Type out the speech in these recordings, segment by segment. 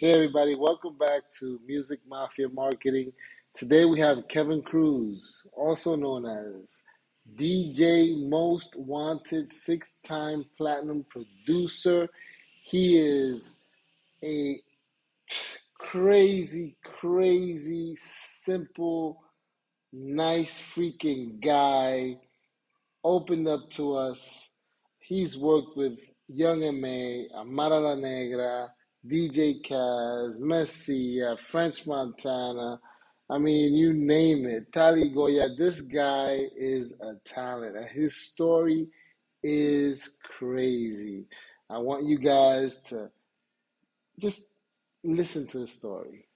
Hey, everybody, welcome back to Music Mafia Marketing. Today we have Kevin Cruz, also known as DJ Most Wanted, six time platinum producer. He is a crazy, crazy, simple, nice freaking guy. Opened up to us. He's worked with Young M.A., Amara La Negra, DJ Kaz, Messi, uh, French Montana. I mean, you name it. Tali Goya. This guy is a talent. and His story is crazy. I want you guys to just listen to the story.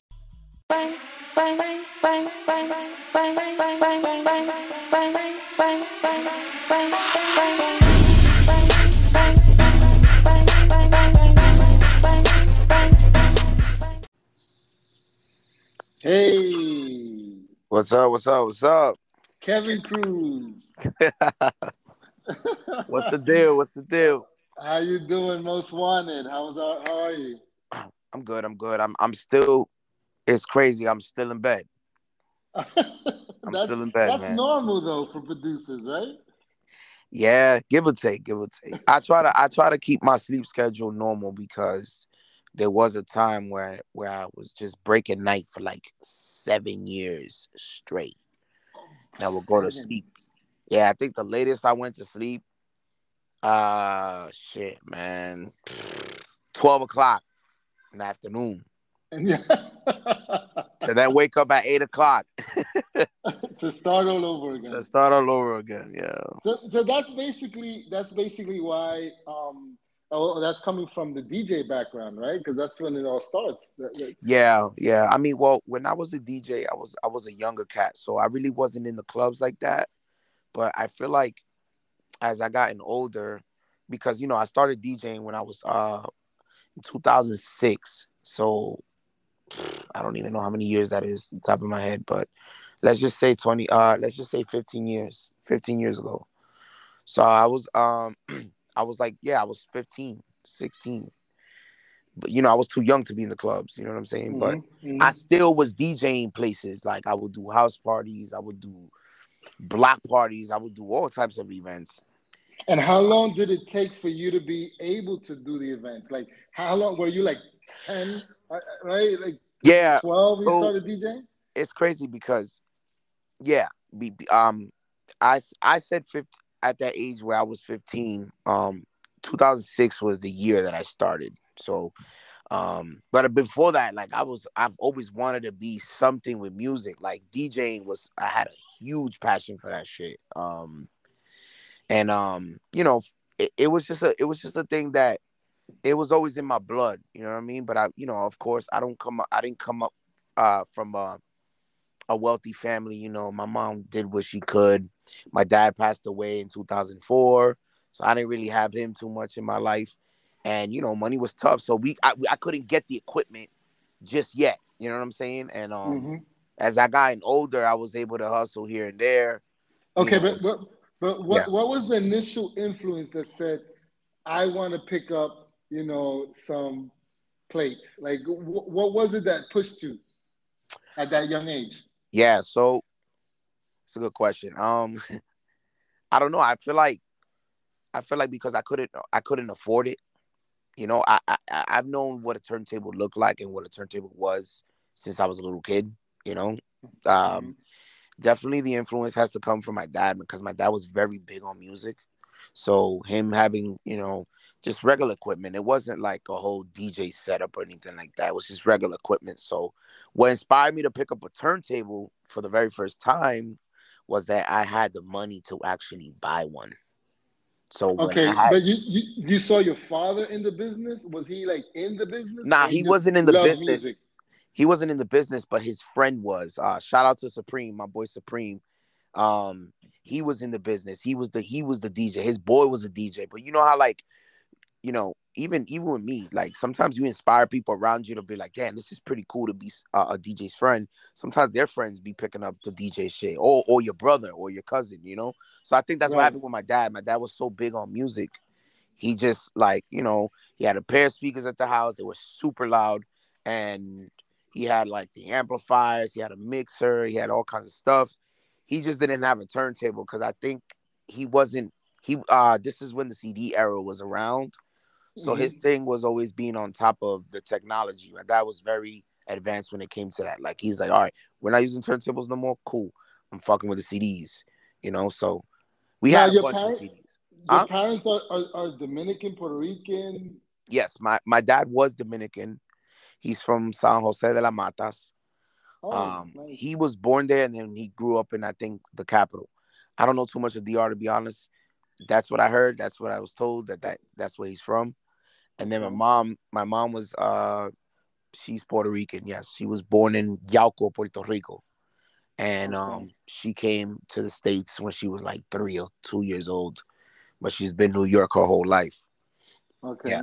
Hey, What's up? What's up? What's up? Kevin Cruz. What's the deal? What's the deal? How you doing, Most Wanted? How's how are you? I'm good. I'm good. I'm I'm still. It's crazy. I'm still in bed. I'm that's still in bed, that's man. normal though for producers, right? Yeah, give or take, give or take. I try to I try to keep my sleep schedule normal because there was a time where where I was just breaking night for like seven years straight. And I would go to sleep. Yeah, I think the latest I went to sleep, uh shit, man. Twelve o'clock in the afternoon. And yeah, To then wake up at eight o'clock to start all over again. to start all over again. Yeah. So, so that's basically that's basically why um oh that's coming from the DJ background, right? Because that's when it all starts. Yeah, yeah. I mean, well, when I was a DJ, I was I was a younger cat, so I really wasn't in the clubs like that. But I feel like as I gotten older, because you know I started DJing when I was uh in 2006, so I don't even know how many years that is, on top of my head, but let's just say 20. Uh, let's just say 15 years, 15 years ago. So I was um I was like, yeah, I was 15, 16. But you know, I was too young to be in the clubs, you know what I'm saying? But Mhm, mhm. I still was DJing places. Like I would do house parties, I would do block parties, I would do all types of events. And how long did it take for you to be able to do the events? Like, how long were you like 10, uh, right? Like Yeah, 12 you started DJing? it's crazy because yeah, be, um I I said 50 at that age where I was 15, um 2006 was the year that I started. So um but before that like I was I've always wanted to be something with music. Like DJing was I had a huge passion for that shit. Um and um you know it, it was just a it was just a thing that it was always in my blood, you know what I mean? But I you know, of course, I don't come I didn't come up uh from a a wealthy family. You know, my mom did what she could. My dad passed away in 2004, so I didn't really have him too much in my life. And you know, money was tough, so we I, I couldn't get the equipment just yet. You know what I'm saying? And um, Mhm. as I got older, I was able to hustle here and there. you Okay, know, but, but but what Yeah. what was the initial influence that said, I want to pick up, you know, some plates? Like, wh- what was it that pushed you at that young age? Yeah, so it's a good question. Um, I don't know. I feel like I feel like because I couldn't I couldn't afford it. You know, I, I I've known what a turntable looked like and what a turntable was since I was a little kid. You know, um, definitely the influence has to come from my dad because my dad was very big on music. So him having you know just regular equipment, it wasn't like a whole DJ setup or anything like that. It was just regular equipment. So what inspired me to pick up a turntable for the very first time was that I had the money to actually buy one. So Okay, had- but you, you you saw your father in the business? Was he like in the business? Nah, or he wasn't in the business. music? he wasn't in the business, but his friend was. Uh, shout out to Supreme, my boy Supreme. Um, he was in the business. He was the he was the DJ. His boy was a DJ. But you know how like, you know, even even with me, like sometimes you inspire people around you to be like, damn, this is pretty cool to be uh, a DJ's friend. Sometimes their friends be picking up the DJ shit, or or your brother or your cousin, you know. So I think that's what happened with my dad. My dad was so big on music. He just like, you know, he had a pair of speakers at the house. They were super loud and he had like the amplifiers, he had a mixer, he had all kinds of stuff. He just didn't have a turntable because I think he wasn't he uh this is when the CD era was around. So Mm-hmm. his thing was always being on top of the technology. My dad was very advanced when it came to that. Like he's like, all right, we're not using turntables no more. Cool. I'm fucking with the CDs, you know. So we Now, had a your bunch parent- of CDs. Your Huh? parents are, are, are Dominican, Puerto Rican. Yes, my my dad was Dominican. He's from San Jose de la Matas. Oh, um, nice. he was born there and then he grew up in I think the capital. I don't know too much of DR to be honest. That's what I heard. That's what I was told that, that that's where he's from. And then my mom, my mom was uh she's Puerto Rican. Yes, she was born in Yauco, Puerto Rico. And um she came to the states when she was like 3 or 2 years old. But she's been New York her whole life. Okay. Yeah.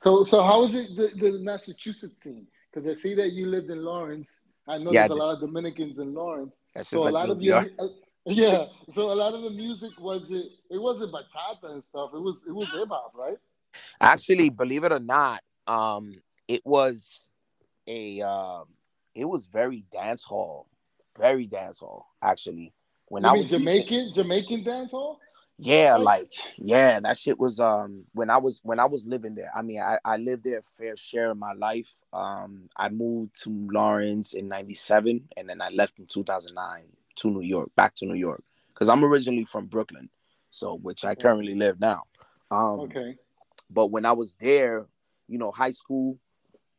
So so how is it the, the Massachusetts scene? Because I see that you lived in Lawrence. I know Yeah, there's I a lot of Dominicans in Lawrence. So a lot New of York. uh, yeah. So a lot of the music was it it wasn't bachata and stuff. It was it was hip hop, right? Actually, believe it or not, um, it was a um, it was very dance hall, very dance hall. Actually, when you I was Jamaican Jamaican dance hall? yeah, like yeah, that shit was um when I was when I was living there. I mean, I I lived there a fair share of my life. Um, I moved to Lawrence in '97, and then I left in 2009 to New York, back to New York, because I'm originally from Brooklyn, so which I currently live now. Um, Okay. But when I was there, you know, high school,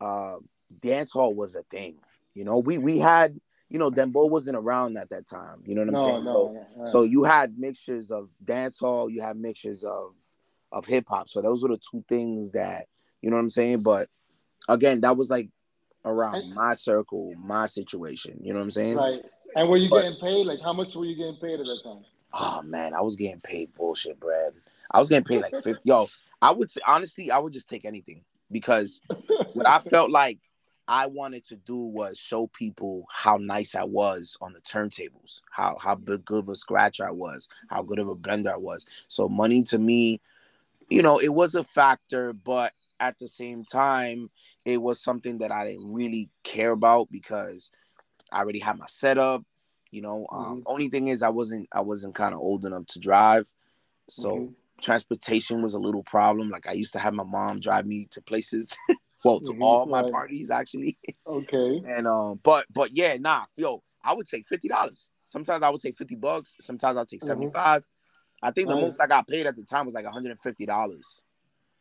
uh, dance hall was a thing. You know, we we had, you know, Dembow wasn't around at that time. You know what I'm No, saying? no, so right. so you had mixtures of dance hall, you had mixtures of of hip hop. So those were the two things that you know what I'm saying. But again, that was like around And- my circle, my situation. You know what I'm saying? right. And were you But- getting paid? Like how much were you getting paid at that time? Oh man, I was getting paid bullshit, Brad. I was getting paid like fifty. Yo, I would say honestly, I would just take anything because what I felt like I wanted to do was show people how nice I was on the turntables, how how good of a scratcher I was, how good of a blender I was. So money to me, you know, it was a factor, but at the same time, it was something that I didn't really care about because I already had my setup. You know, um, Mhm. only thing is I wasn't I wasn't kind of old enough to drive, so Mhm. Transportation was a little problem. Like I used to have my mom drive me to places, well, to Mhm, all my right. parties actually. Okay. And um, but but yeah, nah, yo, I would take fifty dollars. Sometimes I would take fifty bucks. Sometimes I'll take Mhm. seventy five. I think the Nice. most I got paid at the time was like one hundred and fifty dollars.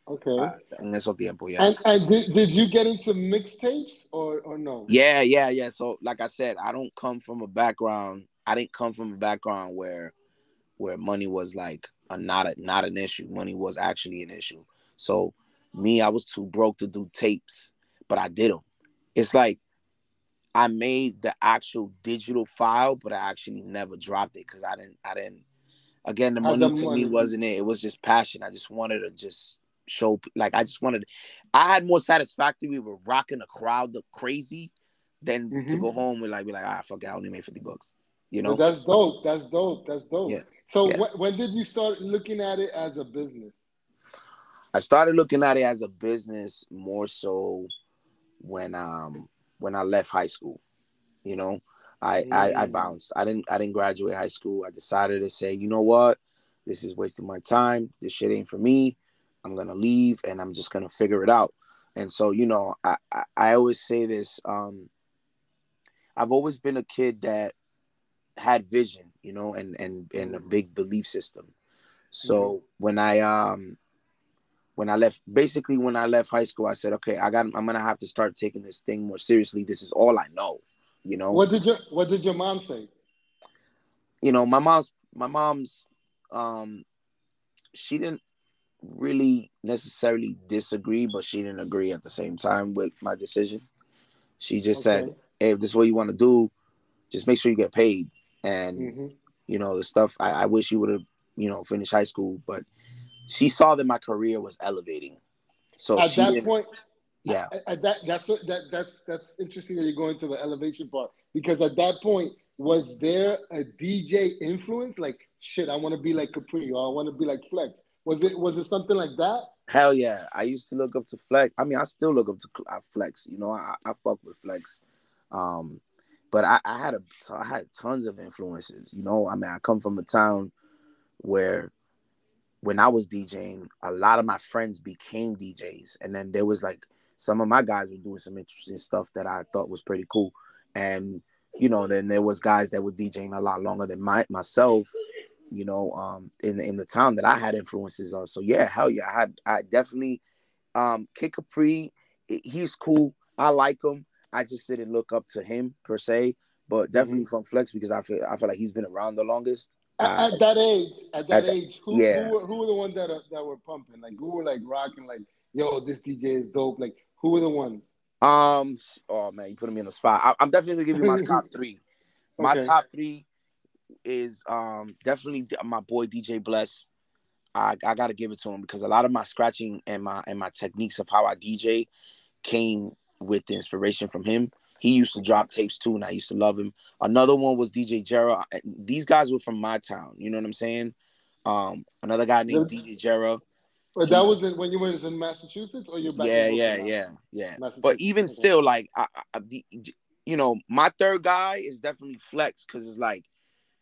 Okay. Uh, en eso tiempo, yeah. and and did, did you get into mixtapes or or no? Yeah, yeah, yeah. So like I said, I don't come from a background. I didn't come from a background where where money was like a not a not an issue. Money was actually an issue. So me, I was too broke to do tapes, but I did them. It's like I made the actual digital file, but I actually never dropped it because I didn't I didn't again the money to money. me wasn't it. It was just passion. I just wanted to just show like I just wanted I had more satisfactory with rocking a crowd the crazy than to Mhm. go home and like be like, ah fuck it, I only made 50 bucks. You know? that's dope. That's dope. That's dope. Yeah. So Yeah. wh- when did you start looking at it as a business? I started looking at it as a business more so when um when I left high school. You know, I, I I Mm. bounced. I didn't I didn't graduate high school. I decided to say, you know what, this is wasting my time. This shit ain't for me. I'm gonna leave and I'm just gonna figure it out. And so, you know, I I, I always say this. Um, I've always been a kid that had vision, you know, and and and a big belief system. So when I um when I left, basically when I left high school, I said, okay, I got, I'm gonna have to start taking this thing more seriously. This is all I know, you know. What did your What did your mom say? You know, my mom's, my mom's, um, she didn't really necessarily disagree, but she didn't agree at the same time with my decision. She just said, hey, if this is what you want to do, just make sure you get paid. And Mhm. you know the stuff I, I wish you would have you know finished high school but she saw that my career was elevating so At she that point, yeah at- at that that's a, that that's that's interesting that you're going to the elevation part because at that point was there a DJ influence like shit I want to be like Capri or I want to be like Flex was it was it something like that Hell yeah, I used to look up to Flex. I mean, I still look up to uh, Flex. You know, I, I fuck with Flex. Um, but I, I had a I had tons of influences. You know, I mean, I come from a town where when I was DJing, a lot of my friends became DJs, and then there was like some of my guys were doing some interesting stuff that I thought was pretty cool, and you know, then there was guys that were DJing a lot longer than my myself, you know, um, in in the town that I had influences of. So yeah, hell yeah, I had I definitely, um, Kid Capri, he's cool. I like him. I just didn't look up to him per se, but definitely mm-hmm. Funk Flex because I feel I feel like he's been around the longest. At, uh, at that age, at that at age, who, yeah. who, were, who were the ones that are, that were pumping? Like who were like rocking? Like yo, this DJ is dope. Like who were the ones? Um. Oh man, you putting me in the spot. I, am definitely gonna give you my top three. My okay. top three is um definitely my boy DJ Bless. I, I got to give it to him because a lot of my scratching and my and my techniques of how I DJ came with the inspiration from him. He used to drop tapes too, and I used to love him. Another one was DJ Jera. These guys were from my town. You know what I'm saying? Um, another guy named DJ Jera. But that was in, when you were in Massachusetts, or you're back. Yeah, yeah, yeah, yeah. But even still, like, I, I, the, you know, my third guy is definitely Flex because it's like,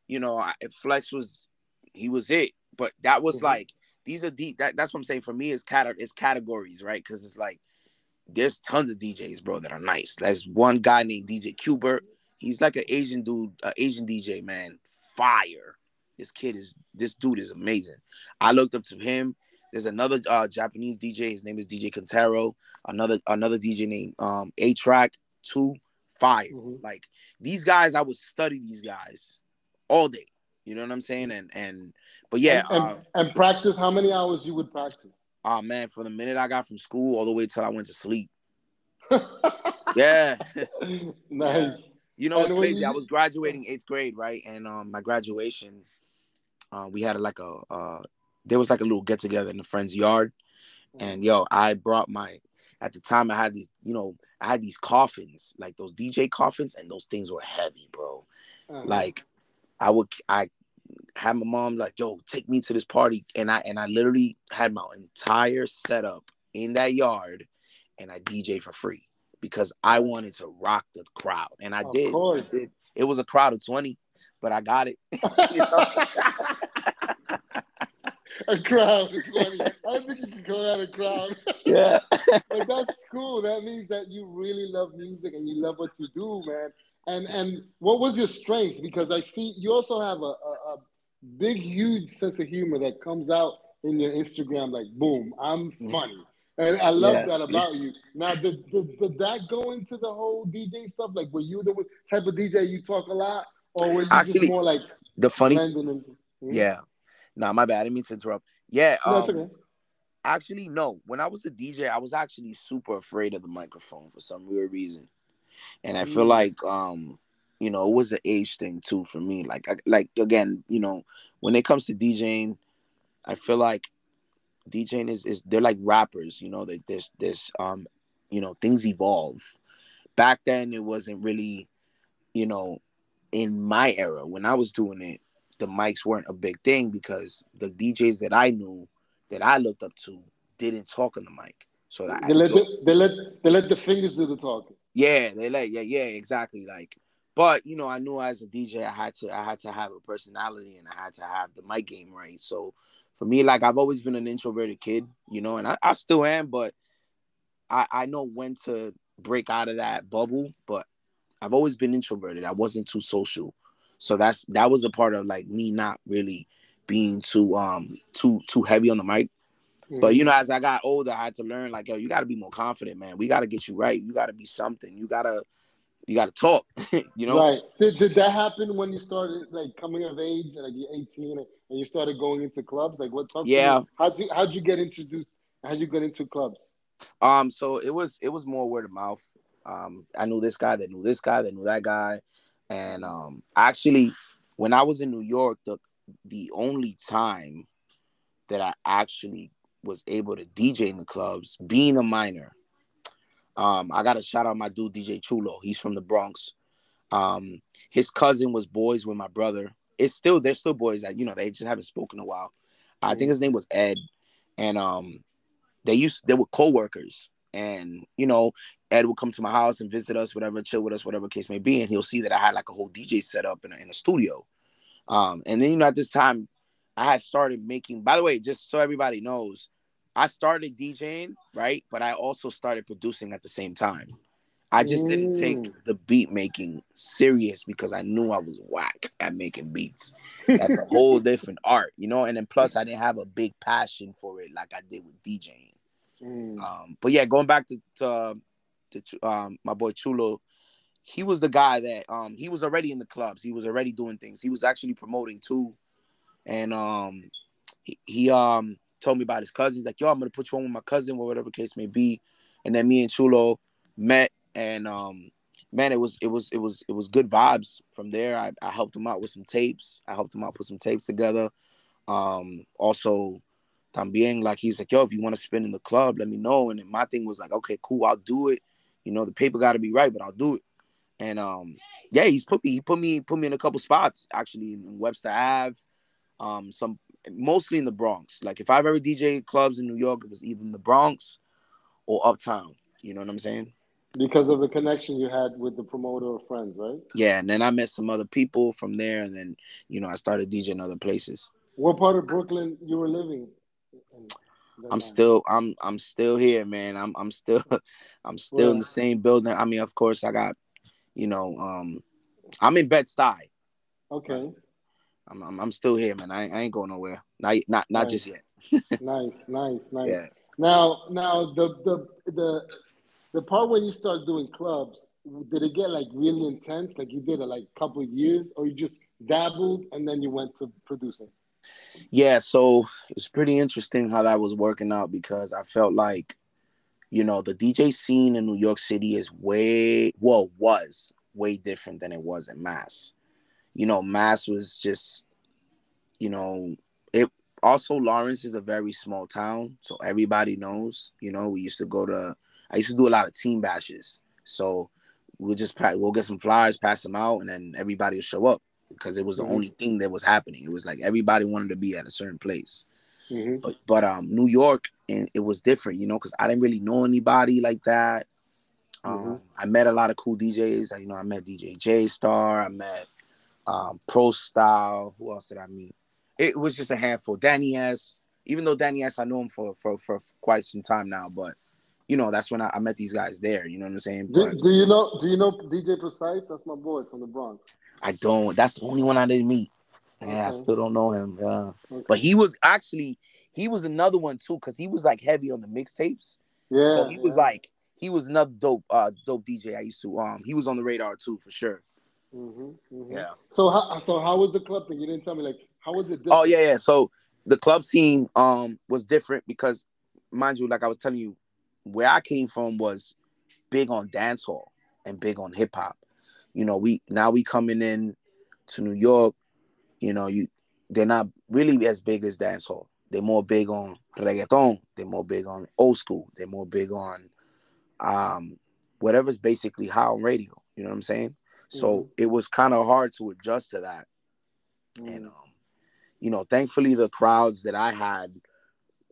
you know, I, Flex was he was it, but that was mm-hmm. like these are deep. That, that's what I'm saying. For me, is cat it's categories, right? Because it's like there's tons of DJs, bro, that are nice. There's one guy named DJ Qbert. He's like an Asian dude, uh, Asian DJ, man. Fire. This kid is this dude is amazing. I looked up to him. There's another uh, Japanese DJ. His name is DJ Kentaro. Another another DJ named um, A-Trak Two. Fire. Mm-hmm. Like these guys, I would study these guys all day. You know what I'm saying? And and but yeah, and, and, uh, and practice. How many hours you would practice? Oh man, from the minute I got from school all the way till I went to sleep. yeah. nice. You know what's crazy? I was graduating eighth grade, right? And um my graduation, uh, we had like a uh there was like a little get together in the friend's yard. And yo, I brought my at the time I had these, you know, I had these coffins, like those DJ coffins, and those things were heavy, bro. Uh-huh. Like I would I had my mom like, yo, take me to this party. And I and I literally had my entire setup in that yard and I DJ for free because I wanted to rock the crowd. And I, did. I did. It was a crowd of 20, but I got it. a crowd of 20. I don't think you can call that a crowd. Yeah. but that's cool. That means that you really love music and you love what you do, man. And and what was your strength? Because I see you also have a, a, a big, huge sense of humor that comes out in your Instagram. Like, boom, I'm funny. And I love yeah. that about you. Now, did, did, did, that go into the whole DJ stuff? Like, were you the type of DJ you talk a lot, or were you Actually, just more like the funny? Into, yeah. No, nah, my bad. I didn't mean to interrupt. Yeah. No, um, okay. Actually, no. When I was a DJ, I was actually super afraid of the microphone for some weird reason, and I feel mm. like um you know, it was an age thing too for me. Like, I, like again, you know, when it comes to DJing, I feel like DJing is is they're like rappers. You know, that this this um, you know, things evolve. Back then, it wasn't really, you know, in my era when I was doing it, the mics weren't a big thing because the DJs that I knew that I looked up to didn't talk on the mic. So that they let the, they let they let the fingers do the talking. Yeah, they let yeah yeah exactly like but you know, I knew as a DJ, I had to I had to have a personality and I had to have the mic game right. So for me, like I've always been an introverted kid, you know, and I, I still am, but I, I know when to break out of that bubble. But I've always been introverted. I wasn't too social. So that's that was a part of like me not really being too um too too heavy on the mic. Mm-hmm. But you know, as I got older, I had to learn like, yo, you gotta be more confident, man. We gotta get you right. You gotta be something. You gotta you got to talk. you know, right? Did, did that happen when you started like coming of age, like you're 18 and you started going into clubs? Like what? Yeah. How'd you how'd you get introduced? How'd you get into clubs? Um, so it was it was more word of mouth. Um, I knew this guy that knew this guy that knew that guy, and um, actually, when I was in New York, the the only time that I actually was able to DJ in the clubs, being a minor, um, I got to shout out my dude DJ Chulo. He's from the Bronx. Um, his cousin was boys with my brother. It's still they're still boys that you know they just haven't spoken a while. I think his name was Ed, and um, they used they were co-workers and you know ed would come to my house and visit us whatever chill with us whatever case may be and he'll see that i had like a whole dj set up in a, in a studio um and then you know at this time i had started making by the way just so everybody knows i started djing right but i also started producing at the same time i just didn't take Mm. the beat making serious because i knew i was whack at making beats that's a whole different art you know and then plus i didn't have a big passion for it like i did with djing Mm. um, but yeah, going back to to, to um, my boy Chulo, he was the guy that um, he was already in the clubs. He was already doing things. He was actually promoting too, and um, he, he um told me about his cousins. Like, yo, I'm gonna put you on with my cousin, or whatever case may be. And then me and Chulo met, and um, man, it was it was it was it was good vibes from there. I, I helped him out with some tapes. I helped him out put some tapes together. Um, also también like he's like, yo, if you want to spin in the club, let me know. And my thing was like, okay, cool, I'll do it. You know, the paper got to be right, but I'll do it. And um, yeah, he's put me, he put me, put me in a couple spots actually in, in Webster Ave, um, some mostly in the Bronx. Like if I've ever DJ clubs in New York, it was either in the Bronx or Uptown. You know what I'm saying? Because of the connection you had with the promoter or friends, right? Yeah, and then I met some other people from there, and then you know I started DJing other places. What part of Brooklyn you were living? in? I'm still I'm I'm still here, man. I'm I'm still I'm still in the same building. I mean, of course, I got you know um I'm in Bed Stuy. Okay, I'm, I'm I'm still here, man. I, I ain't going nowhere. Not not not Right. just yet. nice, nice, nice. Yeah. Now, now the the the the part when you start doing clubs, did it get like really intense? Like you did it like a couple of years, or you just dabbled and then you went to producing? Yeah, so it was pretty interesting how that was working out because I felt like, you know, the DJ scene in New York City is way well was way different than it was in Mass. You know, Mass was just, you know, it also Lawrence is a very small town, so everybody knows. You know, we used to go to I used to do a lot of team bashes. So we'll just we'll get some flyers, pass them out, and then everybody will show up because it was the Mhm. only thing that was happening. It was like everybody wanted to be at a certain place. Mm-hmm. But but um New York and it was different, you know, because I didn't really know anybody like that. Um, Mhm. I met a lot of cool DJs. You know, I met DJ J Star. I met um, Pro Style. Who else did I meet? It was just a handful. Danny S. Even though Danny S, I know him for for for quite some time now, but you know that's when I, I met these guys there. You know what I'm saying? Do, But do you know? Do you know DJ Precise? That's my boy from the Bronx. I don't. That's the only one I didn't meet. Yeah, I still don't know him. Yeah. Okay. But he was actually he was another one too, because he was like heavy on the mixtapes. yeah, so he was like he was another dope uh dope DJ I used to um he was on the radar too for sure. Mhm, mhm. Yeah. So how so how was the club thing? You didn't tell me like how was it? Different? Oh yeah, yeah. So the club scene um was different because mind you, like I was telling you, where I came from was big on dancehall and big on hip hop. You know, we now we coming in to New York, you know, you they're not really as big as dancehall. They're more big on reggaeton. They're more big on old school. They're more big on um whatever's basically high on radio. You know what I'm saying? So Mhm. it was kind of hard to adjust to that. And Mm. um, you know, thankfully the crowds that I had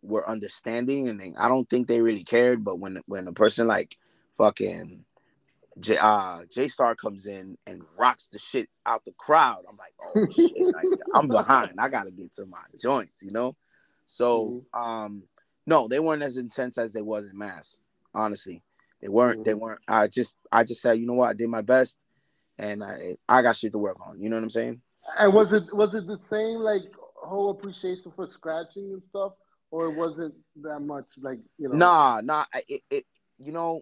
were understanding and they, I don't think they really cared. But when when a person like fucking J uh J Star comes in and rocks the shit out the crowd, I'm like, oh shit, like, I'm behind. I gotta get to my joints, you know? So um no, they weren't as intense as they was in mass, honestly. They weren't, they Mhm. weren't I just I just said, you know what, I did my best and I I got shit to work on. You know what I'm saying? And was it was it the same like whole appreciation for scratching and stuff, or it wasn't that much like you know? Nah, nah. It, it, you know,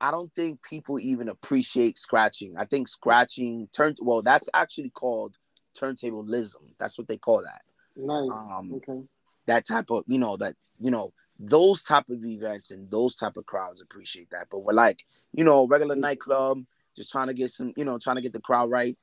I don't think people even appreciate scratching. I think scratching turn. Well, that's actually called turntablism. That's what they call that. Nice. Um, okay. that type of, you know, that you know, those type of events and those type of crowds appreciate that. But we're like, you know, regular nightclub, just trying to get some, you know, trying to get the crowd right.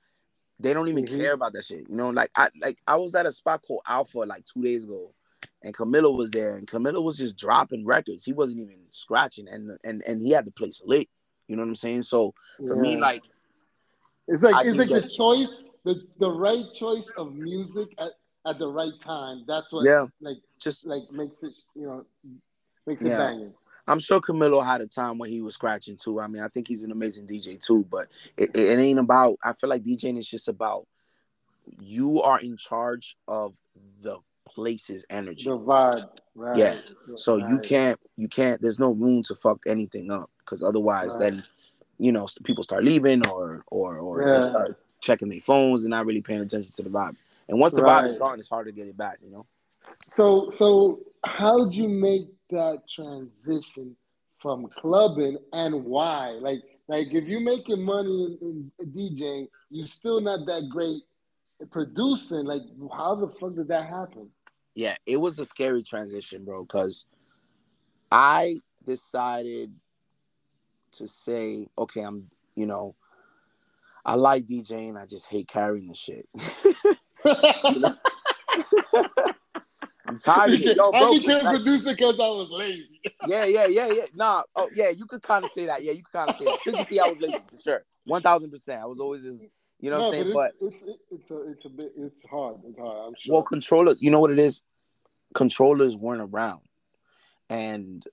They don't even Mhm. care about that shit. You know, like I like I was at a spot called Alpha like two days ago, and Camilo was there, and Camilo was just dropping records. He wasn't even scratching, and and and he had the place lit. You know what I'm saying? So for me, like it's like I it's like the choice, the the right choice of music at, at the right time. That's what Yeah. like just like makes it you know makes yeah. it banging. I'm sure Camilo had a time when he was scratching too. I mean, I think he's an amazing DJ too, but it, it ain't about. I feel like DJing is just about you are in charge of the place's energy. The vibe, right? Yeah. So you can't, you can't. There's no room to fuck anything up because otherwise, right. then you know people start leaving or or or yeah. they start checking their phones and not really paying attention to the vibe. And once the right. vibe is gone, it's hard to get it back. You know. So so how did you make that transition from clubbing and why? Like like if you're making money in, in DJing, you're still not that great producing. Like how the fuck did that happen? Yeah, it was a scary transition, bro, because I decided to say, okay, I'm, you know, I like DJing, I just hate carrying the shit. I'm tired of it. Yo, bro, I became like, producer because I was lazy. yeah, yeah, yeah, yeah. Nah, oh yeah, you could kind of say that. Yeah, you could kind of say that. Physically, I was lazy for sure. One thousand percent. I was always just, you know, no, what I'm saying. But, it's, it's it's a it's a bit it's hard. It's hard. I'm sure. Well, controllers, you know what it is. Controllers weren't around, and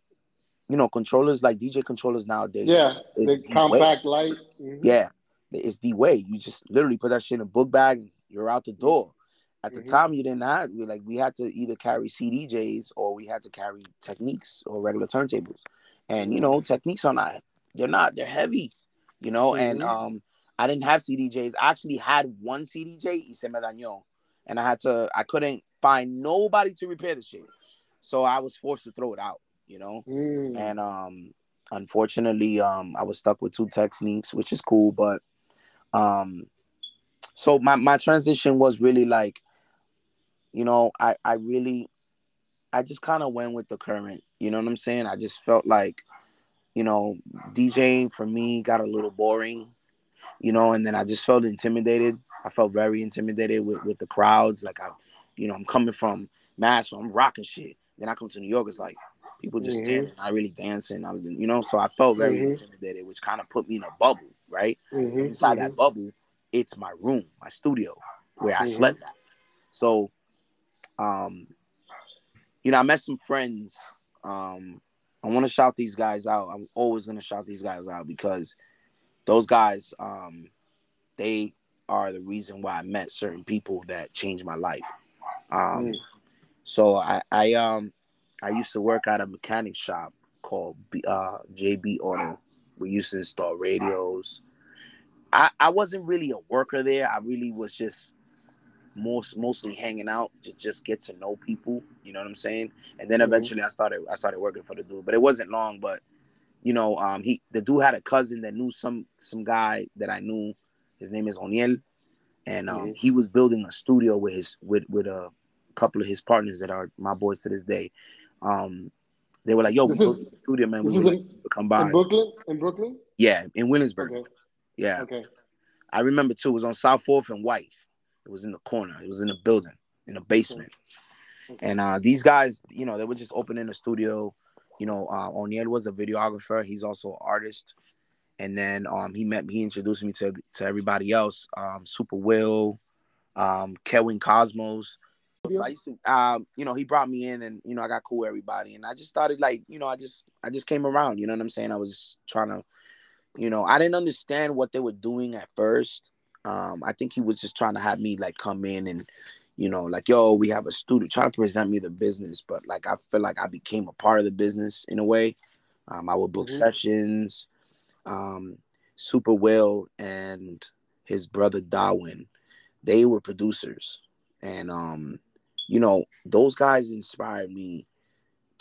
you know, controllers like DJ controllers nowadays. Yeah, the compact way. light. Mm-hmm. Yeah, it's the way. You just literally put that shit in a book bag and you're out the door. At the mm-hmm. time, you didn't have we like we had to either carry CDJs or we had to carry Technics or regular turntables, and you know Technics are not they're not they're heavy, you know. Mm-hmm. And um, I didn't have CDJs. I actually had one CDJ y se me dañó, and I had to I couldn't find nobody to repair the shit, so I was forced to throw it out, you know. Mm. And um, unfortunately, um, I was stuck with two Technics, which is cool, but um, so my my transition was really like you know, I I really I just kind of went with the current. You know what I'm saying? I just felt like, you know, DJing for me got a little boring, you know, and then I just felt intimidated. I felt very intimidated with, with the crowds. Like I, you know, I'm coming from Mass, so I'm rocking shit. Then I come to New York, it's like people just mm-hmm. standing, not really dancing. I, you know, so I felt very mm-hmm. intimidated, which kind of put me in a bubble, right? Mm-hmm. Inside that mm-hmm. bubble, it's my room, my studio, where I mm-hmm. slept at. So um, you know, I met some friends. Um, I want to shout these guys out. I'm always gonna shout these guys out because those guys, um, they are the reason why I met certain people that changed my life. Um, mm. so I, I, um, I used to work at a mechanic shop called B, uh, JB Auto. We used to install radios. I, I wasn't really a worker there. I really was just most mostly hanging out to just get to know people. You know what I'm saying? And then mm-hmm. eventually I started I started working for the dude, but it wasn't long. But you know, um, he the dude had a cousin that knew some some guy that I knew. His name is Oniel, and um, mm-hmm. he was building a studio with his with with a couple of his partners that are my boys to this day. Um, they were like, "Yo, this we is, studio, man. We like, come by." In Brooklyn, in Brooklyn. Yeah, in Williamsburg. Okay. Yeah. Okay. I remember too. It was on South Fourth and White. It was in the corner. It was in a building, in a basement. And uh, these guys, you know, they were just opening a studio. You know, uh, O'Neill was a videographer. He's also an artist. And then um, he met me. He introduced me to to everybody else. Um, Super Will, um, Kevin Cosmos. I used to, um, you know, he brought me in, and you know, I got cool with everybody, and I just started like, you know, I just, I just came around. You know what I'm saying? I was trying to, you know, I didn't understand what they were doing at first, um, I think he was just trying to have me like come in and, you know, like, yo, we have a student trying to present me the business, but like I feel like I became a part of the business in a way. Um, I would book mm-hmm. sessions. Um, Super Will and his brother Darwin, they were producers, and um, you know, those guys inspired me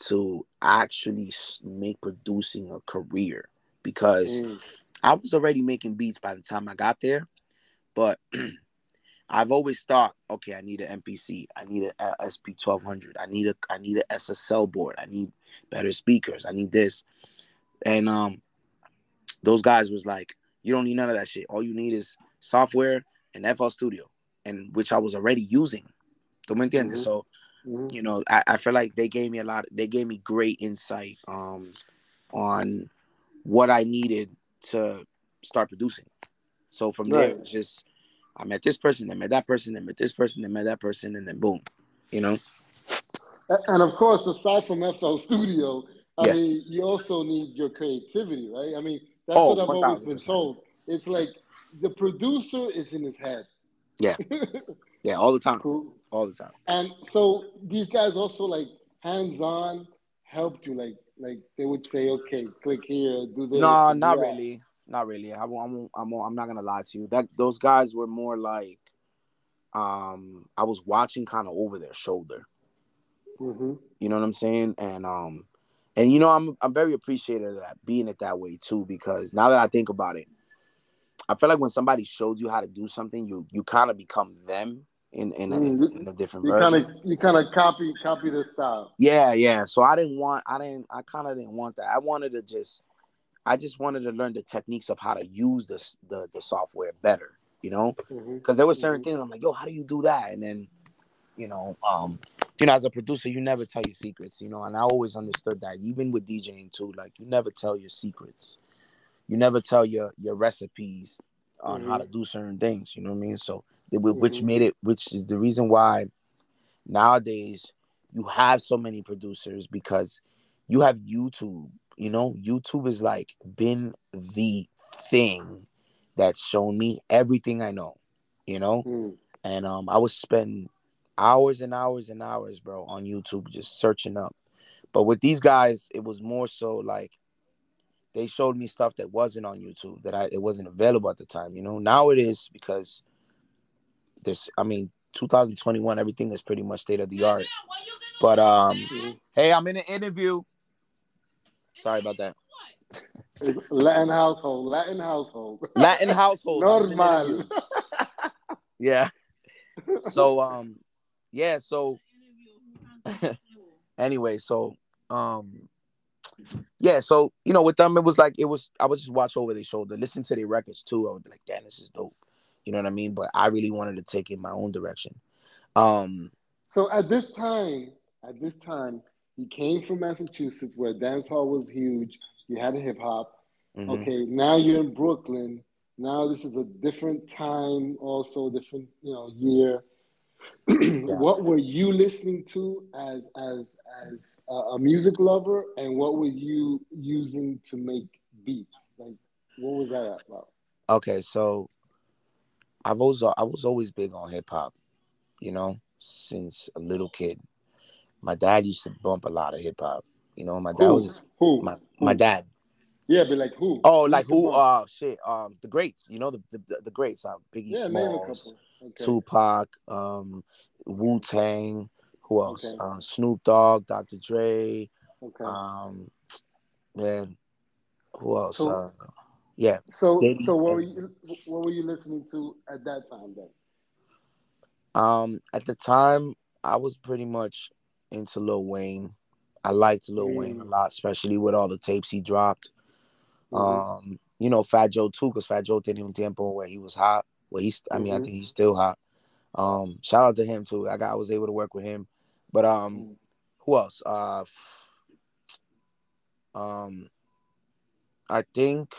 to actually make producing a career because mm. I was already making beats by the time I got there, but I've always thought, okay, I need an MPC, I need a SP twelve hundred, I need a I need a SSL board, I need better speakers, I need this, and um, those guys was like, you don't need none of that shit. All you need is software and FL Studio, and which I was already using. ¿Tú me entiendes? Mm-hmm. So, mm-hmm. you know, I, I feel like they gave me a lot. They gave me great insight um on what I needed to start producing. So from right. there, just I met this person, I met that person, I met this person, I met that person, and then boom, you know. And of course, aside from FL Studio, I Yeah. mean, you also need your creativity, right? I mean, that's Oh, what I've always been 1000%. told. It's like the producer is in his head. Yeah. Yeah, all the time, Cool. all the time. And so these guys also like hands on helped you, like like they would say, okay, click here, do this. No, not that. really, not really. I won't, I won't, I won't, I'm not gonna lie to you. That those guys were more like, um, I was watching kind of over their shoulder. hmm You know what I'm saying? And um, and you know, I'm I'm very appreciative of that being it that way too, because now that I think about it, I feel like when somebody shows you how to do something, you you kind of become them in in a, Mm, in a different You version. kind of you kind of copy copy their style. Yeah, yeah. So I didn't want, I didn't, I kind of didn't want that. I wanted to just, I just wanted to learn the techniques of how to use this the the software better. You know, because there were certain Mhm. things I'm like, yo, how do you do that? And then, you know, um, you know, as a producer, you never tell your secrets. You know, and I always understood that, even with DJing too. Like, you never tell your secrets. You never tell your your recipes on how to do certain things. You know what I mean? So, which Mhm. made it, which is the reason why nowadays you have so many producers because you have YouTube. You know, YouTube is like been the thing that's shown me everything I know. You know, Mm. and um, I would spend hours and hours and hours, bro, on YouTube just searching up. But with these guys, it was more so like they showed me stuff that wasn't on YouTube that I it wasn't available at the time. You know, now it is because there's, I mean, 2021, everything is pretty much state of the art. But um, Mhm. hey, I'm in an interview. Sorry about that. Latin household, Latin household. Latin household. I'm in an Normal. Yeah. So um, yeah. So anyway, so um, yeah. So you know, with them, it was like it was. I would just watch over their shoulder, listen to their records too. I would be like, damn, this is dope. You know what I mean? But I really wanted to take it in my own direction. Um, So at this time, at this time, you came from Massachusetts where dancehall was huge. You had a hip hop. mhm. Okay, now you're in Brooklyn. Now this is a different time, also different, you know, year. What were you listening to as as as a, a music lover, and what were you using to make beats? Like, what was that about? Okay, so I've always I was always big on hip hop, you know, since a little kid. My dad used to bump a lot of hip hop. You know, my dad Who? was Who? my my dad. Yeah, but like who? Oh, like who? Uh, shit. Um, the greats. You know the the, the greats. Uh, Biggie yeah, Smalls. Okay. Tupac, um, Wu Tang. Who else? Okay. Uh, Snoop Dogg, Dr. Dre. Okay. Um, man, who else? So- uh, yeah. so, Diddy, so what were you what were you listening to at that time then? Um, at the time, I was pretty much into Lil Wayne. I liked Lil Wayne a Mm. lot, especially with all the tapes he dropped. Mhm. Um, you know, Fat Joe too, because Fat Joe tiene un tempo where he was hot. Well, he's, I mean, I Mhm. think he's still hot. Um, shout out to him too. I got, I was able to work with him. But um, Mm. who else? Uh, um, I think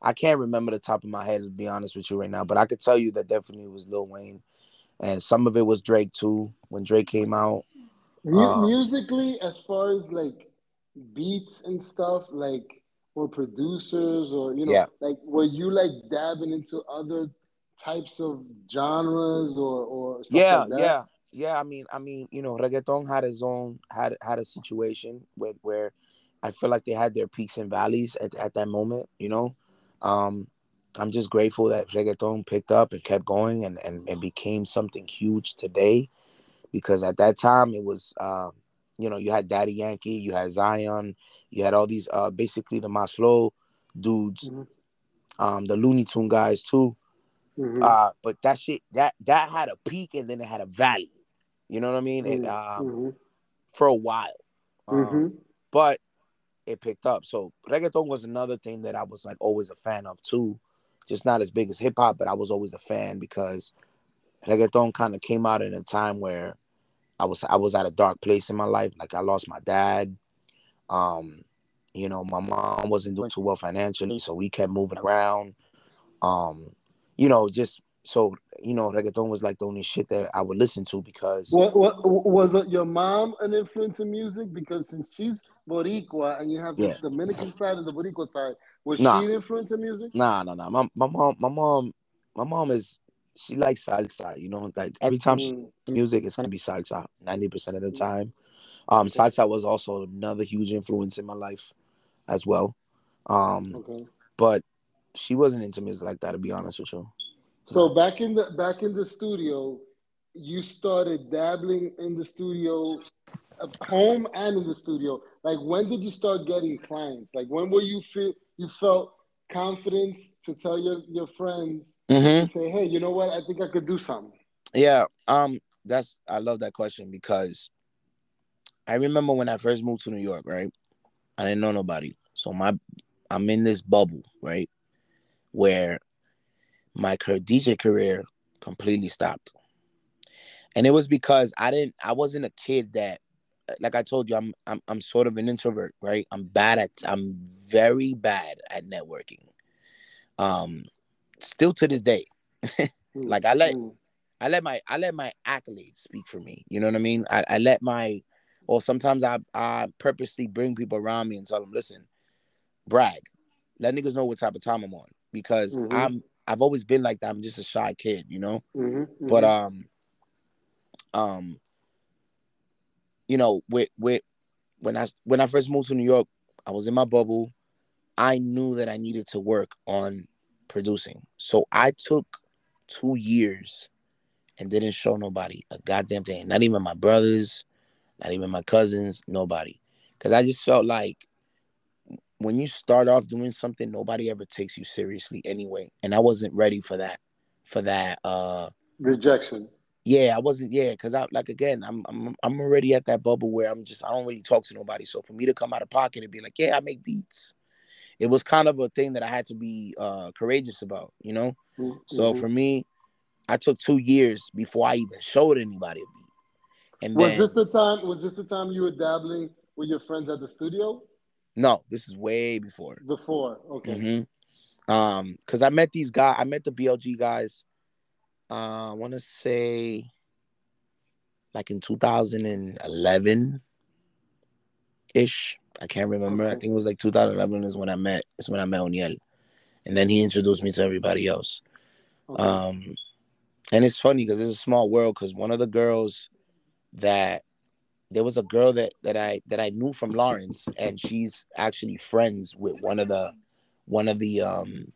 I can't remember the top of my head to be honest with you right now, but I could tell you that definitely was Lil Wayne, and some of it was Drake too. When Drake came out, Um, musically, as far as like beats and stuff, like or producers or you know, Yeah. like were you like dabbing into other types of genres or or stuff yeah, like that? yeah, yeah. I mean, I mean, you know, reggaeton had its own had had a situation where where I feel like they had their peaks and valleys at, at that moment. You know, um, I'm just grateful that reggaeton picked up and kept going and and, and became something huge today, because at that time it was, uh, you know, you had Daddy Yankee, you had Zion, you had all these uh basically the Mas Flow dudes, Mhm. um, the Luny Tune guys too. Mhm. Uh, but that shit that that had a peak and then it had a valley. You know what I mean? It, Mhm. um, Mhm. for a while. Um, Mhm. but it picked up. So reggaeton was another thing that I was like always a fan of too. Just not as big as hip hop, but I was always a fan because reggaeton kind of came out in a time where I was I was at a dark place in my life. Like I lost my dad. Um, you know, my mom wasn't doing too well financially, so we kept moving around. Um, you know, just so you know, reggaeton was like the only shit that I would listen to because What, what was it? Your mom an influence in music because since she's Boricua and you have the Yeah. Dominican side and the Boricua side, was Nah. she an influence in music? Nah, nah, nah. My my mom, my mom, my mom is she likes salsa. You know, like every time she Mm, music, it's gonna be salsa ninety percent of the time. Um, salsa was also another huge influence in my life as well. Um, okay. but she wasn't into music like that, to be honest with you. So back in the back in the studio, you started dabbling in the studio, at home and in the studio. Like when did you start getting clients? Like when were you feel you felt confidence to tell your your friends Mm-hmm. to say, hey, you know what? I think I could do something. Yeah, um, that's I love that question because I remember when I first moved to New York, right? I didn't know nobody, so my I'm in this bubble, right, where my DJ career completely stopped, and it was because I didn't, I wasn't a kid that, like I told you, I'm I'm I'm sort of an introvert, right? I'm bad at, I'm very bad at networking, um, still to this day. Mm, Like I let mm, I let my I let my accolades speak for me. You know what I mean? I, I let my or sometimes I I purposely bring people around me and tell them, listen, brag. Let niggas know what type of time I'm on. Because Mhm. I'm I've always been like that. I'm just a shy kid, you know? mhm, But mhm. um um you know, with with when I when I first moved to New York, I was in my bubble. I knew that I needed to work on producing. So I took two years and didn't show nobody a goddamn thing. Not even my brothers, not even my cousins, nobody. Cause I just felt like when you start off doing something, nobody ever takes you seriously anyway. And I wasn't ready for that. For that uh rejection. Yeah, I wasn't. Yeah, because I like again, I'm I'm I'm already at that bubble where I'm just I don't really talk to nobody. So for me to come out of pocket and be like, yeah, I make beats, it was kind of a thing that I had to be uh courageous about, you know. Mm, So for me, I took two years before I even showed anybody a beat. And was then this the time? Was this the time you were dabbling with your friends at the studio? no, this is way before. Before, okay. hmm Um, because I met these guys, I met the BLG guys. Uh, I want to say like in 2011 ish. I can't remember. I think it was like 2011 is when I met. Is when I met O'Neill, and then he introduced me to everybody else. okay. Um, and it's funny because it's a small world. Because one of the girls that there was a girl that that I that I knew from Lawrence, and she's actually friends with one of the one of the um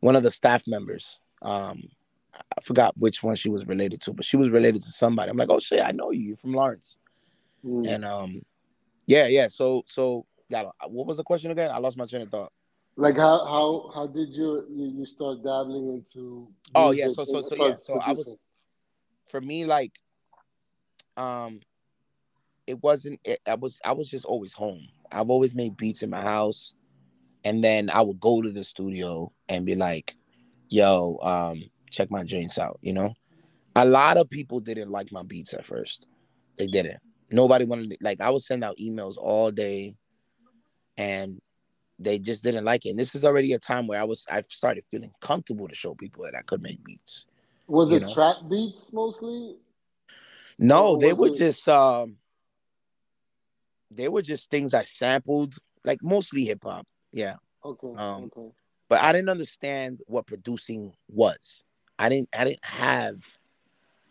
one of the staff members. Um, I forgot which one she was related to, but she was related to somebody. I'm like, oh shit, I know you. You're from Lawrence. Mm. And um, yeah, yeah. So so yeah. What was the question again? I lost my train of thought. Like how how how did you you, you start dabbling into? Oh, yeah, so- so- so, yeah, so I was- For me, like, um, it wasn't. It, I was I was just always home. I've always made beats in my house, and then I would go to the studio and be like, "Yo, um, check my joints out." You know, a lot of people didn't like my beats at first. They didn't. Nobody wanted. To, like, I would send out emails all day, and they just didn't like it. And this is already a time where I was. I started feeling comfortable to show people that I could make beats. Was it know. trap beats mostly? No, they were it- just um they were just things I sampled, like mostly hip hop. Yeah. Okay, Um, okay. But I didn't understand what producing was. I didn't I didn't have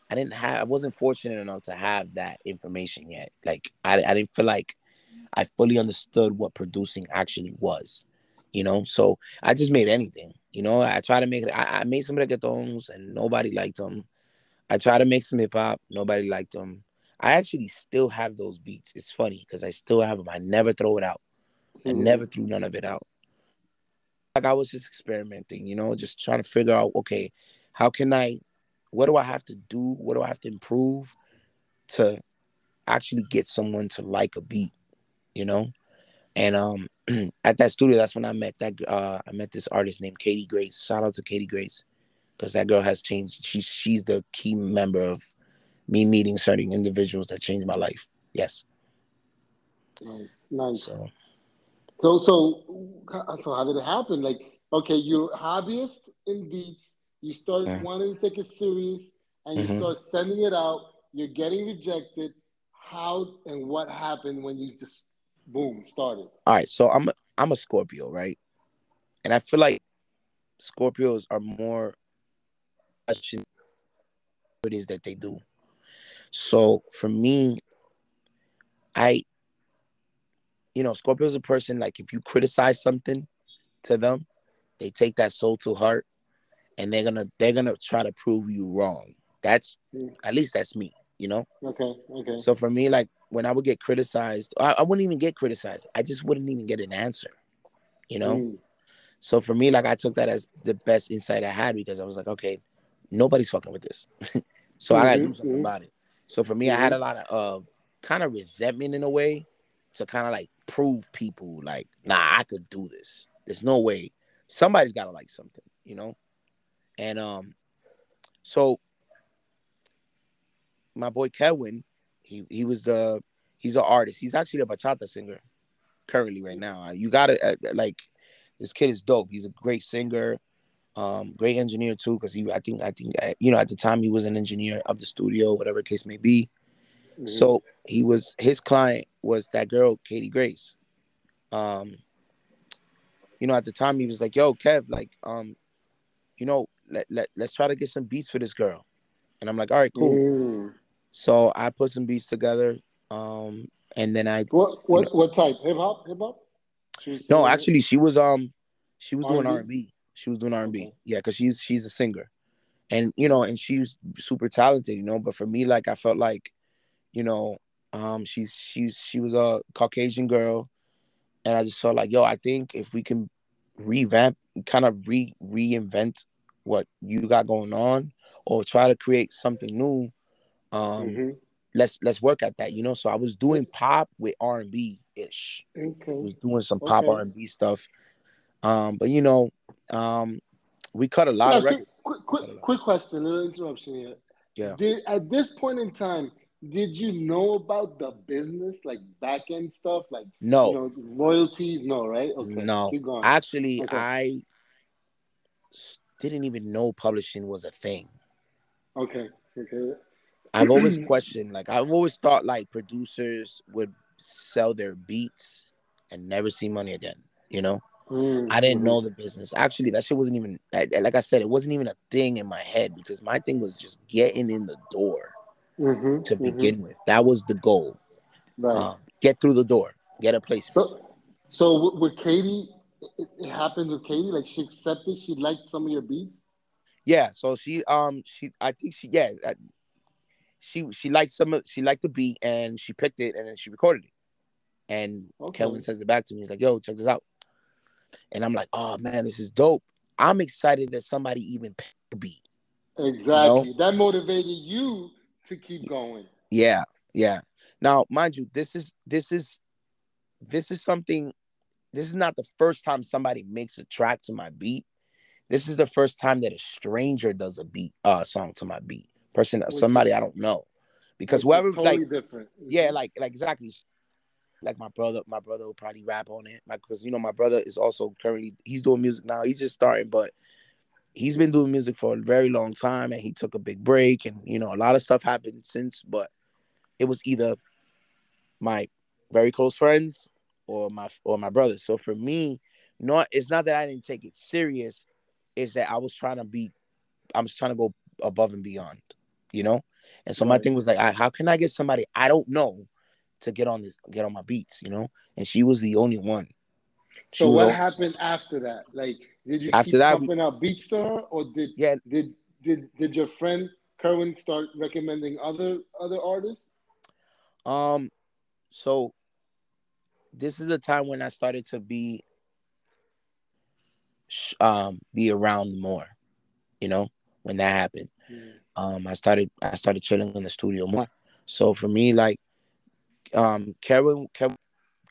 I didn't have I wasn't fortunate enough to have that information yet. Like I I didn't feel like I fully understood what producing actually was. You know, so I just made anything. You know, I tried to make it. I, I made some reggaetons and nobody liked them. I tried to make some hip hop. Nobody liked them. I actually still have those beats. It's funny because I still have them. I never throw it out. I Mhm. never threw none of it out. Like I was just experimenting, you know, just trying to figure out, okay, how can I, what do I have to do? What do I have to improve to actually get someone to like a beat, you know? And um, at that studio, that's when I met that. Uh, I met this artist named Katie Grace. Shout out to Katie Grace, because that girl has changed. She's she's the key member of me meeting certain individuals that changed my life. Yes. Nice, nice. So So, so, so how did it happen? Like, okay, you're hobbyist in beats, You start wanting to take it serious, and you Mhm. start sending it out. You're getting rejected. How and what happened when you just boom started? All right, so I'm a, I'm a Scorpio, right? And I feel like Scorpios are more question what it is that they do. So for me, I you know, Scorpio's a person like if you criticize something to them, they take that soul to heart and they're gonna they're gonna try to prove you wrong. That's Mm. at least that's me, you know? Okay, okay. So for me, like when I would get criticized, I, I wouldn't even get criticized. I just wouldn't even get an answer. You know? Mm, So for me, like I took that as the best insight I had because I was like, okay, nobody's fucking with this. so I gotta do Mhm, something mhm. about it. So for me, I had a lot of uh kind of resentment in a way to kind of like prove people like, nah, I could do this. There's no way. Somebody's gotta like something, you know? And um, so my boy Kevin, he he was uh he's an artist. He's actually a bachata singer currently right now. You gotta uh, like this kid is dope. He's a great singer, um, great engineer too. Because he, I think, I think, uh, you know, at the time he was an engineer of the studio, whatever case may be. mhm. So he was his client was that girl, Katie Grace. Um, you know, at the time he was like, "Yo, Kev, like, um, you know, let let let's try to get some beats for this girl." And I'm like, "All right, cool." Mm. So I put some beats together, um, and then I What what what type? Hip hop? Hip hop? No, actually, she was um, she was doing R&B? R and B. She was doing R and B. Yeah, because she's she's a singer, and you know, and she's super talented, you know. But for me, like, I felt like, you know, um, she's she's she was a Caucasian girl, and I just felt like, yo, I think if we can revamp, kind of re reinvent what you got going on, or try to create something new, um, Mhm. let's let's work at that, you know. So I was doing pop with R and B ish. Okay. was doing some pop Okay. R and B stuff. Um, but you know, um, we cut a lot Now, of quick, records. quick, quick, quick question, little interruption here. Yeah. Did at this point in time, did you know about the business, like back end stuff, like No, you know, royalties? No, right? Okay. no. Keep going. Actually, Okay. I didn't even know publishing was a thing. okay. Okay. I've always questioned, like I've always thought like producers would sell their beats and never see money again. You know, Mm, I didn't know the business. Actually, that shit wasn't even like I said, it wasn't even a thing in my head because my thing was just getting in the door Mhm, to mhm. begin with. That was the goal. Right. Um, get through the door, get a placement. So, so with Katie, it, it happened with Katie. Like she accepted, she liked some of your beats. Yeah, so she um she I think she yeah uh, she she liked some of she liked the beat and she picked it and then she recorded it. And Okay. Kelvin sends it back to me. He's like, "Yo, check this out." And I'm like, "Oh man, this is dope." I'm excited that somebody even picked the beat. Exactly. That motivated you to keep going. Yeah, yeah. Now, mind you, this is this is this is something. This is not the first time somebody makes a track to my beat. This is the first time that a stranger does a beat uh song to my beat. Person, Which somebody is- I don't know, because whoever totally like different. yeah, Mhm. like like exactly. Like my brother, my brother will probably rap on it. Like, cause you know my brother is also currently he's doing music now. He's just starting, but he's been doing music for a very long time, and he took a big break, and you know a lot of stuff happened since. But it was either my very close friends or my or my brother. So for me, not it's not that I didn't take it serious. It's that I was trying to be, I was trying to go above and beyond, you know. And so my thing was like, I, how can I get somebody I don't know to get on this, get on my beats, you know? And she was the only one. She So what the- happened after that? Like, did you After keep that, pumping out beats to her, or did Yeah, did did did your friend Kerwin start recommending other other artists? Um, so this is the time when I started to be, um, be around more. You know, when that happened, um, I started I started chilling in the studio more. So for me, like, um, Kevin Kevin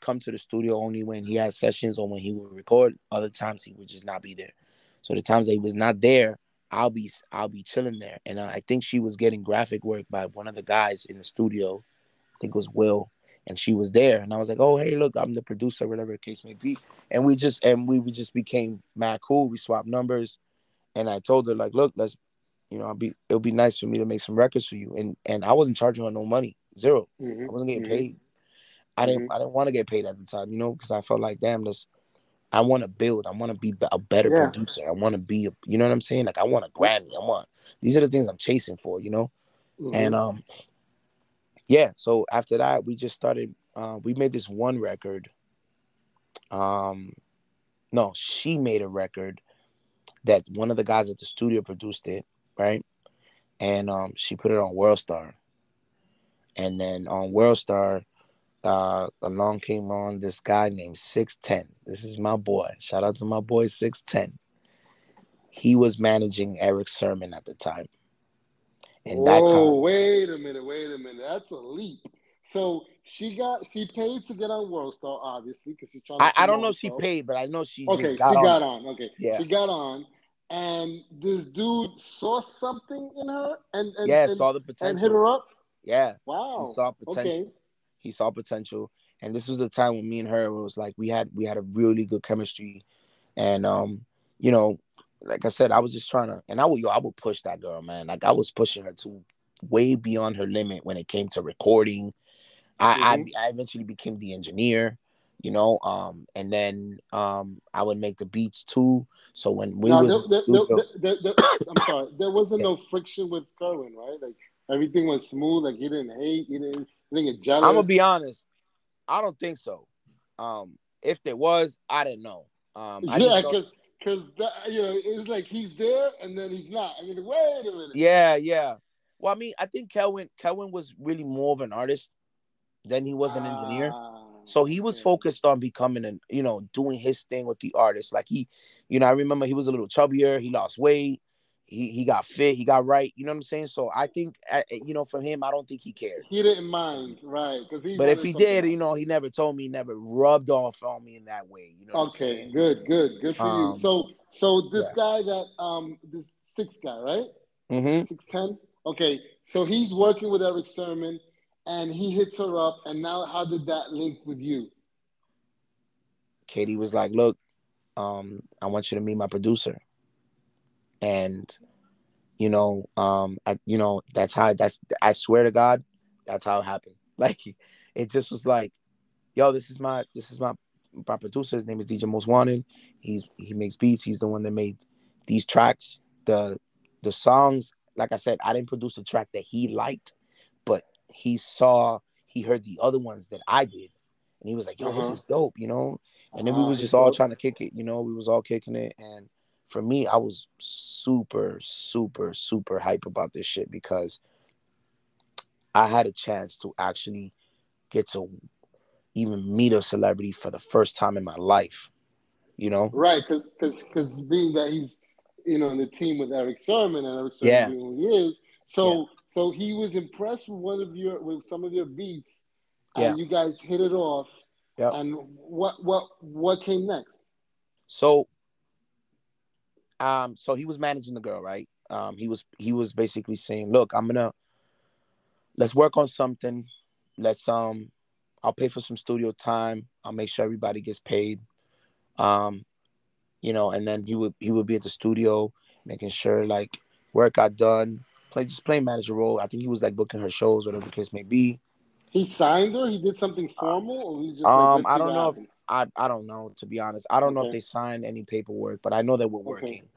come to the studio only when he had sessions or when he would record. Other times he would just not be there. So the times that he was not there, I'll be I'll be chilling there. And uh, I think she was getting graphic work by one of the guys in the studio. I think it was Will, and she was there. And I was like, "Oh, hey, look, I'm the producer, whatever the case may be." And we just and we, we just became mad cool. We swapped numbers, and I told her like, look, let's, you know, I'll be it'll be nice for me to make some records for you, and and I wasn't charging her no money, 0 Mhm. I wasn't getting Mhm. paid. I didn't I didn't want to get paid at the time, you know, because I felt like, damn, this. I want to build. I want to be a better Yeah. producer. I want to be, a, you know what I'm saying? Like I want a Grammy. I want. These are the things I'm chasing for, you know. Mhm. And um, yeah. So after that, we just started. Uh, we made this one record. Um, no, she made a record that one of the guys at the studio produced it, right? And um, she put it on Worldstar. And then on Worldstar, uh, along came on this guy named Six Ten. This is my boy. Shout out to my boy Six Ten. He was managing Erick Sermon at the time, and that's how. Oh, wait a minute, wait a minute. That's a leap. So she got she paid to get on Worldstar, obviously, because she's trying. To I, I don't know she paid, but I know she Okay, just got she on. got on. Okay, Yeah. she got on, and this dude saw something in her, and and yeah, and, saw the potential and hit her up. Yeah, Wow. he saw potential. Okay. He saw potential, and this was a time when me and her was like we had we had a really good chemistry, and um, you know, like I said, I was just trying to, and I would yo, I would push that girl, man. Like I was pushing her to way beyond her limit when it came to recording. I Mhm. I, I eventually became the engineer, you know, um, and then um, I would make the beats too. So when we Now, was there, there, there, there, I'm sorry. There wasn't Yeah. no friction with Kerwin, right? Like everything was smooth. Like he didn't hate. He didn't. He didn't get jealous. I'm gonna be honest, I don't think so. Um, if there was, I didn't know. Um, I yeah, because because you know it's like he's there and then he's not. I mean, wait a minute. Yeah, yeah. Well, I mean, I think Kelvin Kelvin was really more of an artist than he was an engineer. Ah, So he was okay. focused on becoming an, you know, doing his thing with the artist. Like he, you know, I remember he was a little chubbier. He lost weight. He he got fit. He got right. You know what I'm saying? So I think, you know, for him, I don't think he cared. He didn't mind, right? Because he. But if he did, else. you know, he never told me, never rubbed off on me in that way. You know? Okay, good, good, good for Um, you. So, so this yeah. guy that um this six guy, right? Mm-hmm. Six ten. Okay, so he's working with Erick Sermon, and he hits her up. And now, how did that link with you? Katie was like, "Look, um, I want you to meet my producer," and you know, um, I, you know, that's how that's. I swear to God, that's how it happened. Like, it just was like, "Yo, this is my this is my my producer. His name is DJ Most Wanted. He's he makes beats. He's the one that made these tracks. The the songs, like I said, I didn't produce a track that he liked, but he saw he heard the other ones that I did." And he was like, "Yo, this Uh-huh. is dope," you know. And then we was just all trying to kick it, you know. We was all kicking it, and for me, I was super, super, super hype about this shit because I had a chance to actually get to even meet a celebrity for the first time in my life, you know. Right, because because because being that he's you know in the team with Erick Sermon and Erick Sermon Yeah. being who he is, so so he was impressed with one of your with some of your beats, and Yeah. you guys hit it off. Yeah. And what what what came next? So, um, so he was managing the girl, right? Um, he was he was basically saying, "Look, I'm gonna let's work on something. Let's um, I'll pay for some studio time. I'll make sure everybody gets paid. Um, you know, and then he would he would be at the studio making sure like work got done. Play just playing manager role. I think he was like booking her shows, whatever the case may be. He signed her. He did something formal, or he just Um, like, I don't know if-? I I don't know to be honest. I don't know if they signed any paperwork, but I know that we're Okay. working.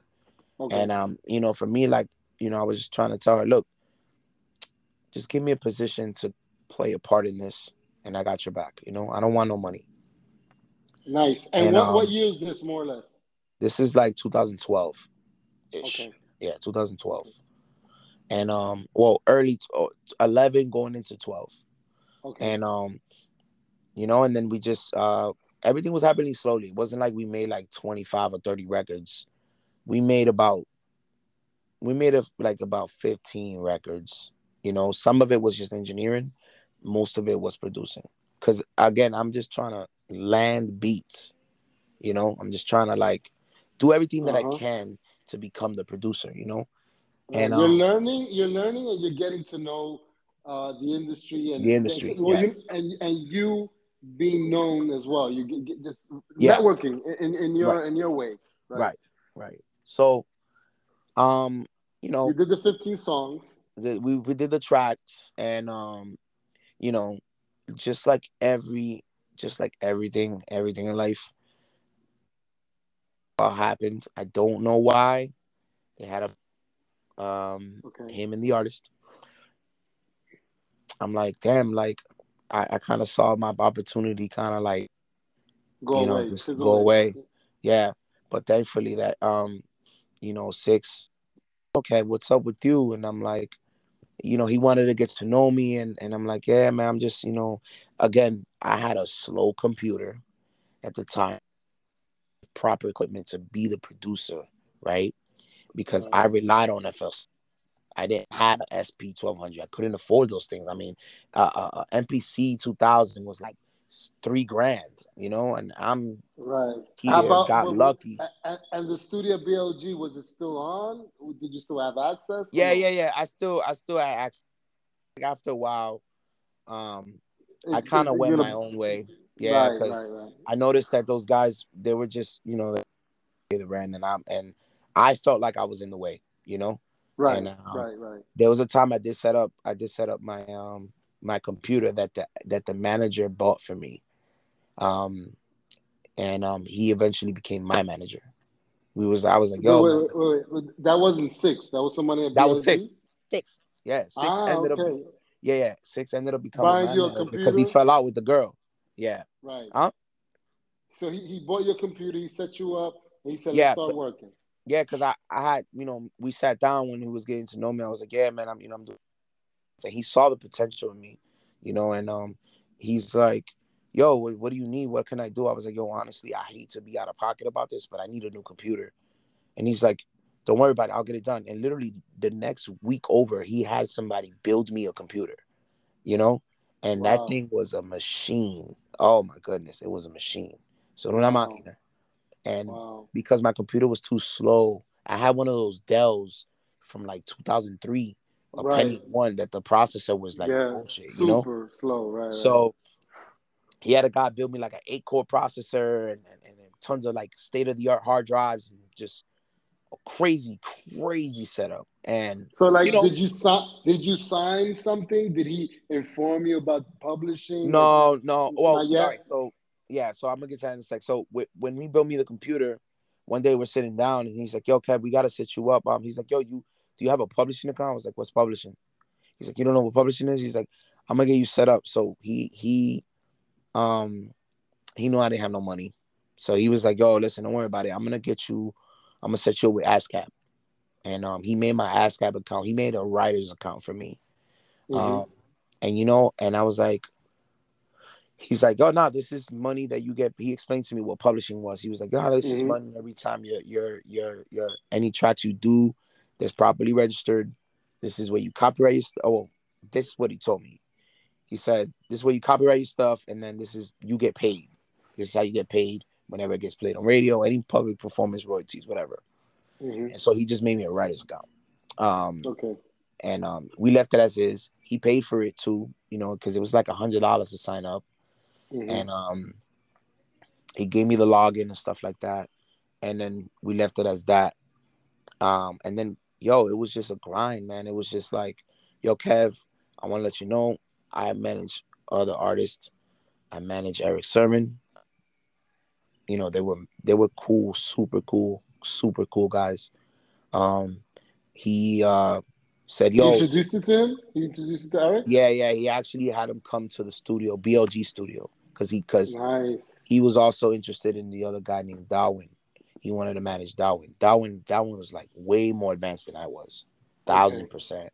Okay. And um, you know, for me, like, you know, I was just trying to tell her, look, just give me a position to play a part in this, and I got your back. You know, I don't want no money. nice. And, and, what what um, year is this, more or less? This is like 2012 ish. Okay. Yeah, 2012. And um, well, early t- oh, 11 going into 12. Okay. And um, you know, and then we just uh everything was happening slowly. It wasn't like we made like 25 or 30 records. We made about we made a, like about 15 records. You know, some of it was just engineering, most of it was producing. Cause again, I'm just trying to land beats. You know, I'm just trying to like do everything that Uh-huh. I can to become the producer, you know? And, you're um, learning. You're learning, and you're getting to know uh, the industry and The industry, Well, yeah. you, and and you being known as well. You get, get just Yeah. networking in, in your Right. in your way. Right. Right. So Um, you know, You did the 15 songs. the, we we did the tracks and um, you know, just like every, just like everything, everything in life, uh, happened. I don't know why. They had a um Okay. him and the artist. I'm like, damn, like I, I kind of saw my opportunity kind of like Go you know, away. just go away. yeah. But thankfully that um, you know, six, okay, what's up with you? And I'm like, you know, he wanted to get to know me and and I'm like, yeah, man, I'm just, you know, again, I had a slow computer at the time, proper equipment to be the producer, right? Because I relied on FL. I didn't have an SP twelve hundred. I couldn't afford those things. I mean, uh, uh, uh, MPC two thousand was like three grand, you know, and I'm Right. here, about got what- lucky. a- a- And the studio BLG was it still on? Did you still have access? Yeah, yeah, yeah. I still, I still had access. Like, After a while, um, I kind of went my own way. Yeah, because right, right. I noticed that those guys, they were just, you know, they the ran, and I'm, and I felt like I was in the way, you know. Right, and, um, right, right. There was a time I did set up, I did set up my um my computer that the that the manager bought for me, um, and um he eventually became my manager. We was, I was like, yo, wait, wait, wait, wait, wait. That wasn't six. That was somebody at that was six, six, yeah, six Ah, ended up, yeah, yeah, six ended up becoming Buying my you because he fell out with the girl. Yeah, Right. Huh? So he, he bought your computer, he set you up, and he said, Yeah, let's start but- working. Yeah, because I, I had, you know, we sat down when he was getting to know me. I was like, yeah, man, I'm, you know, I'm doing. And he saw the potential in me, you know, and um, he's like, yo, what, what do you need? What can I do? I was like, yo, honestly, I hate to be out of pocket about this, but I need a new computer. And he's like, don't worry about it, I'll get it done. And literally the next week over, he had somebody build me a computer, you know, and Wow. that thing was a machine. Oh my goodness, it was a machine. So Wow. máquina. And Wow. because my computer was too slow. I had one of those Dells from like 2003, a Right. Penny one that the processor was like yeah. bullshit, Super you know. slow, right? So he had a guy build me like an eight core processor and, and, and tons of like state of the art hard drives and just a crazy, crazy setup. And So like, You know- did you sign? Did you sign something? Did he inform you about publishing? no, no, well, all right, so yeah, so I'm gonna get to that in a sec. So wh- when he built me the computer, one day we're sitting down and he's like, "Yo, Kev, we gotta set you up." Um, he's like, "Yo, you do you have a publishing account?" I was like, "What's publishing?" He's like, "You don't know what publishing is?" He's like, "I'm gonna get you set up." So he he, um, he knew I didn't have no money, so he was like, "Yo, listen, don't worry about it. I'm gonna get you. I'm gonna set you up with ASCAP." And um, he made my ASCAP account. He made a writer's account for me. Mhm. Um, and you know, and I was like, he's like, oh no, this is money that you get. He explained to me what publishing was. He was like, oh, this is Mhm. money every time your your your your any tracks you do that's properly registered. This is where you copyright your st- oh, this is what he told me. He said, this is where you copyright your stuff, and then this is you get paid. This is how you get paid whenever it gets played on radio, any public performance royalties, whatever. Mhm. And so he just made me a writer's account. Um, Okay. and um, we left it as is. He paid for it too, you know, because it was like a hundred dollars to sign up, Mhm. and um, he gave me the login and stuff like that, and then we left it as that. Um, and then yo, it was just a grind, man. It was just like, yo, Kev, I want to let you know, I manage other artists. I manage Erick Sermon. You know, they were they were cool, super cool, super cool guys. Um, he uh said, you "Yo, introduced it to him. You introduced it to Erick. yeah, yeah." He actually had him come to the studio, BLG studio, because he because Nice. he was also interested in the other guy named Darwin. He wanted to manage Darwin. Darwin, Darwin was like way more advanced than I was, thousand Okay. percent.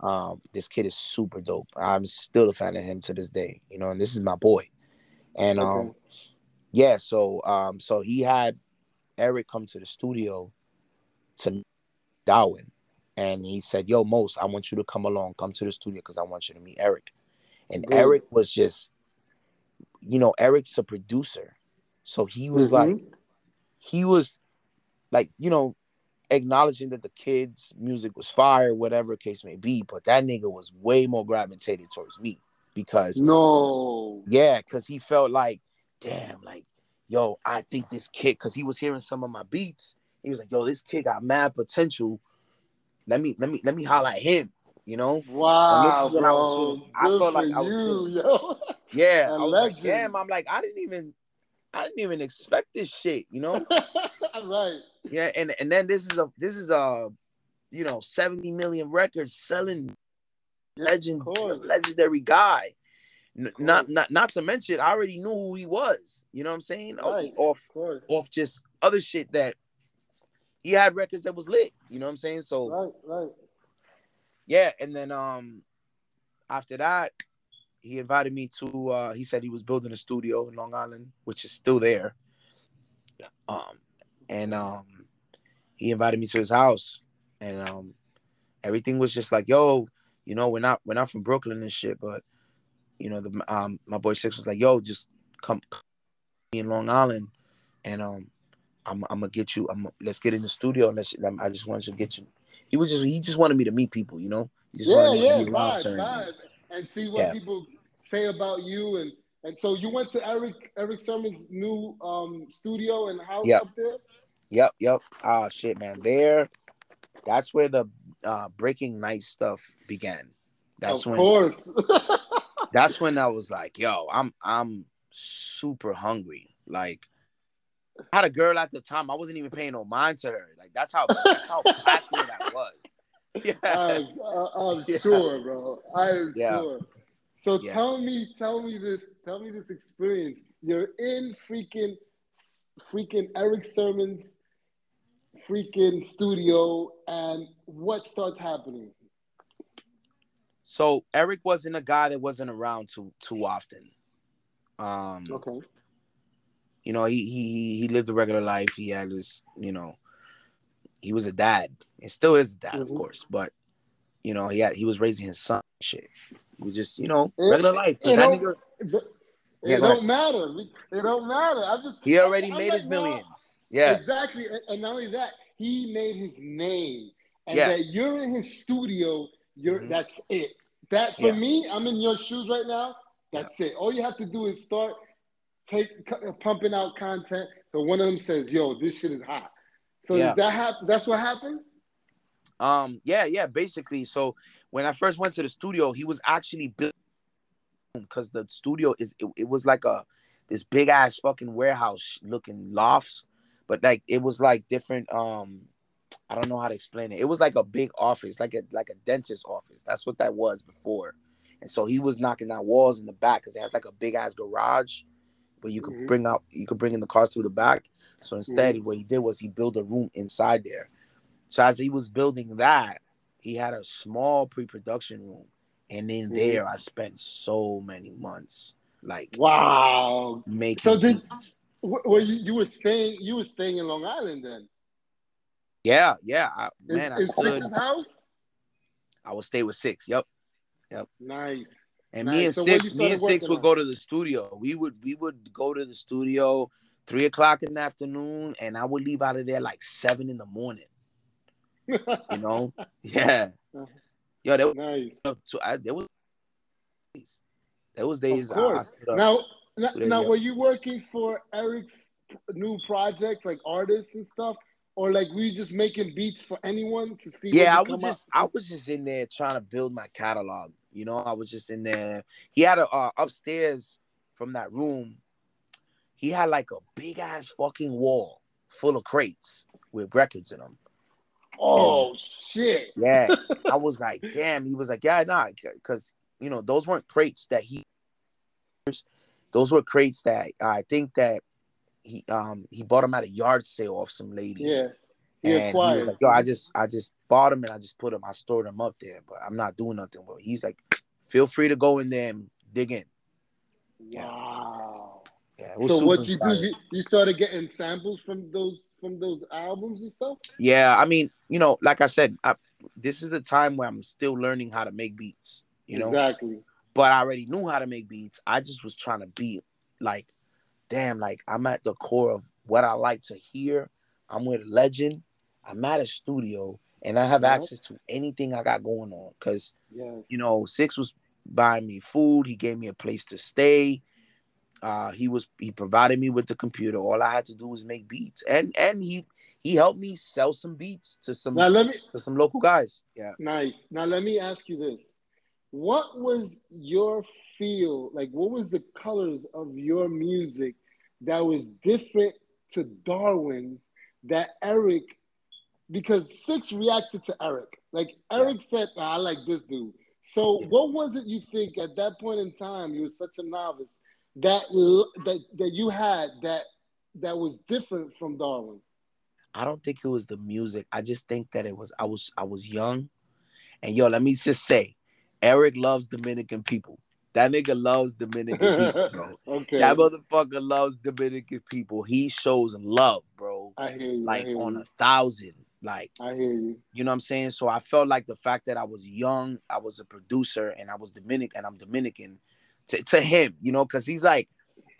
Um, this kid is super dope. I'm still a fan of him to this day, you know, and this is my boy. And um, Okay. yeah, so um, so he had Erick come to the studio to Darwin, and he said, "Yo, Most, I want you to come along, come to the studio because I want you to meet Erick." And Good. Erick was just, you know, Erick's a producer, so he was like, Mhm. he was like, you know, acknowledging that the kid's music was fire, whatever case may be, but that nigga was way more gravitated towards me because no. yeah, because he felt like, damn, like, yo, I think this kid, because he was hearing some of my beats He was like, "Yo, this kid got mad potential. Let me let me let me highlight him." You know? Wow, what I bro. was. I felt like I was. Yeah, I was like, "Damn!" I'm like, I didn't even, I didn't even expect this shit. You know? right. Yeah, and and then this is a this is a, you know, 70 million records selling, legend, legendary guy. Not not not to mention, I already knew who he was. You know what I'm saying? Right. Off Of course. off just other shit that he had records that was lit. You know what I'm saying? So Right, right. yeah, and then um after that, he invited me to uh he said he was building a studio in Long Island, which is still there. Um and um he invited me to his house and um everything was just like, yo, you know, we're not we're not from Brooklyn and shit, but you know, the um my boy Six was like, yo, just come, come in Long Island and um I'm I'm gonna get you. I'm let's get in the studio and let's. I just wanted to get you. He was just he just wanted me to meet people, you know. He just Yeah, wanted me yeah, to be around vibe, certain vibe, and see what Yeah. people say about you, and and so you went to Erick Erick Sermon's new um studio and house Yep. up there. Yep, yep. Ah, shit, man. There, that's where the uh, breaking night stuff began. That's of when. course. That's when I was like, yo, I'm I'm super hungry. Like, I had a girl at the time. I wasn't even paying no mind to her. Like, that's how that's how passionate I was. Yeah. I'm, I'm Yeah. sure, bro. I am Yeah. sure. So Yeah. tell me, tell me this, tell me this experience. You're in freaking, freaking Erick Sermon's freaking studio, and what starts happening? So Erick wasn't a guy that wasn't around too too often. Um, Okay. you know, he he he- lived a regular life. He had his, you know, he was a dad and still is a dad, of Mhm. course. But you know, he had he was raising his son. Shit, was just you know It- regular life. 'Cause it that don't- nigga, It Yeah, go don't matter. It don't matter. I just he already I'm made like, his millions. Yeah, Exactly. And, not only that, he made his name. And Yeah. that you're in his studio, you're Mhm. that's it. That for Yeah. me, I'm in your shoes right now. That's it. All you have to do is start take pumping out content. So one of them says, "Yo, this shit is hot." So Yeah. that happen? That's what happens. Um, yeah, yeah, basically. So when I first went to the studio, he was actually built because the studio is it, it was like a this big ass fucking warehouse looking lofts, but like it was like different. Um, I don't know how to explain it. It was like a big office, like a like a dentist office. That's what that was before. And so he was knocking down walls in the back because it has like a big ass garage where you could Mhm. bring out you could bring in the cars through the back. So instead, what he did was he built a room inside there. So as he was building that, he had a small pre-production room, and in Mhm. there I spent so many months like Wow. making. So did- Were you you were staying you were staying in Long Island then? Yeah, yeah, I, Is, man, I could. Six's house? I would stay with six. Yep. Yep. Nice. And Nice. me and So six, me and six would on? go to the studio. We would we would go to the studio three o'clock in the afternoon, and I would leave out of there like seven in the morning. You know? yeah. Yo, there was nice. to I, there was days. There was days Of I, I up. Now, now, now were you working for Erick's new project, like artists and stuff, or like were you just making beats for anyone to see? yeah, I was just up- I was just in there trying to build my catalog. You know, I was just in there. He had a uh, upstairs from that room. He had like a big ass fucking wall full of crates with records in them. Oh shit! Yeah, I was like, damn. He was like, yeah, nah, because you know those weren't crates that he. Those were crates that I think that he um he bought them at a yard sale off some lady. Yeah, he and he was like, "Yo, I just, I just bought them and I just put them, I stored them up there, but I'm not doing nothing." Well, he's like, "Feel free to go in there and dig in." wow. Yeah, was So what you do? You, you started getting samples from those from those albums and stuff. Yeah, I mean, you know, like I said, I, this is a time where I'm still learning how to make beats. You know, exactly. but I already knew how to make beats. I just was trying to be like, damn, like I'm at the core of what I like to hear. I'm with a legend. I'm at a studio, and I have access to anything I got going on. Cause Yes. you know, Six was buying me food. He gave me a place to stay. Uh, he was he provided me with the computer. All I had to do was make beats, and and he he helped me sell some beats to some Now let me to some local guys. Yeah. nice. Now let me ask you this: What was your feel like? What was the colors of your music that was different to Darwin's that Erick? Because Six reacted to Erick. Like Erick said, "Nah, "I like this dude." So what was it you think at that point in time? You were such a novice that that that you had that that was different from Darwin. I don't think it was the music. I just think that it was I was I was young. And yo, let me just say, Erick loves Dominican people. That nigga loves Dominican people, bro. okay. That motherfucker loves Dominican people. He shows love, bro. I hear you. Like hear on you. a thousand. Like, I hear you. you know what I'm saying? So I felt like the fact that I was young, I was a producer, and I was Dominican, and I'm Dominican to, to him, you know, because he's like,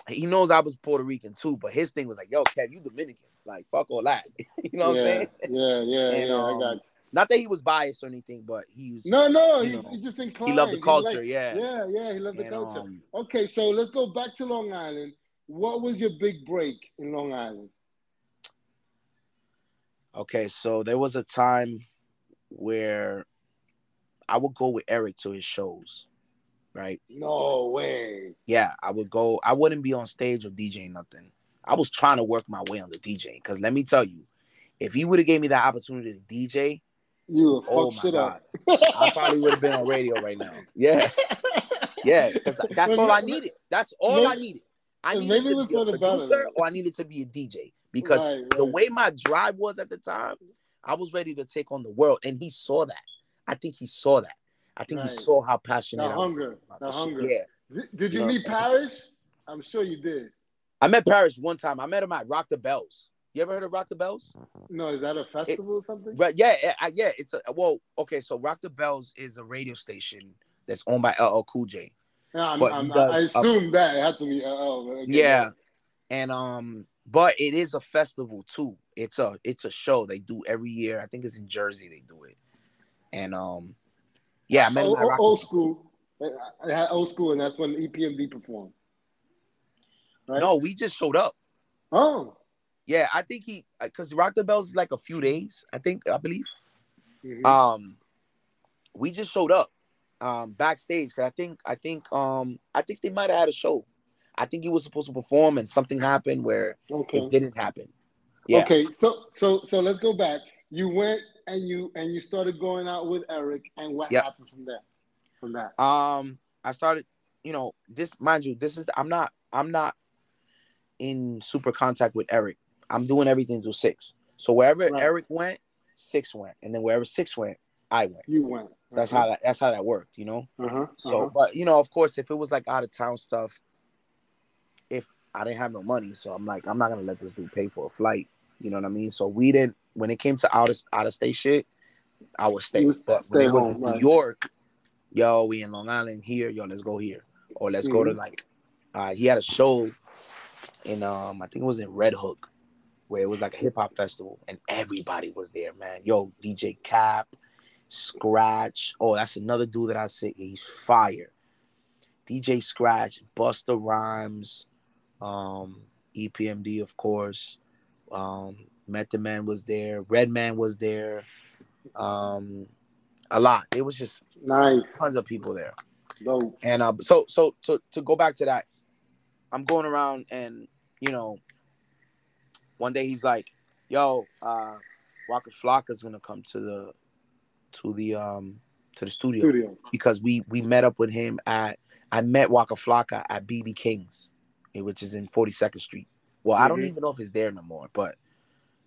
he knows I was Puerto Rican too, but his thing was like, yo, Kev, you Dominican. Like, fuck all that. you know what yeah, I'm saying? Yeah, yeah, And, yeah. um, I got you. Not that he was biased or anything, but he was No, no, he's, know, he's just inclined. he loved the culture, like- yeah. yeah, yeah. He loved the culture. um, Okay, so let's go back to Long Island. What was your big break in Long Island? Okay, so there was a time where I would go with Erick to his shows, right? No way. Yeah, I would go. I wouldn't be on stage or DJing nothing. I was trying to work my way on the DJ because let me tell you, if he would have gave me that opportunity to DJ, You oh my shit god, up. I probably would have been on radio right now. Yeah, yeah, because that's all I needed. That's all I needed. I needed maybe to be a the better, producer or I needed to be a DJ because Right, the way my drive was at the time, I was ready to take on the world, and he saw that. I think he saw that. I think he saw how passionate The I was hunger, about the shit. hunger. Yeah, Did, You you know meet what I'm Parrish? I'm sure you did. I met Parrish one time. I met him at Rock the Bells. You ever heard of Rock the Bells? No, is that a festival or something? Right. Yeah. yeah, yeah. It's a well. Okay. So Rock the Bells is a radio station that's owned by LL Cool J. Yeah, I'm, I'm, I a- assume that it had to be. Uh, oh, okay, Yeah. And um, but it is a festival too. It's a it's a show they do every year. I think it's in Jersey they do it. And um, yeah, him Old, old school. I had old school, and that's when EPMD performed. Right? No, we just showed up. Oh. Yeah, I think he because Rock the Bells is like a few days. I think I believe. Mhm. um we just showed up um backstage because i think i think um i think they might have had a show i think he was supposed to perform and something happened where okay. it didn't happen yeah Okay. So so so let's go back. You went and you and you started going out with Erick, and what Yep. happened from there? From that. um i started you know this mind you this is i'm not i'm not in super contact with erick i'm doing everything through six so wherever Right. erick went six went and then wherever six went i went You went. so that's how that that's how that worked you know Uh-huh. So, uh-huh. but you know, of course, if it was like out of town stuff, if I didn't have no money, so I'm like, I'm not gonna let this dude pay for a flight. You know what I mean? So we didn't. When it came to out of out of state shit, I would stay. Would But stay when it was. New York, yo, we in Long Island here, yo, let's go here, or let's go to Mm-hmm. like, uh, he had a show in um, I think it was in Red Hook, where it was like a hip hop festival, and everybody was there, man. Yo, DJ Cap, Scratch. Oh, that's another dude that I say he's fire. DJ Scratch, Busta Rhymes, um, EPMD, of course. Um, Method Man was there. Redman was there. Um, a lot. It was just Nice. tons of people there. Dope. And uh, so so to to go back to that, I'm going around and you know, one day he's like, "Yo, uh, Waka Flocka's gonna come to the to the um to the studio, Studio. because we we met up with him at I met Waka Flocka at BB King's, eh, which is in 42nd Street. Well, I don't Mhm. even know if it's there no more, but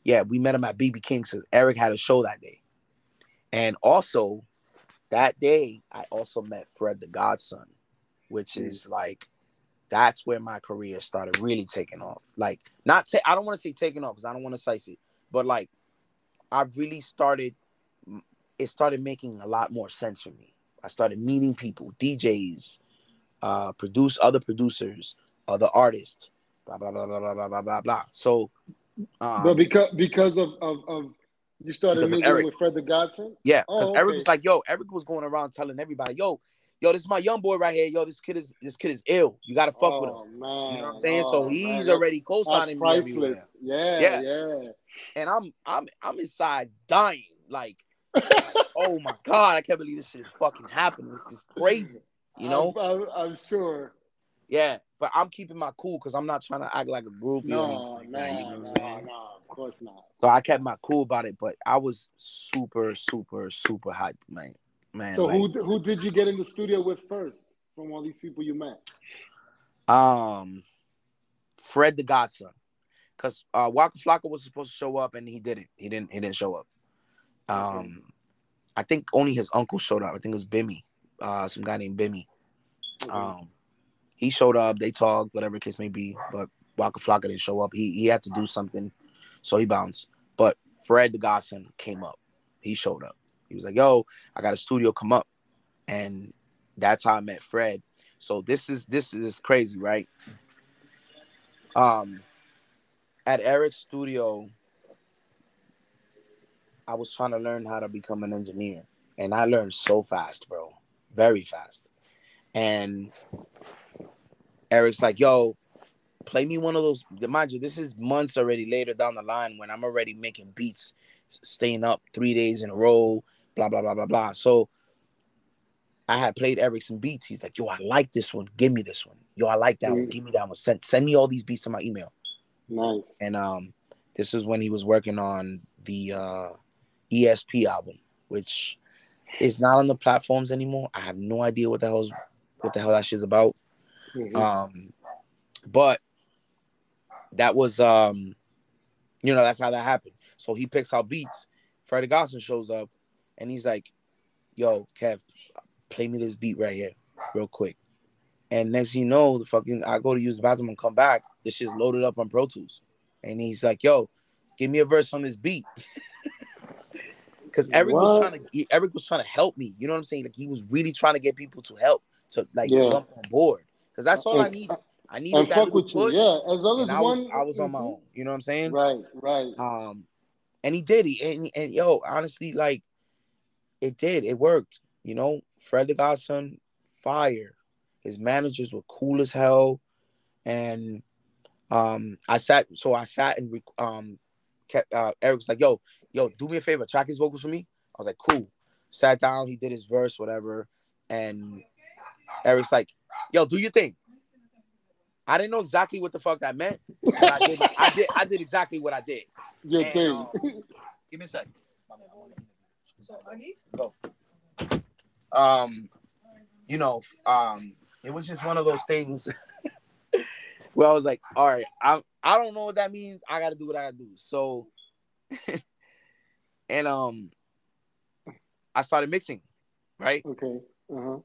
yeah, we met him at BB King's. So Erick had a show that day, and also that day I also met Fred the Godson, which Mm. is like that's where my career started really taking off. Like not ta- I don't want to say taking off because I don't want to size it, but like I really started. It started making a lot more sense for me. I started meeting people, DJs, uh, produce other producers, other artists, blah blah blah blah blah blah blah blah. So, um, but because because of of, of you started meeting Erick. with Fred the Godson. Yeah, because oh, okay. Erick was like, "Yo, Erick was going around telling everybody, yo." Yo, this is my young boy right here. Yo, this kid is this kid is ill. You gotta fuck oh, with him. Oh, man. You know what I'm saying? Oh, so he's man. already co-signing me. Priceless. Yeah, yeah, yeah. And I'm I'm I'm inside dying. Like, like oh my god, I can't believe this shit is fucking happening. This is crazy. You know, I'm, I'm, I'm sure. Yeah, but I'm keeping my cool because I'm not trying to act like a groupie. No, no, like you know no, what I'm saying? no, of course not. So I kept my cool about it, but I was super, super, super hyped, man. Man, So like, who who did you get in the studio with first from all these people you met? um, Fred the Godson, because uh, Waka Flocka was supposed to show up and he didn't. He didn't. He didn't show up. Um, I think only his uncle showed up. I think it was Bimmy, uh, some guy named Bimmy. Okay. Um, he showed up. They talked, whatever the case may be. But Waka Flocka didn't show up. He he had to do something, so he bounced. But Fred the Godson came up. He showed up. He was like, "Yo, I got a studio. Come up," and that's how I met Fred. So this is this is crazy, right? Um, at Erick's studio, I was trying to learn how to become an engineer, and I learned so fast, bro, very fast. And Erick's like, "Yo, play me one of those." Mind you, this is months already later down the line when I'm already making beats, staying up three days in a row, blah blah blah blah blah. So I had played Erick some beats. He's like, "Yo, I like this one. Give me this one. Yo, I like that one. Mhm. Give me that one. Send send me all these beats to my email." Nice. and um this is when he was working on the uh ESP album, which is not on the platforms anymore. I have no idea what the hell's what the hell that shit's about. Mhm. Um but that was um you know that's how that happened. So he picks out beats. Fred the Godson shows up and he's like, yo, Kev, play me this beat right here, real quick. And next you know, the fucking I go to use the bathroom and come back. This shit's loaded up on Pro Tools. And he's like, yo, give me a verse on this beat. Cause Erick was trying to Erick was trying to help me. You know what I'm saying? Like he was really trying to get people to help to like Yeah. jump on board. Cause that's all I needed. I needed And that fuck with you, push. yeah. As long as I was one, I was on my Mhm. own. You know what I'm saying? Right, right. Um, and he did. He and, and yo, honestly, like it did. It worked. You know, Fred the Godson, fire. His managers were cool as hell, and um, I sat. So I sat and rec- um, kept. Uh, Erick was like, "Yo, yo, do me a favor, track his vocals for me." I was like, "Cool." Sat down. He did his verse, whatever, and Erick's like, "Yo, do your thing." I didn't know exactly what the fuck that meant. I did. I did. I did exactly what I did. Your And, thing. um, Give me a second. Go. Um, you know, um, it was just one of those things where I was like, all right, I I don't know what that means. I gotta do what I gotta do. So and um I started mixing, right? okay. Uh-huh.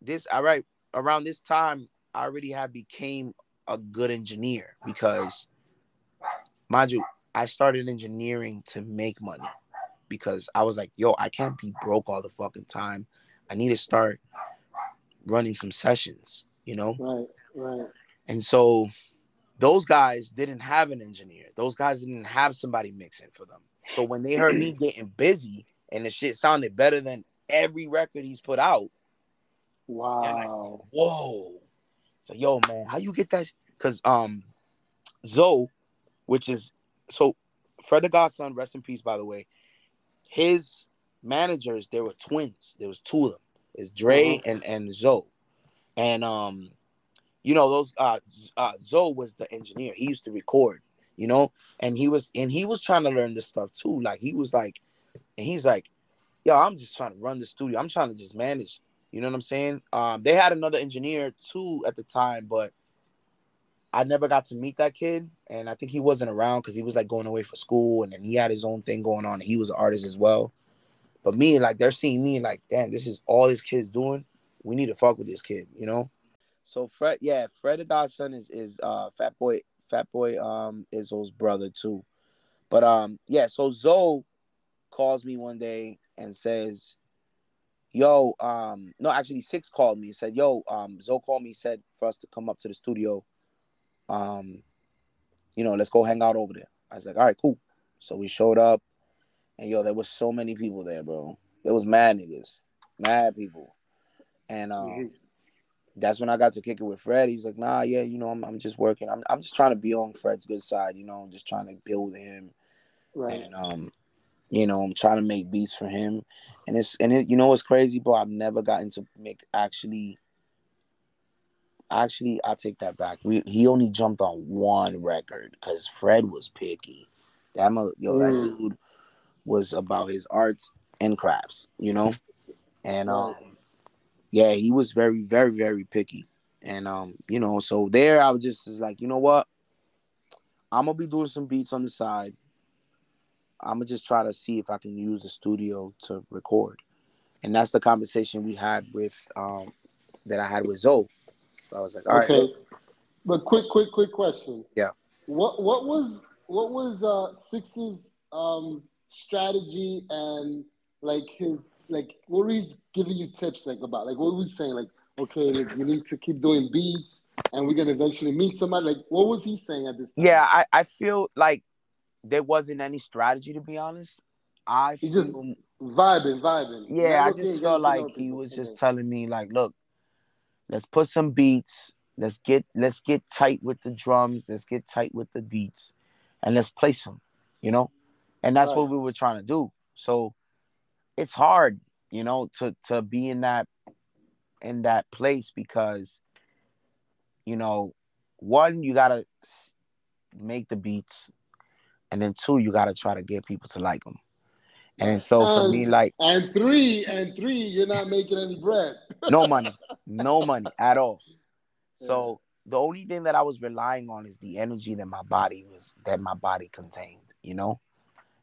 This all right, around this time, I already had became a good engineer because mind you, I started engineering to make money because I was like, yo, I can't be broke all the fucking time. I need to start running some sessions, you know? Right, right. And so those guys didn't have an engineer. Those guys didn't have somebody mixing for them. So when they heard me getting busy and the shit sounded better than every record he's put out, Wow. whoa. So yo, man, how you get that? Because um Zoe, which is so Fred the Godson, rest in peace, by the way. His managers, there were twins. There was two of them. It's Dre Uh-huh. and and Zoe. And um, you know, those uh, uh Zoe was the engineer. He used to record, you know, and he was and he was trying to learn this stuff too. Like he was like, and he's like, yo, I'm just trying to run the studio. I'm trying to just manage. You know what I'm saying? Um, they had another engineer too at the time, but I never got to meet that kid, and I think he wasn't around because he was like going away for school, and then he had his own thing going on. He was an artist as well. But me, like, they're seeing me like, damn, this is all this kid's doing. We need to fuck with this kid, you know. So Fred, yeah, Fred Godson is is uh Fat Boy, Fat Boy um Izzo's brother too. But um yeah, so Zoe calls me one day and says, "Yo, um, no, actually, Six called me and said, "Yo, um, Zoe called me, said for us to come up to the studio, um, you know, let's go hang out over there." I was like, "All right, cool." So we showed up, and yo, there was so many people there, bro. There was mad niggas, mad people, and um, that's when I got to kick it with Fred. He's like, "Nah, yeah, you know, I'm, I'm just working. I'm, I'm just trying to be on Fred's good side, you know, I'm just trying to build him." Right. and um, you know, I'm trying to make beats for him, and it's and it, you know what's crazy, bro? I've never gotten to make actually. Actually, I take that back. We he only jumped on one record because Fred was picky. That yo, that Mm. dude was about his arts and crafts, you know, and um, yeah, he was very, very, very picky, and um, you know, so there I was just is like, you know what, I'm gonna be doing some beats on the side. I'm gonna just try to see if I can use the studio to record, and that's the conversation we had with um that I had with Zoe. So I was like, all right, okay. But quick, quick, quick question. Yeah. What what was what was uh Six's um strategy and like his like what was he giving you tips like about like what was he saying like okay like, you need to keep doing beats and we're gonna eventually meet somebody like what was he saying at this time? yeah, I I feel like there wasn't any strategy to be honest. I He feel, just vibing, vibing. yeah, I just felt like he was just telling me like, look, let's put some beats, let's get let's get tight with the drums, let's get tight with the beats, and let's play some, you know, and that's what we were trying to do. So it's hard, you know, to to be in that in that place because, you know, one you gotta make the beats, and then two you gotta try to get people to like them. And so for me, like And three, and three, you're not making any bread. no money, no money at all. So the only thing that I was relying on is the energy that my body was that my body contained, you know.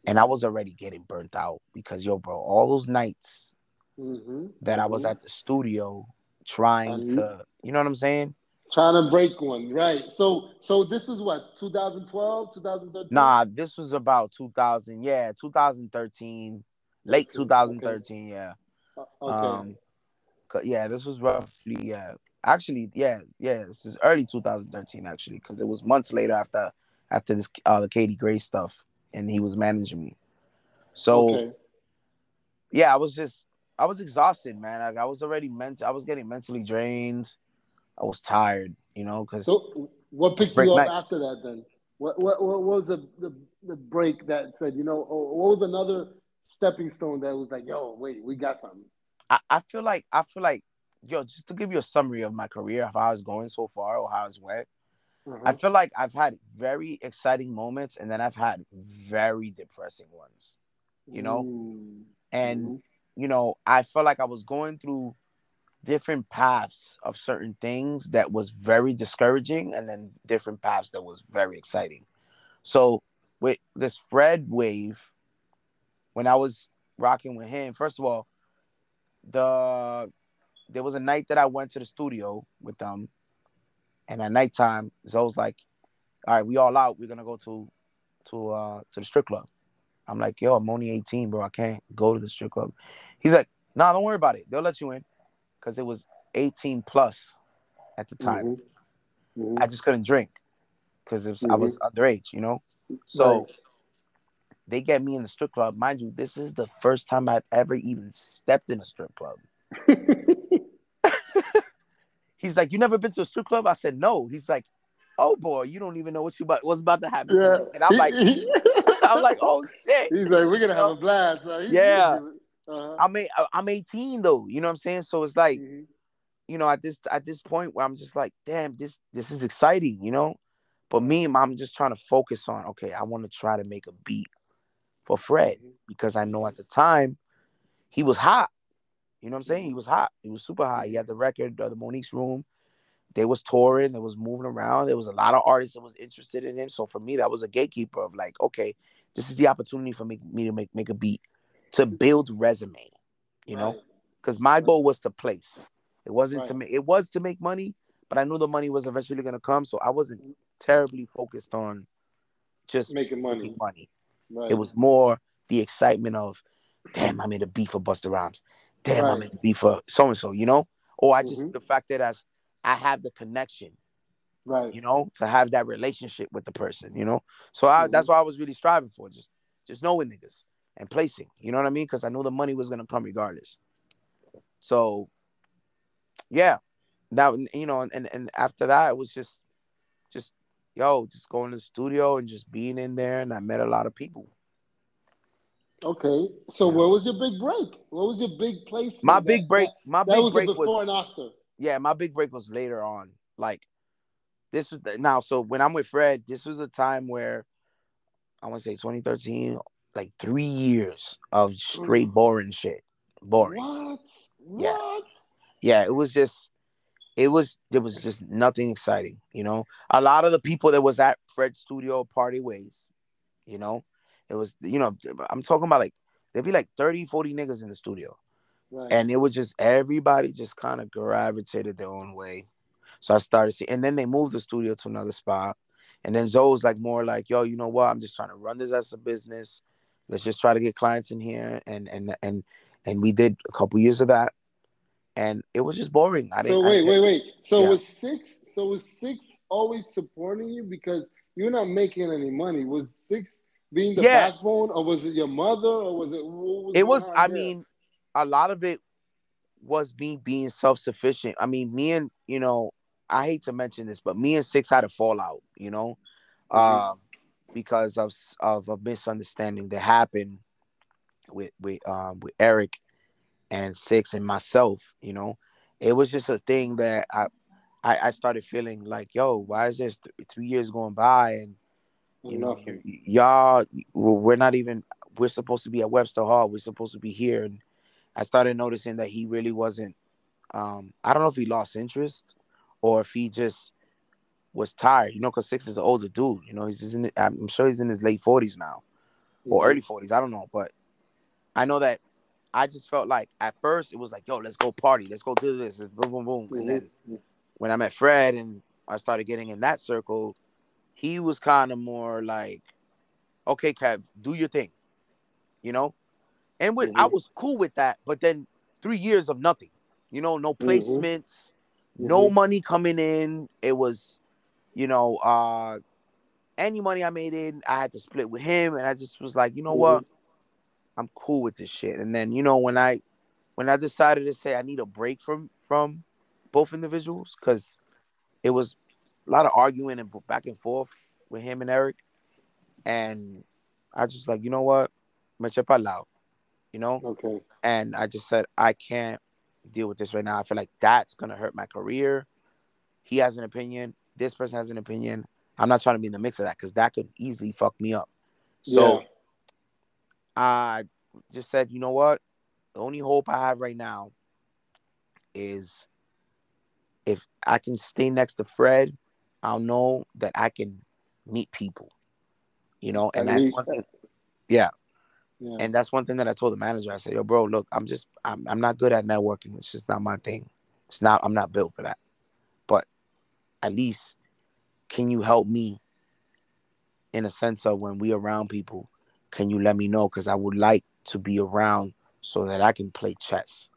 And I was already getting burnt out because yo, bro, all those nights hmm that I was at the studio trying And- to, you know what I'm saying? Trying to break one, right? So, so this is what 2012, 2013. Nah, this was about 2000, yeah, 2013, late Okay, 2013, yeah. Uh, okay. Um, yeah, this was roughly yeah. Actually, yeah, yeah, this is early 2013 actually, because it was months later after after this uh the Katie Gray stuff, and he was managing me. So okay. yeah, I was just I was exhausted, man. Like I was already meant I was getting mentally drained. I was tired, you know, because So, what picked you up night. after that? Then, what what what was the, the the break that said, you know, oh, what was another stepping stone that was like, yo, wait, we got something. I, I feel like I feel like yo, just to give you a summary of my career, of how I was going so far or how it's went. Uh-huh. I feel like I've had very exciting moments and then I've had very depressing ones. you know, Mm. And Mhm. you know, I felt like I was going through different paths of certain things that was very discouraging and then different paths that was very exciting. So with this Fred wave, when I was rocking with him, first of all, the there was a night that I went to the studio with them, and at nighttime, Zoe's like, "All right, we all out. We're gonna go to to uh to the strip club." I'm like, "Yo, I'm only 18, bro. I can't go to the strip club." He's like, "Nah, don't worry about it. They'll let you in," because it was 18 plus at the time. Mhm. Mhm. I just couldn't drink because I was underage, you know. So Mm-hmm. Right. they get me in the strip club. Mind you, this is the first time I've ever even stepped in a strip club. He's like, "You never been to a strip club?" I said, "No." He's like, "Oh boy, you don't even know what you about what's about to happen." yeah. And I'm like, I'm like, "Oh shit." he's like, we're gonna have a blast. He's- Yeah. he's- Uh-huh. I'm a, I'm 18 though. You know what I'm saying? So it's like, Mhm. you know, at this at this point where I'm just like, damn, this this is exciting, you know. But me, I'm just trying to focus on, okay, I want to try to make a beat for Fred because I know at the time he was hot. You know what I'm saying? He was hot. He was super hot. He had the record, uh, the Monique's Room. They was touring. They was moving around. There was a lot of artists that was interested in him. So for me, that was a gatekeeper of like, okay, this is the opportunity for me, me to make make a beat to build resume. You know, because my goal was to place. It wasn't to make. It was to make money, but I knew the money was eventually gonna come. So I wasn't terribly focused on just making money. making money. Right. It was more the excitement of, damn, I made a beat for Busta Rhymes. Damn, I Right. made a beat for so and so. You know, or I just Mhm. the fact that as I have the connection, right. you know, to have that relationship with the person. You know, so I, that's what I was really striving for. Just just knowing niggas and placing. You know what I mean? Because I knew the money was gonna come regardless. So, yeah, that you know, and and after that, it was just, just yo, just going to the studio and just being in there, and I met a lot of people. Okay, so yeah. where was your big break? What was your big place? My big break. My that, big was break before was, and after. Yeah, my big break was later on. Like this was the, now. So when I'm with Fred, this was a time where I want to say 2013, like three years of straight boring shit. Boring. What? Yeah. What? Yeah, it was just it was there was just nothing exciting, you know. A lot of the people that was at Fred's studio party ways, you know. It was you know, I'm talking about like there'd be like 30, 40 niggas in the studio. Right. And it was just everybody just kind of gravitated their own way. So I started seeing, and then they moved the studio to another spot. And then Zoe was like more like, yo, you know what? I'm just trying to run this as a business. Let's just try to get clients in here. And and and and we did a couple years of that. And it was just boring. I didn't. So wait, wait, wait. So yeah. was six? So was six always supporting you because you're not making any money? Was six being the yeah. backbone, or was it your mother, or was it? Was it was. I there? mean, a lot of it was me being self sufficient. I mean, me and you know, I hate to mention this, but me and Six had a fallout, you know, mm-hmm. uh, because of of a misunderstanding that happened with with um with Erick and Six and myself. You know, it was just a thing that I I, I started feeling like, yo, why is this th- three years going by and you know y'all we're not even we're supposed to be at Webster Hall. We're supposed to be here, and I started noticing that he really wasn't. Um, I don't know if he lost interest or if he just was tired, you know, because Six is an older dude. You know, he's in. I'm sure he's in his late forties now, or mm-hmm. early forties. I don't know, but I know that I just felt like at first it was like, yo, let's go party, let's go do this, let's boom, boom, boom, mm-hmm. and then mm-hmm. when I met Fred and I started getting in that circle, he was kind of more like, okay, Kev, do your thing, you know, and with, mm-hmm. I was cool with that. But then three years of nothing, you know, no mm-hmm. placements mm-hmm. no money coming in. It was, you know, uh any money I made in, I had to split with him, and I just was like, you know mm-hmm. what, I'm cool with this shit. And then you know when I when I decided to say I need a break from from both individuals because it was a lot of arguing and back and forth with him and Erick, and I just like, you know what, me chepa lao, you know. Okay. And I just said I can't deal with this right now. I feel like that's gonna hurt my career. He has an opinion. This person has an opinion. I'm not trying to be in the mix of that because that could easily fuck me up. So yeah. I just said, you know what? The only hope I have right now is if I can stay next to Fred, I'll know that I can meet people. You know, and At that's one thing. Yeah. Yeah. And that's one thing that I told the manager. I said, "Yo, bro, look, I'm just, I'm, I'm not good at networking. It's just not my thing. It's not, I'm not built for that. At least, can you help me in a sense of when we around people? Can you let me know? Because I would like to be around so that I can play chess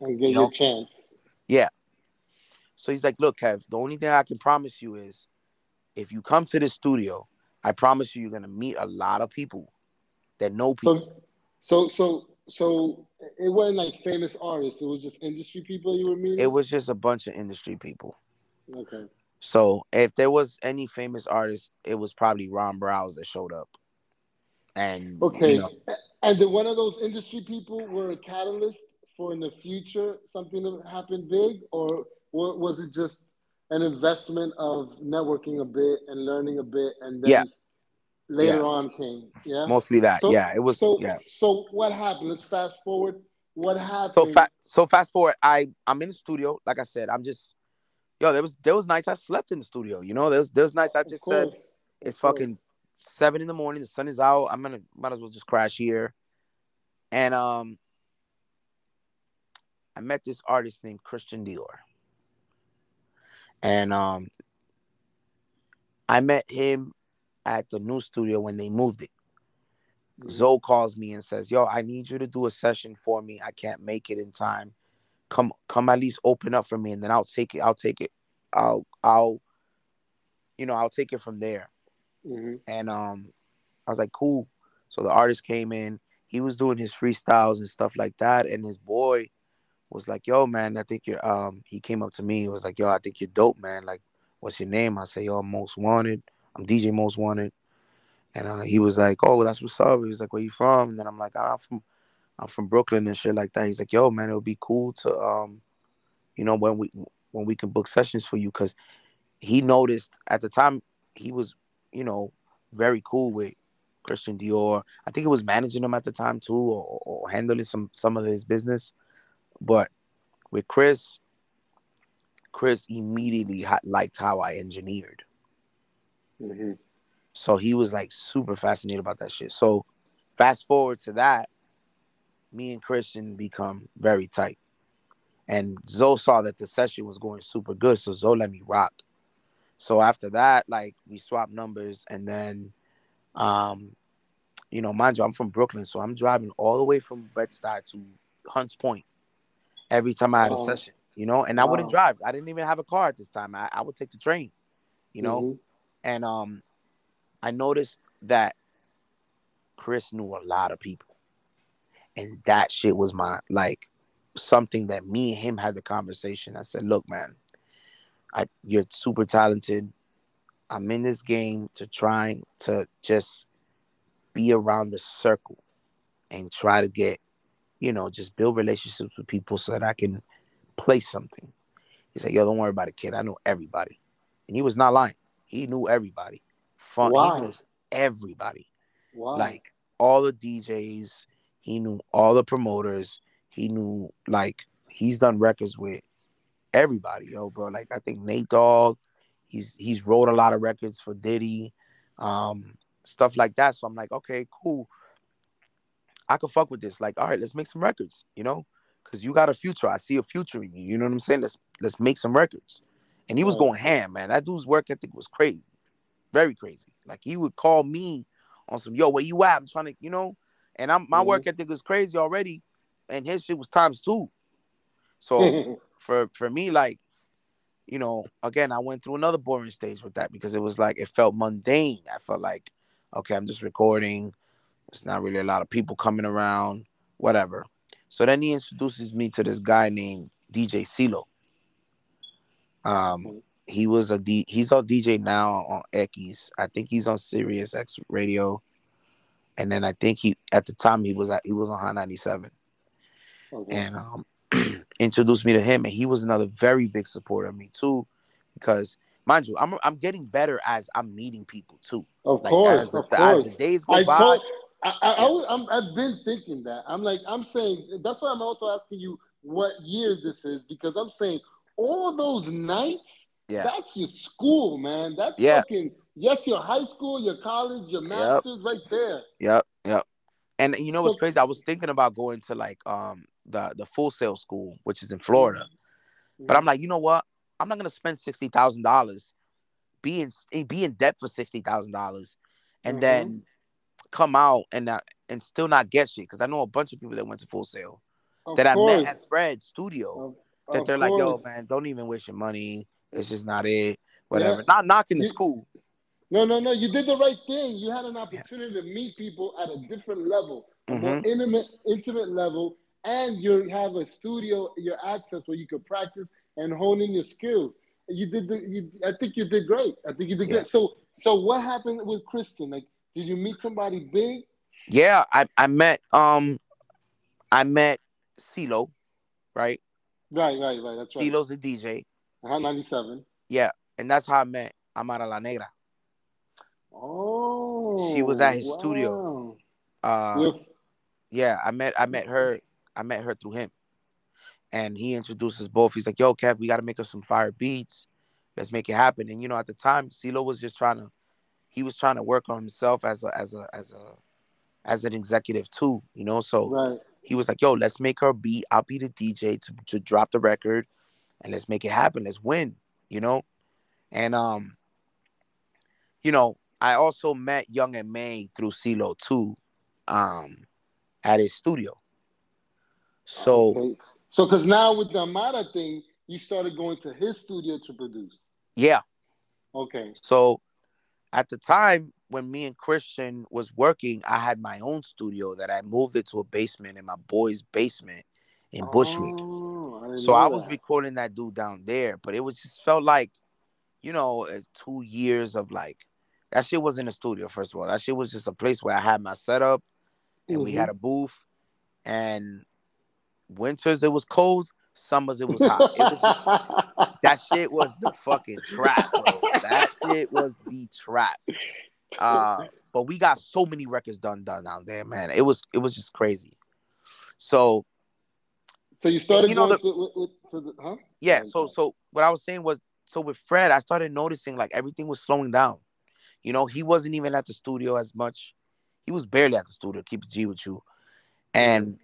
and get you know? chance. Yeah. So he's like, look, Kev, the only thing I can promise you is, if you come to the studio, I promise you, you're gonna meet a lot of people that know people. So, so, so, so it wasn't like famous artists. It was just industry people you were meeting. It was just a bunch of industry people. Okay. So if there was any famous artist, it was probably Ron Browz that showed up. And okay, you know, and did one of those industry people were a catalyst for in the future something to happen big, or was it just an investment of networking a bit and learning a bit, and then yeah later yeah. on came. Yeah, mostly that. So, yeah, it was. So, yeah. so what happened? Let's fast forward. What happened? So fast. So fast forward. I I'm in the studio. Like I said, I'm just. Yo, there was there was nights I slept in the studio. You know, there was there was nights I just said, it's fucking seven in the morning. The sun is out. I'm gonna might as well just crash here. And um, I met this artist named Christian Dior. And um, I met him at the new studio when they moved it. Mm-hmm. Zoe calls me and says, "Yo, I need you to do a session for me. I can't make it in time. Come, come, at least open up for me, and then I'll take it. I'll take it. I'll, I'll, you know, I'll take it from there." Mm-hmm. And um, I was like, "Cool." So the artist came in. He was doing his freestyles and stuff like that, and his boy was like, "Yo, man, I think you're." Um, he came up to me. He was like, "Yo, I think you're dope, man. Like, what's your name?" I say, "Yo, I'm Most Wanted." I'm DJ Most Wanted. And uh, he was like, "Oh, that's what's up." He was like, "Where you from?" And then I'm like, oh, "I'm from, I'm from Brooklyn and shit like that." He's like, "Yo, man, it would be cool to, um, you know, when we when we can book sessions for you, because he noticed at the time he was, you know, very cool with Christian Dior. I think he was managing him at the time too, or, or handling some some of his business. But with Chris, Chris immediately liked how I engineered. Mm-hmm. So he was like super fascinated about that shit. So fast forward to that, me and Christian become very tight. And Zoe saw that the session was going super good. So Zoe let me rock. So after that, like we swapped numbers and then um, you know, mind you, I'm from Brooklyn, so I'm driving all the way from Bed-Stuy to Hunts Point every time I had a session, you know, and I wouldn't drive. I didn't even have a car at this time. I, I would take the train, you know, mm-hmm. and um I noticed that Chris knew a lot of people. And that shit was my like something that me and him had the conversation. I said, look, man, I you're super talented. I'm in this game to trying to just be around the circle and try to get, you know, just build relationships with people so that I can play something. He said, Yo, don't worry about it, kid. I know everybody. And he was not lying. He knew everybody fun. Why? He knows everybody. Why? Like all the DJs. He knew all the promoters. He knew like he's done records with everybody, yo, bro. Like I think Nate Dogg. He's he's wrote a lot of records for Diddy, um, stuff like that. So I'm like, okay, cool. I can fuck with this. Like, all right, let's make some records, you know, because you got a future. I see a future in you. You know what I'm saying? Let's let's make some records. And he was going ham, man. That dude's work ethic was crazy very crazy. Like he would call me on some, yo, where you at? I'm trying to, you know, and I'm my mm-hmm. work ethic was crazy already, and his shit was times two. So for for me, like, you know, again, I went through another boring stage with that because it was like it felt mundane. I felt like, okay, I'm just recording. It's not really a lot of people coming around, whatever. So then he introduces me to this guy named DJ Silo. Um, mm-hmm he was a D he's on DJ now on Ekis. I think he's on Sirius X radio. And then I think he at the time he was at he was on Hot 97. Okay. And um introduced me to him and he was another very big supporter of me too because mind you I'm I'm getting better as I'm meeting people too. Of like, course, the, of course. As the days go I by. Told, I. I, have been thinking that. I'm like, I'm saying, that's why I'm also asking you what year this is because I'm saying all those nights yeah. That's your school, man. That's yeah. fucking yes, your high school, your college, your masters yep. right there. Yep, yep. And you know so, what's crazy? I was thinking about going to like um the the Full Sail school, which is in Florida. Mm-hmm. But I'm like, you know what? I'm not gonna spend sixty thousand dollars, be in be in debt for sixty thousand dollars, and mm-hmm. then come out and not, and still not get shit. Because I know a bunch of people that went to Full Sail of that course. I met at Fred's studio. Of, that they're course. like, yo, man, don't even waste your money. It's just not it. Whatever. Yeah. Not knocking the school. No, no, no. You did the right thing. You had an opportunity yeah. to meet people at a different level, mm-hmm. more intimate, intimate level, and you have a studio, your access where you could practice and hone in your skills. You did. The, you, I think you did great. I think you did yeah. great. So, so what happened with Christian? Like, did you meet somebody big? Yeah, I I met um, I met CeeLo, right? Right, right, right. That's right. CeeLo's a DJ. Uh-huh, 97. Yeah, and that's how I met Amara La Negra. Oh. She was at his wow. studio. Uh, With... yeah, I met I met her. I met her through him. And he introduces both. He's like, yo, Kev, we gotta make us some fire beats. Let's make it happen. And you know, at the time, CeeLo was just trying to he was trying to work on himself as a as a as a as an executive too, you know. So right. he was like, "Yo, let's make her beat. I'll be the DJ to, to drop the record and let's make it happen. Let's win, you know? And um, you know, I also met Young and May through CeeLo too, um, at his studio. So okay. So cause now with the Amara thing, you started going to his studio to produce. Yeah. Okay. So at the time when me and Christian was working, I had my own studio that I moved it to a basement in my boy's basement in Bushwick. Oh so I was recording that dude down there, but it was just felt like, you know, two years of like that shit was in the studio. First of all, that shit was just a place where I had my setup, and we Mm-hmm. had a booth. And winters it was cold, summers it was hot. It was just, that shit was the fucking trap, bro. That shit was the trap. Uh, but we got so many records done done down there, man. It was it was just crazy. So so you started You know going the- to, with, with, to the, huh? yeah, so so what I was saying was so with Fred, I started noticing like everything was slowing down. You know, he wasn't even at the studio as much. He was barely at the studio, keep it G with you. And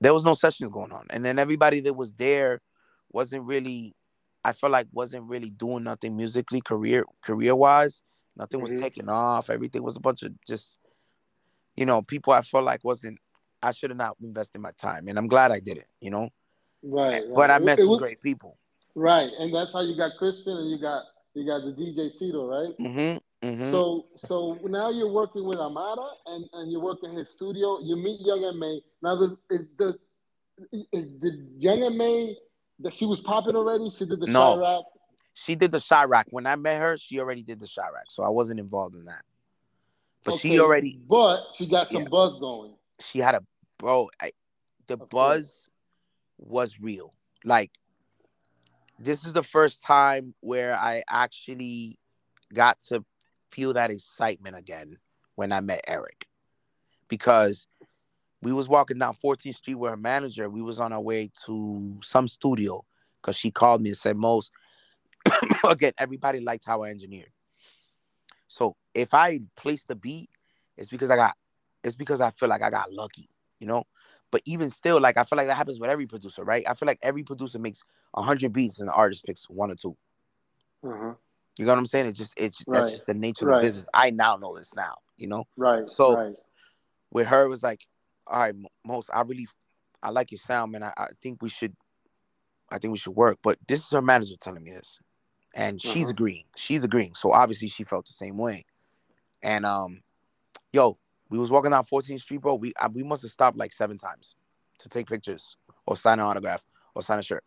there was no sessions going on. And then everybody that was there wasn't really, I felt like wasn't really doing nothing musically, career career wise. Nothing was Mhm. taking off. Everything was a bunch of just, you know, people I felt like wasn't I should have not invested my time. And I'm glad I did it, you know. Right, But. I met it some was- great people. Right, and that's how you got Christian, and you got you got the DJ Cito, right? Mm-hmm. Mm-hmm. So so now you're working with Amara, and and you work in his studio. You meet Young M.A. Now this is the is the Young M.A that she was popping already. She did the No. Chirac. she did the Chirac. When I met her, she already did the Chirac, so I wasn't involved in that. But she already But she got some Yeah. buzz going. she had a bro. I, the Of buzz was real. Like this is the first time where I actually got to feel that excitement again when I met Eric, because we was walking down 14th Street with her manager. We was on our way to some studio because she called me and said, "Most again, everybody liked how I engineered. So if I place the beat, it's because I got, it's because I feel like I got lucky, you know. But even still, like I feel like that happens with every producer, right? I feel like every producer makes hundred beats and the artist picks one or two. Uh-huh. You know what I'm saying? It's just, it's Right. that's just the nature of Right. the business. I now know this now, you know. Right. So- right. with her it was like, all right, most I really, I like your sound, man. I, I think we should, I think we should work. But this is her manager telling me this, and she's Uh-huh. agreeing. She's agreeing. So obviously she felt the same way. And um, yo, we was walking down 14th Street, bro. We I, we must have stopped like seven times to take pictures or sign an autograph or sign a shirt.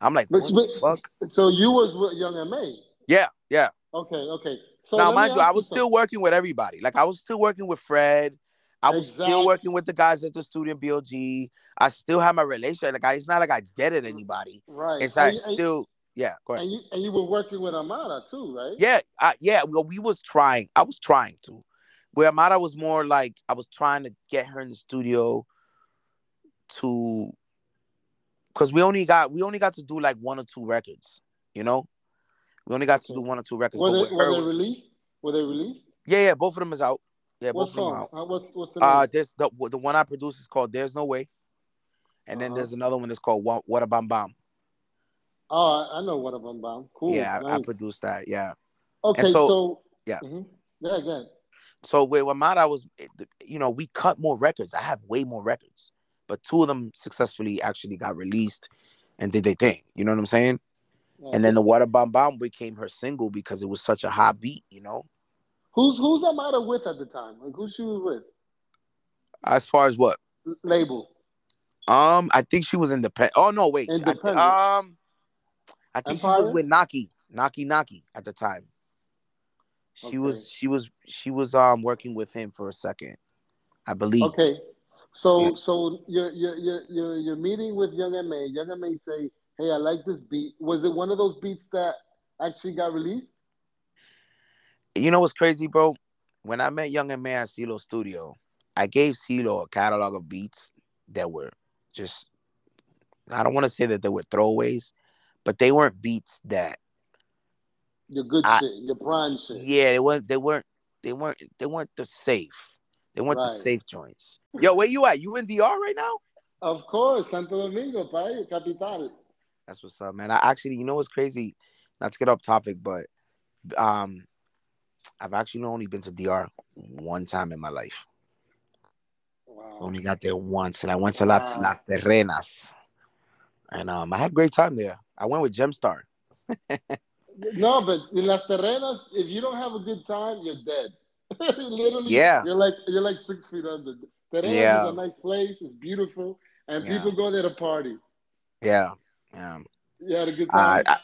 I'm like, But- the but- fuck? So you was with Young M.A. Yeah, yeah. Okay. Okay. So now, mind you, I was still something. working with everybody. Like I was still working with Fred. I was Exact- still working with the guys at the studio BLG. I still have my relationship. Like I, it's not like I deaded anybody. right. It's like and- still, yeah. Go ahead. And you and you were working with Amara too, right? Yeah, I, yeah. Well, we was trying. I was trying to. Where Amara was more like I was trying to get her in the studio to, because we only got we only got to do like one or two records. You know, we only got to do one or two records. Were they, were they released? Were they released? yeah, yeah. Both of them is out. Yeah, what both of them song? out. Uh, what's what's the name? Uh, this the the one I produced is called "There's No Way," and then Uh-huh. there's another one that's called "What What a Bam Bam." oh, I, know what of them bound. Cool. yeah, I, I produced that. Yeah. okay, so- so, yeah. Mhm. Yeah, good. So with Wamada was, you know, we cut more records. I have way more records, but two of them successfully actually got released and did their thing. You know what I'm saying? And then the a Bam Bam became her single because it was such a hot beat. You know, who's who's Amara with at the time? Like who she was with? as far as what? L- Label. Um, I think she was independent. Oh no, wait. I Independent. um, I think she was Empire? with Naki, Naki Naki at the time. She Okay. was she was she was um working with him for a second, I believe. Okay. So Yeah. so you're you're you're you're you're meeting with Young M.A. Young M.A say, Hey, I like this beat. Was it one of those beats that actually got released? You know what's crazy, bro? When I met Young M.A at CeeLo Studio, I gave CeeLo a catalog of beats that were just I don't want to say that they were throwaways, but they weren't beats that Your good I- shit, your prime shit. yeah, they weren't they weren't they weren't they weren't the safe. They weren't the safe joints. Yo, where you at? You in DR right now? Of course, Santo Domingo, pai, capital. That's what's up, man. I actually, you know what's crazy? Not to get off topic, but um, I've actually only been to DR one time in my life. Wow. Only got there once, and I went to La, Wow. Las Terrenas, and um, I had a great time there. I went with Gemstar. No, but in Las Terrenas, if you don't have a good time, you're dead. Literally, Yeah. you're like you're like six feet under. Terrenas Yeah. is a nice place. It's beautiful, and Yeah. people go there to party. Yeah, yeah. Had a good Uh, time. I,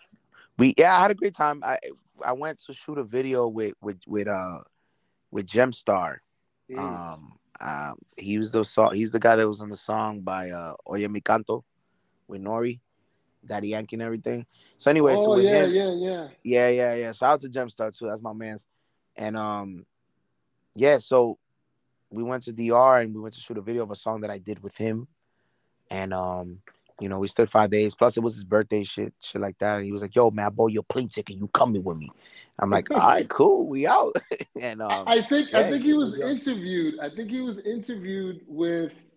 we yeah, I had a great time. I I went to shoot a video with with with uh with Gemstar. Mm. Um, um, he was the song. He's the guy that was on the song by uh, Oye Mi Canto with N.O.R.E., Daddy Yankee, and everything. So anyway, oh with yeah, him, yeah, yeah. yeah, yeah, yeah. Shout out to Gemstar too. That's my man's. And um, yeah. So we went to DR and we went to shoot a video of a song that I did with him. And um, you know, we stood five days. Plus, it was his birthday, shit, shit like that. And he was like, "Yo, man, I bought you a plane ticket. You coming with me?" I'm like, "All right, cool, we out." and um, I think I think he was yeah. interviewed. I think he was interviewed with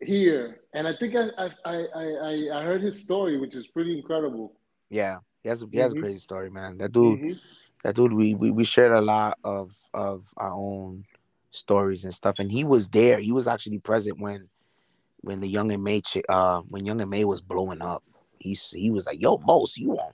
here, and I think I I I I, I heard his story, which is pretty incredible. yeah, he has a, he has Mhm. a crazy story, man. That dude, Mhm. that dude, we, we we shared a lot of of our own stories and stuff. And he was there. He was actually present when when the Young M.A uh when Young M.A was blowing up. He's he was like, "Yo, most you on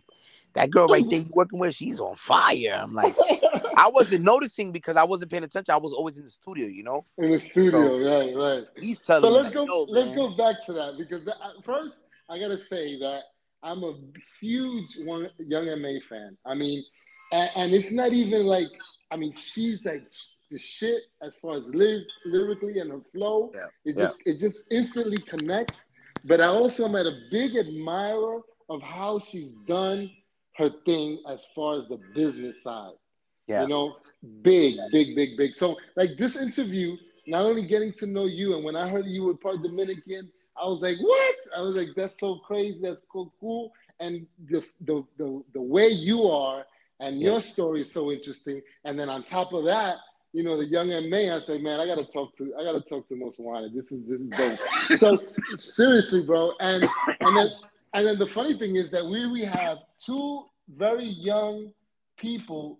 that girl right there you working with? She's on fire." I'm like, I wasn't noticing because I wasn't paying attention. I was always in the studio, you know. in the studio, right, right. He's telling So let's like, go. "Yo, let's man." go back to that because that, first I gotta say that I'm a huge one Young M.A fan. I mean, and, and it's not even like I mean she's like the shit as far as lyric, lyrically and her flow. Yeah, It yeah. just it just instantly connects. But I also am at a big admirer of how she's done her thing as far as the business side. Yeah. You know, big, big, big, big. So like this interview, not only getting to know you, and when I heard you were part Dominican, I was like, what? I was like, that's so crazy, that's cool, cool. And the the the, the way you are and Yeah. your story is so interesting. And then on top of that, you know, the young MA, I say, man, I gotta talk to I gotta talk to Most Wanted. This is this is dope. so seriously, bro. And and then and then the funny thing is that we we have two very young people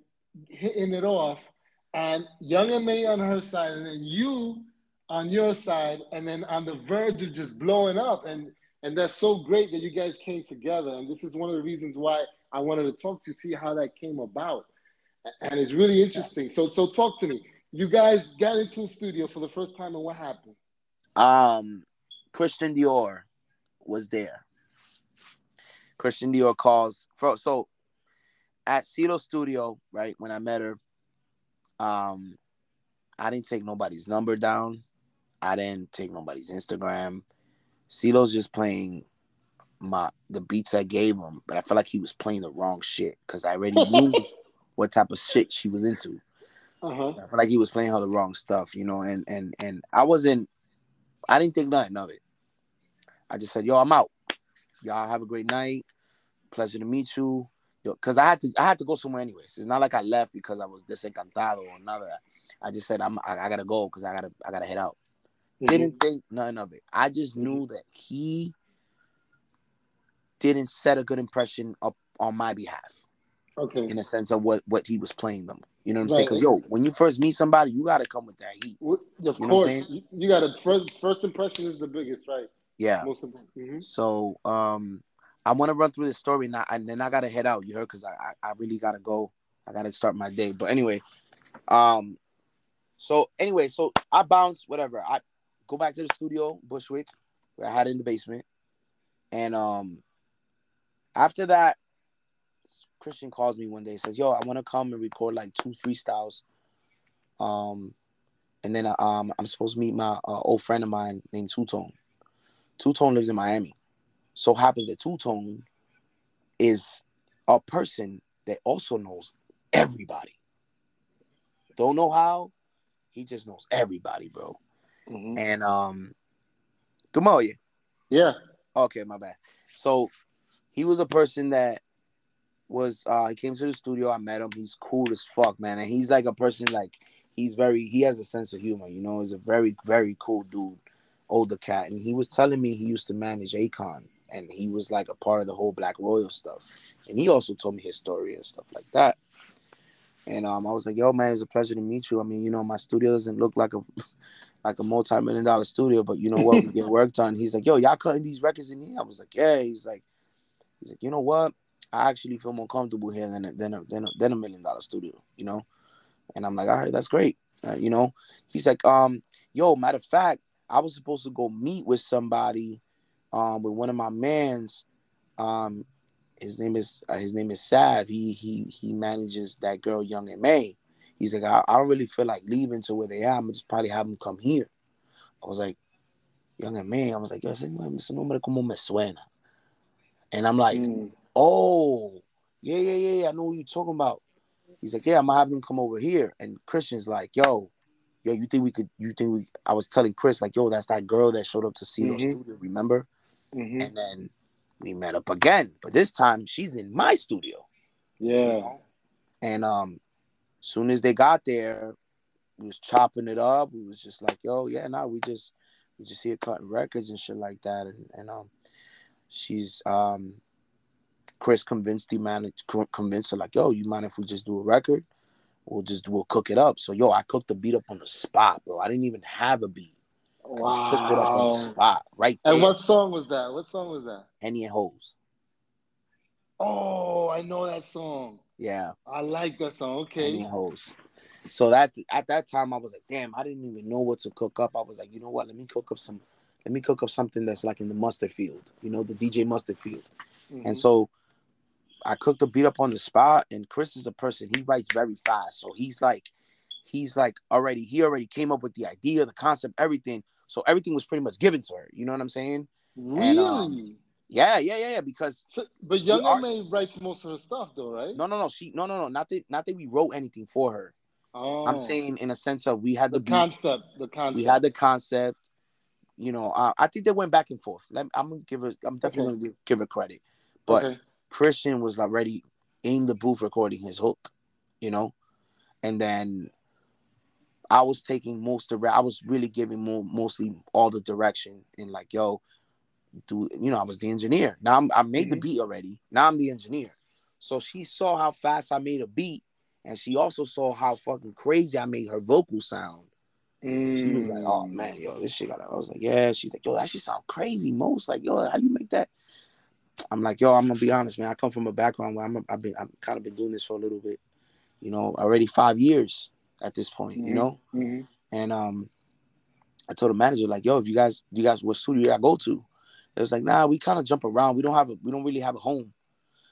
hitting it off, and young MA on her side, and then you on your side, and then on the verge of just blowing up. And and that's so great that you guys came together. And this is one of the reasons why I wanted to talk to you, see how that came about. And it's really interesting. So so talk to me. You guys got into the studio for the first time, and what happened? um Christian Dior was there. Christian Dior calls for so at CeeLo Studio, right? When I met her, um, I didn't take nobody's number down. I didn't take nobody's Instagram. CeeLo's just playing my the beats I gave him, but I felt like he was playing the wrong shit because I already knew what type of shit she was into. Uh-huh. I feel like he was playing her the wrong stuff, you know, and and and I wasn't I didn't think nothing of it. I just said, yo, I'm out. Y'all have a great night. Pleasure to meet you. Yo, cause I had to I had to go somewhere anyways. It's not like I left because I was desencantado or none of that. I just said I'm I, I gotta go because I gotta I gotta head out. Mhm. Didn't think nothing of it. I just knew that he didn't set a good impression up on my behalf Okay. in a sense of what what he was playing them. You know what I'm saying? Right. Because yo, when you first meet somebody, you gotta come with that heat. Of You know what I'm course, saying? you, got to first first impression is the biggest, right? Yeah. Most important. hmm So um, I want to run through the story now, and then I gotta head out. You heard? Because I, I I really gotta go. I gotta start my day. But anyway, um, so anyway, so I bounce whatever. I go back to the studio, Bushwick, where I had it in the basement, and um, after that, Christian calls me one day, says, "Yo, I want to come and record like two freestyles." Um, and then um, I'm supposed to meet my uh, old friend of mine named Two Tone. Two Tone lives in Miami. So happens that Two Tone is a person that also knows everybody. Don't know how, he just knows everybody, bro. hmm And um, Tumoye. Yeah. Okay, my bad. So he was a person that was uh he came to the studio, I met him, he's cool as fuck, man. And he's like a person like he's very he has a sense of humor, you know, he's a very, very cool dude, older cat. And he was telling me he used to manage Akon and he was like a part of the whole Black Royal stuff. And he also told me his story and stuff like that. And um, I was like, "Yo, man, it's a pleasure to meet you. I mean, you know, my studio doesn't look like a like a multi-million dollar studio, but you know what? We get work done." He's like, "Yo, y'all cutting these records in here?" I was like, "Yeah." He's like, "He's like, you know what? I actually feel more comfortable here than a, than a, than a, than a million dollar studio, you know." And I'm like, "All right, that's great." Uh, you know, he's like, "Um, yo, matter of fact, I was supposed to go meet with somebody, um, with one of my mans, um." His name is uh, his name is Sav. He he he manages that girl Young M.A. He's like, I, I don't really feel like leaving to where they are. I'm just probably have them come here. I was like, Young M.A. I was like, yo, ese nombre como me suena. And I'm like, mm. Oh, yeah, yeah, yeah, I know what you're talking about. He's like, yeah, I'm gonna have them come over here. And Christian's like, yo, yo, you think we could? You think we? I was telling Chris like, yo, that's that girl that showed up to see mm-hmm. studio. Remember? Mm-hmm. And then we met up again, but this time she's in my studio. Yeah. You know? And um, soon as they got there, we was chopping it up. We was just like, yo, yeah, now nah, we just we just here cutting records and shit like that. And, and um, she's um, Chris convinced the manager, convinced her like, yo, you mind if we just do a record? We'll just we'll cook it up. So yo, I cooked the beat up on the spot, bro. I didn't even have a beat. Wow. I just cooked it up on the spot, right there. And what song was that? What song was that? Henny and Hoes. Oh, I know that song. Yeah. I like that song. Okay. Henny and Hoes. So that at that time I was like, damn, I didn't even know what to cook up. I was like, you know what? Let me cook up some let me cook up something that's like in the mustard field, you know, the DJ mustard field. Mm-hmm. And so I cooked the beat up on the spot, and Chris is a person he writes very fast. So he's like, he's like already he already came up with the idea, the concept, everything. So everything was pretty much given to her. You know what I'm saying? Really? And, um, yeah, yeah, yeah, yeah. Because so, but Young M.A writes most of her stuff, though, right? No, no, no. She no, no, no. Not that not that we wrote anything for her. Oh. I'm saying in a sense of we had the, the concept, the concept. We had the concept. You know, uh, I think they went back and forth. Let, I'm gonna give her. I'm definitely okay. gonna give, give her credit, but okay. Christian was already in the booth recording his hook. You know, and then I was taking most of. I was really giving more, mostly all the direction and like, yo, do you know? I was the engineer. Now I'm, I made mm-hmm. the beat already. Now I'm the engineer. So she saw how fast I made a beat and she also saw how fucking crazy I made her vocal sound. Mm. She was like, "Oh man, yo, this shit got." I was like, "Yeah." She's like, "Yo, that shit sound crazy." Most like, "Yo, how you make that?" I'm like, "Yo, I'm gonna be honest, man. I come from a background where I'm, I've been, I've kind of been doing this for a little bit, you know, already five years at this point, mm-hmm. you know." Mm-hmm. And um, I told the manager like, "Yo, if you guys, you guys, what studio I go to?" It was like, "Nah, we kind of jump around. We don't have a, we don't really have a home."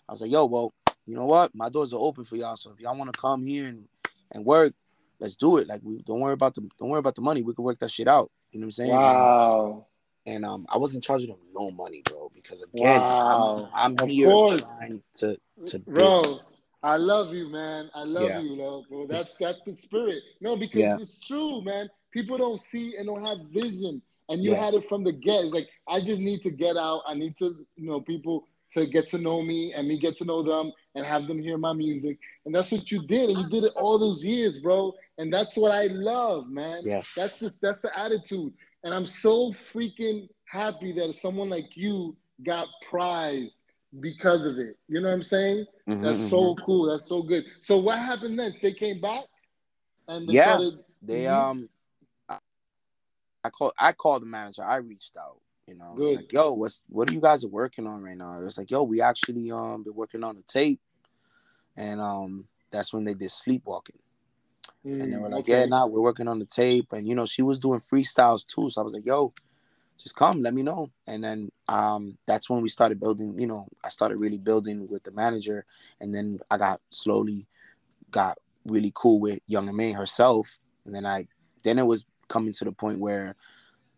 I was like, "Yo, well, you know what? My doors are open for y'all. So if y'all want to come here and, and work, let's do it. Like we don't worry about the don't worry about the money. We can work that shit out. You know what I'm saying? Wow. And, um, I wasn't charging them no money, bro, because again, wow. I'm, I'm here course. trying to to bro. Build. I love you, man. I love yeah. you, bro. That's that's the spirit. No, because yeah. it's true, man. People don't see and don't have vision, and you yeah. had it from the get. It's like I just need to get out. I need to, you know, people to get to know me and me get to know them and have them hear my music. And that's what you did. And you did it all those years, bro. And that's what I love, man. Yeah. That's just that's the attitude. And I'm so freaking happy that someone like you got prized because of it. You know what I'm saying? Mm-hmm, that's so mm-hmm. cool. That's so good. So what happened then? They came back and they yeah, started, they mm-hmm. um I called I called the manager. I reached out you know, Good. it's like, yo, what's what are you guys working on right now? It's like, yo, we actually um been working on a tape, and um that's when they did sleepwalking. Mm, and they were like, okay. yeah, nah, we're working on the tape, and you know, she was doing freestyles too. So I was like, yo, just come, let me know. And then um that's when we started building. You know, I started really building with the manager, and then I got slowly got really cool with Young M.A herself, and then I then it was coming to the point where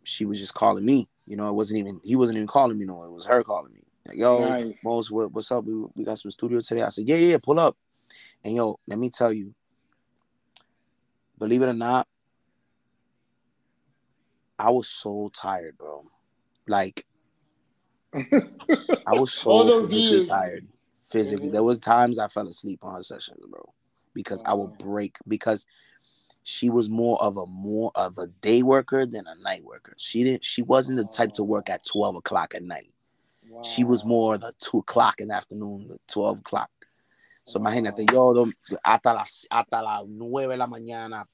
she was just calling me you know, it wasn't even he wasn't even calling me no, it was her calling me. Like, yo, nice. Mas, what, what's up? We, we got some studio today. I said, yeah, yeah, pull up. And yo, let me tell you, believe it or not, I was so tired, bro. Like, I was so physically years. tired. Physically, mm-hmm. there was times I fell asleep on her sessions, bro, because wow. I would break because she was more of a more of a day worker than a night worker. She didn't she wasn't the type to work at 12 o'clock at night. Wow. She was more the two o'clock in the afternoon, the 12 o'clock. So imagínate, yo hasta las hasta las nueve de la mañana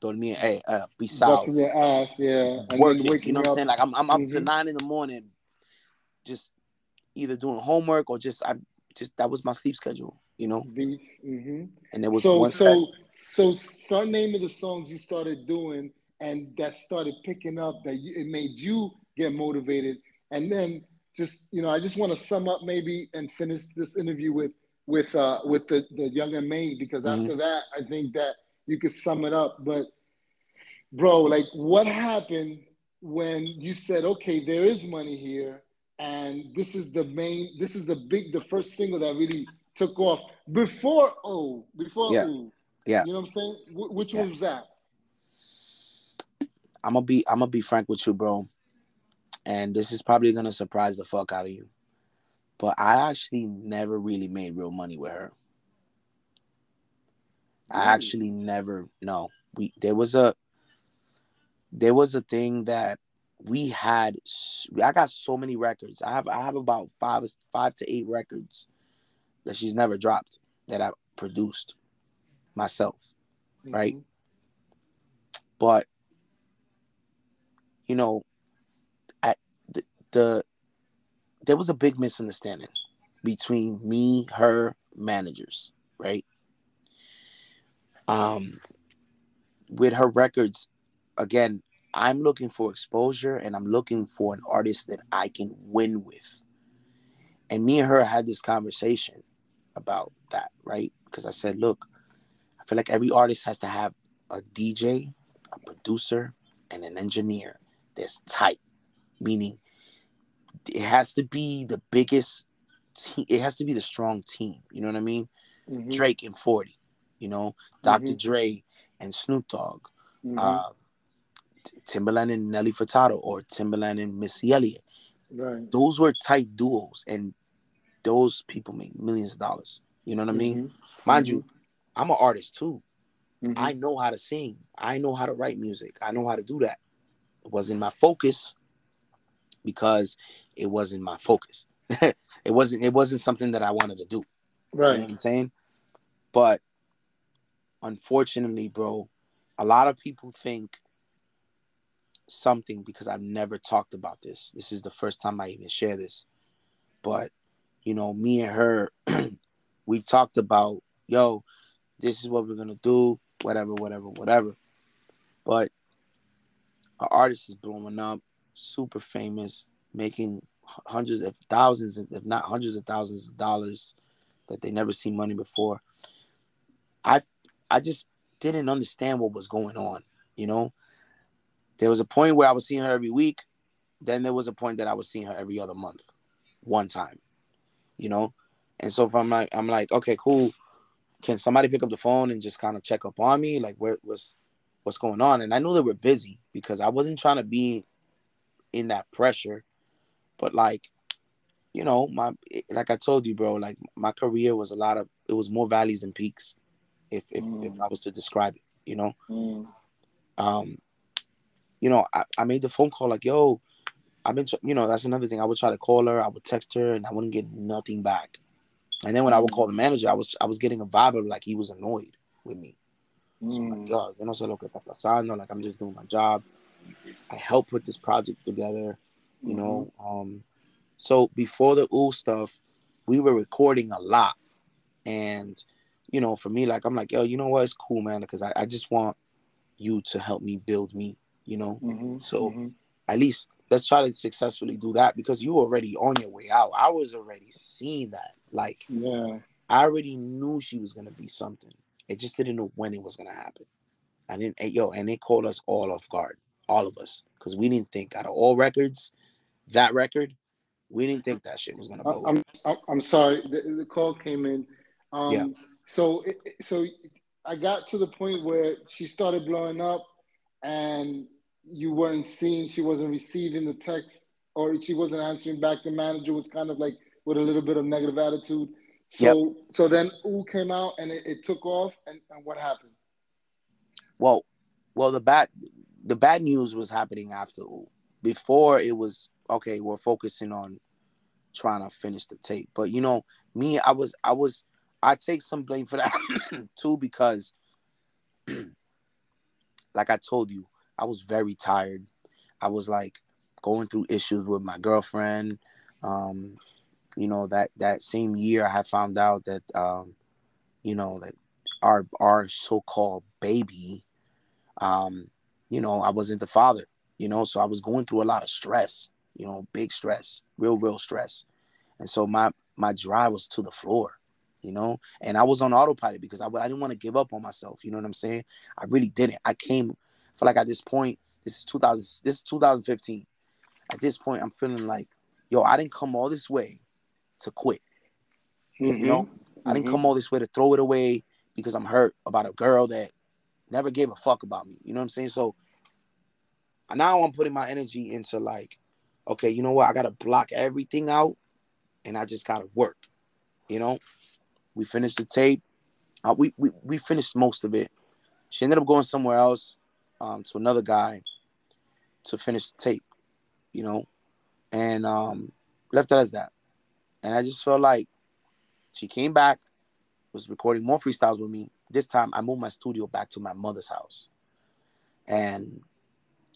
dormía, eh, uh, pisado. your ass, yeah. Working, you know what I'm saying? Like I'm I'm up mm-hmm. to nine in the morning, just either doing homework or just I just that was my sleep schedule you know. Beats. Mm-hmm. And there was so one so so some name of the songs you started doing and that started picking up that you, it made you get motivated and then just you know I just want to sum up maybe and finish this interview with with uh with the the Young M.A because mm-hmm. after that I think that you could sum it up. But bro, like what happened when you said, okay, there is money here, and this is the main, this is the big, the first single that really took off before oh, before Yeah. Ooh. Yeah. You know what I'm saying? Wh- which Yeah. one was that? I'm gonna be I'm gonna be frank with you, bro. And this is probably gonna surprise the fuck out of you. But I actually never really made real money with her. I actually never no. We there was a there was a thing that we had I got so many records. I have I have about five five to eight records that she's never dropped that I produced myself. Right. Mhm. but you know at the, the there was a big misunderstanding between me her managers right? Um with her records again i'm looking for exposure and i'm looking for an artist that i can win with. And me and her had this conversation about that right? Because i said look i feel like every artist has to have a dj a producer and an engineer that's tight. Meaning it has to be the biggest team it has to be the strong team you know what i mean Mhm. drake and 40 you know dr Mhm. dre and snoop dogg Mhm. uh timbaland and nelly furtado or timbaland and missy elliott right. those were tight duos and those people make millions of dollars you know what i mean Mhm. mind you i'm an artist too Mhm. I know how to sing. I know how to write music. I know how to do that. It wasn't my focus because it wasn't my focus. it wasn't it wasn't something that I wanted to do. You know right. what I'm saying? But unfortunately, bro, a lot of people think something because I've never talked about this. This is the first time I even share this. But you know, me and her, we've talked about, yo, this is what we're gonna do, whatever, whatever, whatever. But our artist is blowing up, super famous, making hundreds of thousands, if not hundreds of thousands of dollars that they never seen money before. I I just didn't understand what was going on, you know. There was a point where I was seeing her every week. Then there was a point that I was seeing her every other month, one time, you know. And so if I'm like, I'm like, okay, cool. Can somebody pick up the phone and just kind of check up on me, like where what's what's going on? And I knew they were busy because I wasn't trying to be in that pressure, but like, you know, my like I told you, bro, like my career was a lot of it was more valleys than peaks, if if if Mm. I was to describe it, you know Mm. um, you know, I, I made the phone call like, yo, I've been, you know, that's another thing. I would try to call her, I would text her, and I wouldn't get nothing back. And then when I would call the manager, I was, I was getting a vibe of like he was annoyed with me. So I'm like, Mm. yo, yo no sé lo que está pasando. Like I'm just doing my job. I helped put this project together, you know. Um, so before the ooh stuff, we were recording a lot, and you know, for me, like I'm like, yo, you know what? It's cool, man, because I, I just want you to help me build me, you know. Mhm. So Mhm. at least let's try to successfully do that because you already on your way out. I was already seeing that. Like yeah. I already knew she was gonna be something. It just didn't know when it was gonna happen. I didn't yo, and it caught us all off guard, all of us, because we didn't think out of all records, that record, we didn't think that shit was gonna blow. I'm I'm, I'm sorry. The, the call came in. Um, Yeah. So it, so I got to the point where she started blowing up, and you weren't seeing. She wasn't receiving the text, or she wasn't answering back. The manager was kind of like with a little bit of negative attitude. So so then Ooh came out and it, it took off. And, and what happened? Well, well, the bad the bad news was happening after Ooh. Before it was okay, we're focusing on trying to finish the tape. But you know, me, I was I was I take some blame for that too because like I told you, I was very tired. I was like going through issues with my girlfriend. Um, you know, that that same year I had found out that um, you know, that our our so-called baby um, you know, I wasn't the father, you know, so I was going through a lot of stress, you know, big stress, real, real stress. And so my my drive was to the floor, you know. And I was on autopilot because I, I didn't want to give up on myself. You know what I'm saying? I really didn't. I came, I feel like at this point, this is 2000, this is 2015. At this point, I'm feeling like, yo, I didn't come all this way to quit. Mm-hmm. You know, I didn't Mhm. come all this way to throw it away because I'm hurt about a girl that never gave a fuck about me. You know what I'm saying? So now I'm putting my energy into like, okay, you know what? I gotta block everything out, and I just gotta work. You know, we finished the tape. Uh, we, we we finished most of it. She ended up going somewhere else, um, to another guy, to finish the tape. You know, and um, left it as that. And I just felt like she came back, was recording more freestyles with me. This time I moved my studio back to my mother's house. And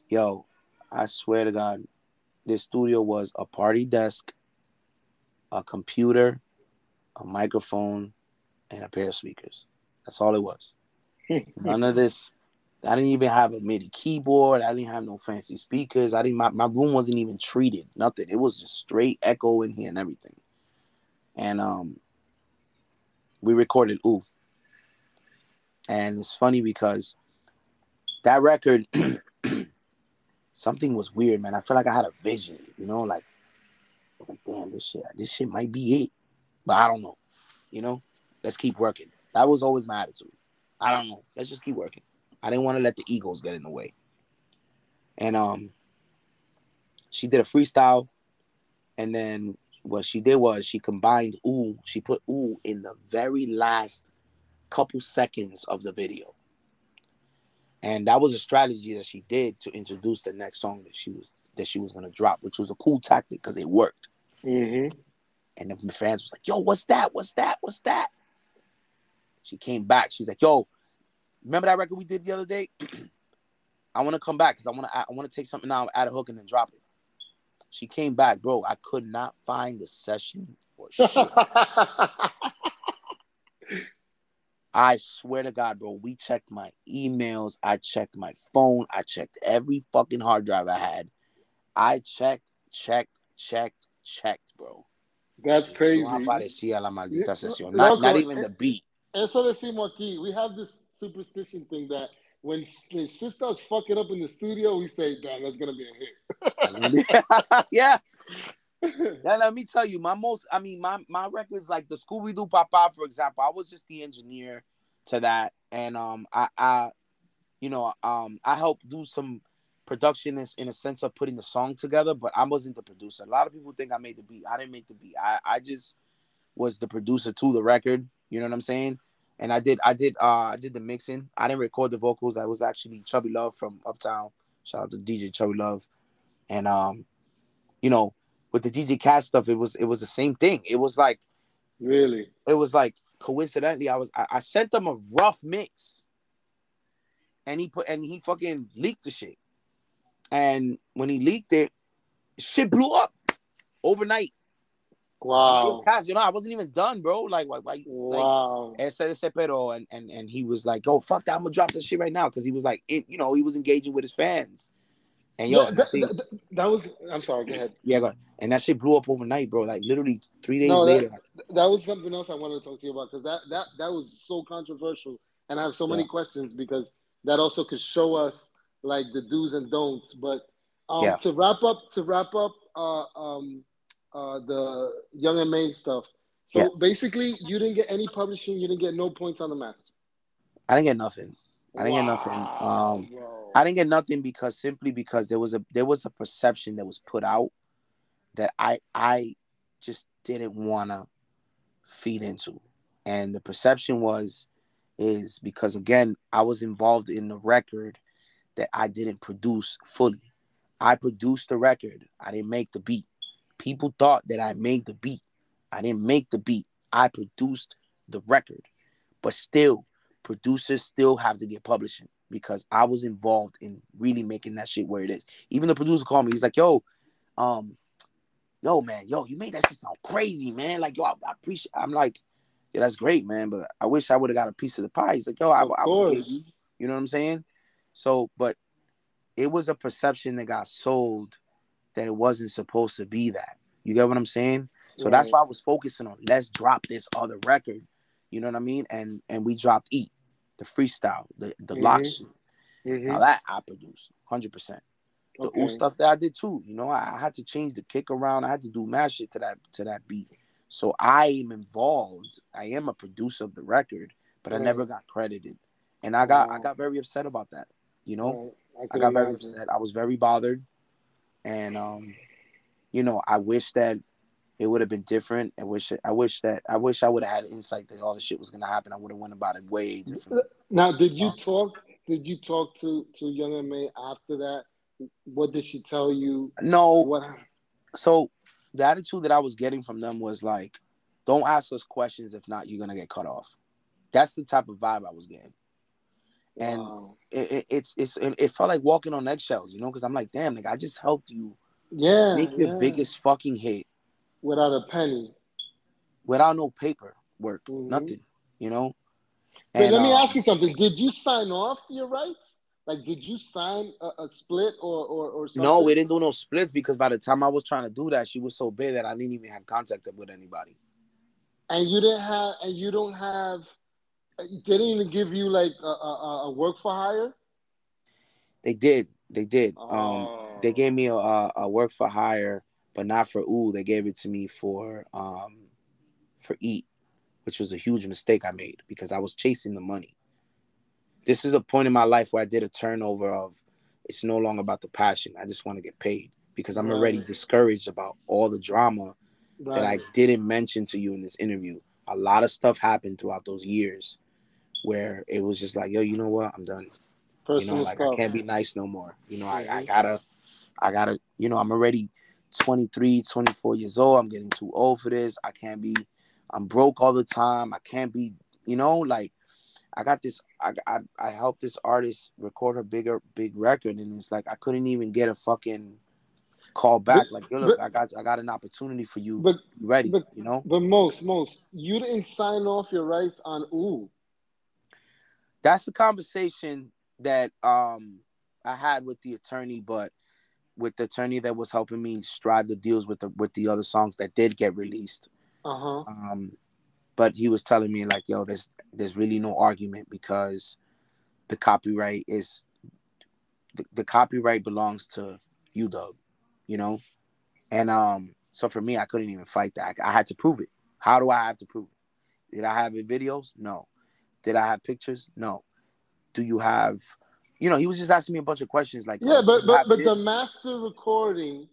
yo, I swear to God, this studio was a party desk, a computer, a microphone, and a pair of speakers. That's all it was. None of this. I didn't even have a MIDI keyboard. I didn't have no fancy speakers. I didn't. My, my room wasn't even treated. Nothing. It was just straight echo in here and everything. And um, we recorded "Ooh," and it's funny because that record, something was weird, man. I felt like I had a vision. You know, like I was like, damn, this shit, this shit might be it, but I don't know. You know, let's keep working. That was always my attitude. I don't know. Let's just keep working. I didn't want to let the egos get in the way. And um, she did a freestyle, and then what she did was she combined ooh. She put ooh in the very last couple seconds of the video, and that was a strategy that she did to introduce the next song that she was that she was gonna drop, which was a cool tactic because it worked. Mm-hmm. And the fans was like, "Yo, what's that? What's that? What's that?" She came back. She's like, "Yo, remember that record we did the other day? I want to come back because I want to. I want to take something out, add a hook, and then drop it." She came back, bro. I could not find the session for shit. I swear to God, bro. We checked my emails. I checked my phone. I checked every fucking hard drive I had. I checked, checked, checked, checked, bro. That's crazy. No aparecía la maldita sesión. Not, loco, not even the eh, beat. Eso decimos aquí. We have this superstition thing that when, when shit starts fucking up in the studio, we say, damn, that's going to be a hit. That's gonna be- yeah. Yeah, let me tell you, my most, I mean, my my records like the Scooby Doo Papa, for example. I was just the engineer to that, and um, I, I, you know, um, I helped do some production in, in a sense of putting the song together, but I wasn't the producer. A lot of people think I made the beat. I didn't make the beat. I, I just was the producer to the record. You know what I'm saying? And I did, I did, uh, I did the mixing. I didn't record the vocals. I was actually Chubby Love from Uptown. Shout out to DJ Chubby Love, and um, you know, with the DJ Kass stuff, it was it was the same thing. It was like really? it was like coincidentally, I was I, I sent him a rough mix, and he put and he fucking leaked the shit. And when he leaked it, shit blew up overnight. Like, "Yo, Wow. Kass, you know, I wasn't even done, bro. Like, why, why, like, Wow. ese, ese pero, and and and he was like, "Oh fuck that, I'm gonna drop this shit right now," because he was like, it, you know, he was engaging with his fans. And yo, Yeah, that, think- that- that was, I'm sorry, go ahead. yeah, go ahead. and that shit blew up overnight, bro. Like literally three days No, that- later. That was something else I wanted to talk to you about because that, that, that was so controversial. And I have so many questions because that also could show us like the do's and don'ts. But um, Yeah. to wrap up, to wrap up uh, um, uh, the Young M.A stuff. So Yeah. basically, you didn't get any publishing. You didn't get no points on the master. I didn't get nothing. I didn't get nothing. Um, bro. I didn't get nothing because simply because there was a there was a perception that was put out that I I just didn't want to feed into, and the perception was is because again I was involved in the record that I didn't produce fully. I produced the record. I didn't make the beat. People thought that I made the beat. I didn't make the beat. I produced the record. But still, producers still have to get publishing because I was involved in really making that shit where it is. Even the producer called me. He's like, "Yo, um, yo, man, yo, you made that shit sound crazy, man. Like, yo, I, I appreciate." I'm like, "Yeah, that's great, man, but I wish I would have got a piece of the pie." He's like, "Yo, I, I would give you." You know what I'm saying? So, but it was a perception that got sold that it wasn't supposed to be that. You get what I'm saying? So that's why I was focusing on let's drop this other record You know what I mean? And and we dropped Eat, the freestyle, the the Mhm. lock shit. Mhm. Now that I produced, hundred percent. The Okay. ooh stuff that I did too. You know, I, I had to change the kick around. I had to do mad shit to that to that beat. So I am involved. I am a producer of the record, but I never got credited, and I got I got very upset about that. You know, Right. I, I got very upset. I was very bothered, and um, you know, I wish that it would have been different. I wish I wish that I wish I would have had insight that all the shit was gonna happen. I would have went about it way differently. Now, did you Um, talk? Did you talk to to Young M.A after that? What did she tell you? No, What? so the attitude that I was getting from them was like, don't ask us questions if not, you're gonna get cut off. That's the type of vibe I was getting. And Wow. it, it, it's it's it, it felt like walking on eggshells, you know, because I'm like, damn, like I just helped you Yeah, make your yeah. biggest fucking hit without a penny. without no paper work, Mhm. nothing, you know. But let me um, ask you something. Did you sign off your rights? Like, did you sign a, a split or or, or something? No, we didn't do no splits because by the time I was trying to do that, she was so big that I didn't even have contact with anybody. And you didn't have, and you don't have. They didn't even give you like a, a, a work for hire. They did, they did. Um, Oh. they gave me a, a work for hire, but not for ooh. They gave it to me for um for eat, which was a huge mistake I made because I was chasing the money. This is a point in my life where I did a turnover of it's no longer about the passion. I just want to get paid because I'm already discouraged about all the drama that I didn't mention to you in this interview. A lot of stuff happened throughout those years where it was just like, yo, you know what? I'm done. You Personal know, like stuff. I can't be nice no more. You know, I, I Mhm. gotta, I gotta, you know, I'm already 23, 24 years old. I'm getting too old for this. I can't be, I'm broke all the time. I can't be, you know, like I got this, I, I, I helped this artist record her bigger, big record. And it's like, I couldn't even get a fucking call back. But- like, look, but- I got, I got an opportunity for you. But ready, but- you know? but most most you didn't sign off your rights on ooh. that's the conversation that um I had with the attorney, but with the attorney that was helping me strive the deals with the with the other songs that did get released. Uh huh. Um, but he was telling me like, yo, there's there's really no argument because the copyright is the, the copyright belongs to you, Doug. You know, and um, so for me, I couldn't even fight that. I, I had to prove it. How do I have to prove it? Did I have videos? No. Did I have pictures? No. Do you have? You know, he was just asking me a bunch of questions like, Yeah, oh, but but but the master recording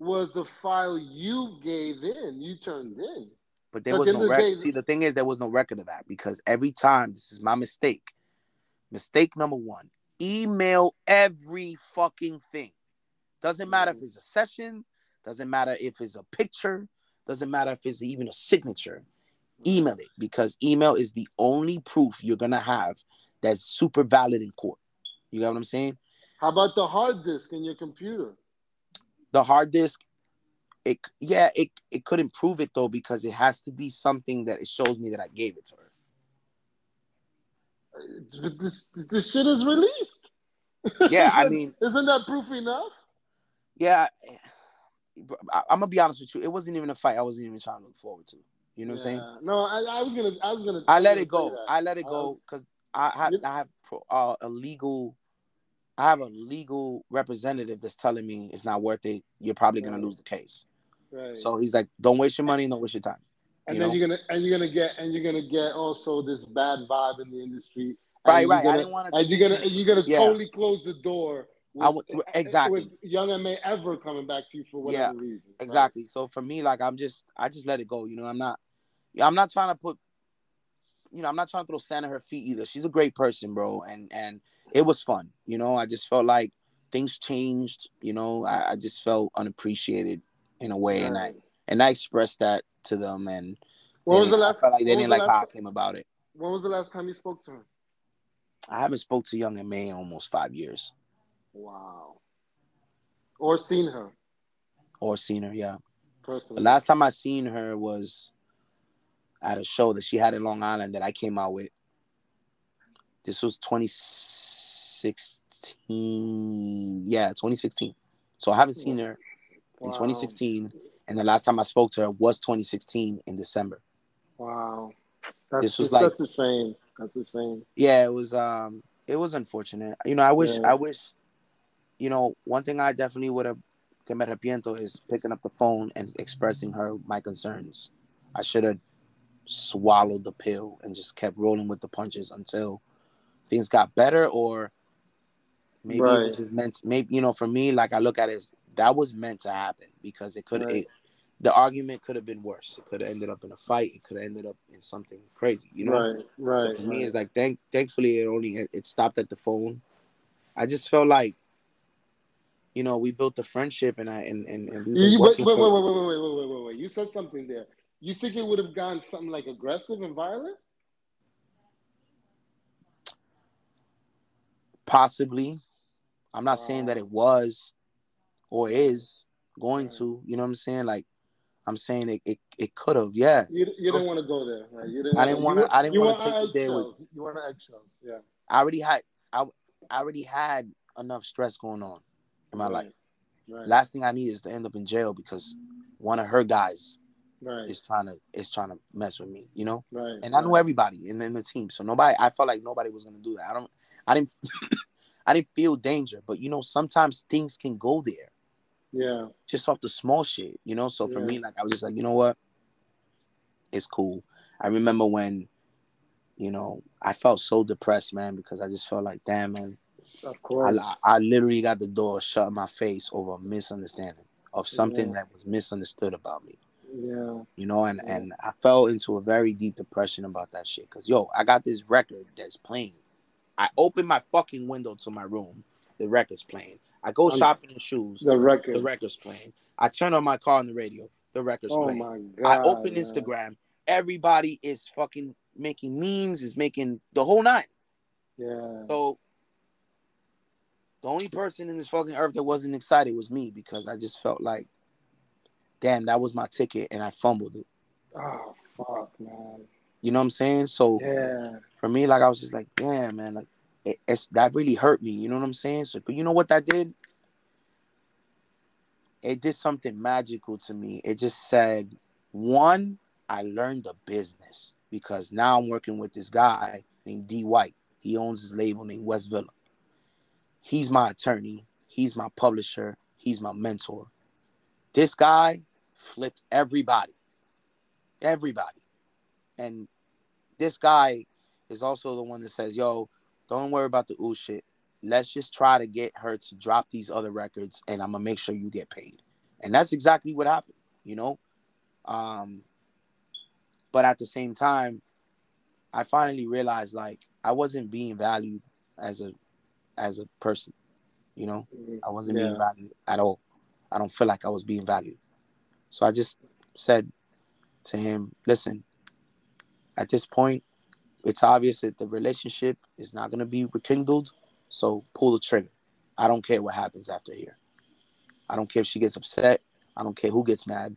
was the file you gave in. You turned in. But there was no record. day- See, the thing is, there was no record of that because every time, this is my mistake. Mistake number one: email every fucking thing. Doesn't matter if Mhm. it's a session. Doesn't matter if it's a picture. Doesn't matter if it's even a signature. Email it because email is the only proof you're gonna have that's super valid in court. You got what I'm saying? How about the hard disk in your computer? the hard disk it yeah it it couldn't prove it though because it has to be something that it shows me that i gave it to her But This this shit is released. yeah i mean isn't that proof enough? yeah I, i'm gonna be honest with you it wasn't even a fight i wasn't even trying to look forward to you know what i'm saying No, I, I was gonna I was gonna. i let it go i let it go um, because i i have uh, a legal i have a legal representative that's telling me it's not worth it you're probably gonna lose the case Right. so he's like don't waste your money don't waste your time and you then know? you're gonna and you're gonna get and you're gonna get also this bad vibe in the industry. Right, right. I You're didn't gonna, wanna and you're gonna and you're gonna Yeah. totally close the door. With, I would- exactly. With Young M.A ever coming back to you for whatever reason. right? Exactly. So for me, like I'm just I just let it go. You know, I'm not yeah, I'm not trying to put you know, I'm not trying to throw sand at her feet either. She's a great person, bro. And and it was fun. You know, I just felt like things changed, you know, I, I just felt unappreciated in a way and I and I expressed that to them and When was the I last? felt like they didn't like how I came about it. When was the last time you spoke to her? I haven't spoke to Young M.A in almost five years. Wow. Or seen her Or seen her, yeah. personally. The last time I seen her was at a show that she had in Long Island that I came out with. This was 2016. Yeah, 2016. So I haven't seen her in 2016, and the last time I spoke to her was 2016 in December. Wow. That's this was like that's a shame. That's a shame. yeah, it was um it was unfortunate. You know, I wish Yeah. I wish you know, one thing I definitely would have que me arrepiento is picking up the phone and expressing her my concerns. I should have swallowed the pill and just kept rolling with the punches until things got better or maybe it was just meant to, maybe you know for me like I look at it as that was meant to happen because it could Right. it the argument could have been worse. It could have ended up in a fight. It could have ended up in something crazy, you know. right, right. So for me, it's like thank thankfully it only it stopped at the phone. I just felt like, you know, we built a friendship and I and and, and we wait, wait, wait, wait, wait, wait, wait, wait, wait, wait. You said something there. You think it would have gone something like aggressive and violent? possibly. I'm not saying that it was or is going to. You know what I'm saying? Like I'm saying it it, it could have. Yeah. You, you didn't want to go there, right? You didn't. I didn't wanna- wanna- I didn't wanna take it there with- You want to eggshells, yeah. I already had I, I already had enough stress going on in my Right. life. Right, Last thing I need is to end up in jail because one of her guys right, is trying to is trying to mess with me, you know? right. and I knew right. everybody in, in the team. So nobody, I felt like nobody was gonna do that. I don't, I didn't, I didn't feel danger. But you know, sometimes things can go there Yeah, just off the small shit, you know. So for Yeah. me, like I was just like, you know what, it's cool. I remember when, you know, I felt so depressed, man, because I just felt like, damn, man, of course. I, I literally got the door shut in my face over a misunderstanding of something Yeah. that was misunderstood about me yeah, you know, and Yeah. and I fell into a very deep depression about that shit. Cause yo, I got this record that's playing. I open my fucking window to my room, the record's playing. I go shopping in shoes, the record. the record's playing. I turn on my car on the radio, the record's oh playing. my god! I open man. Instagram, everybody is fucking making memes, is making the whole nine. Yeah, So the only person in this fucking earth that wasn't excited was me because I just felt like, damn, that was my ticket and I fumbled it. oh fuck, man. You know what I'm saying? So Yeah, for me, like I was just like, damn, man, like it, it's that really hurt me. You know what I'm saying? So, but you know what that did? It did something magical to me. It just said, one, I learned the business because now I'm working with this guy named D White. He owns his label named West Villa. He's my attorney. He's my publisher. He's my mentor. This guy flipped everybody. Everybody. And this guy is also the one that says, yo, don't worry about the ooh shit. Let's just try to get her to drop these other records and I'm gonna make sure you get paid. And that's exactly what happened, you know? Um, but at the same time, I finally realized like I wasn't being valued as a as a person, you know? I wasn't being valued at all. I don't feel like I was being valued. So I just said to him, listen, at this point, it's obvious that the relationship is not going to be rekindled. So pull the trigger. I don't care what happens after here. I don't care if she gets upset. I don't care who gets mad.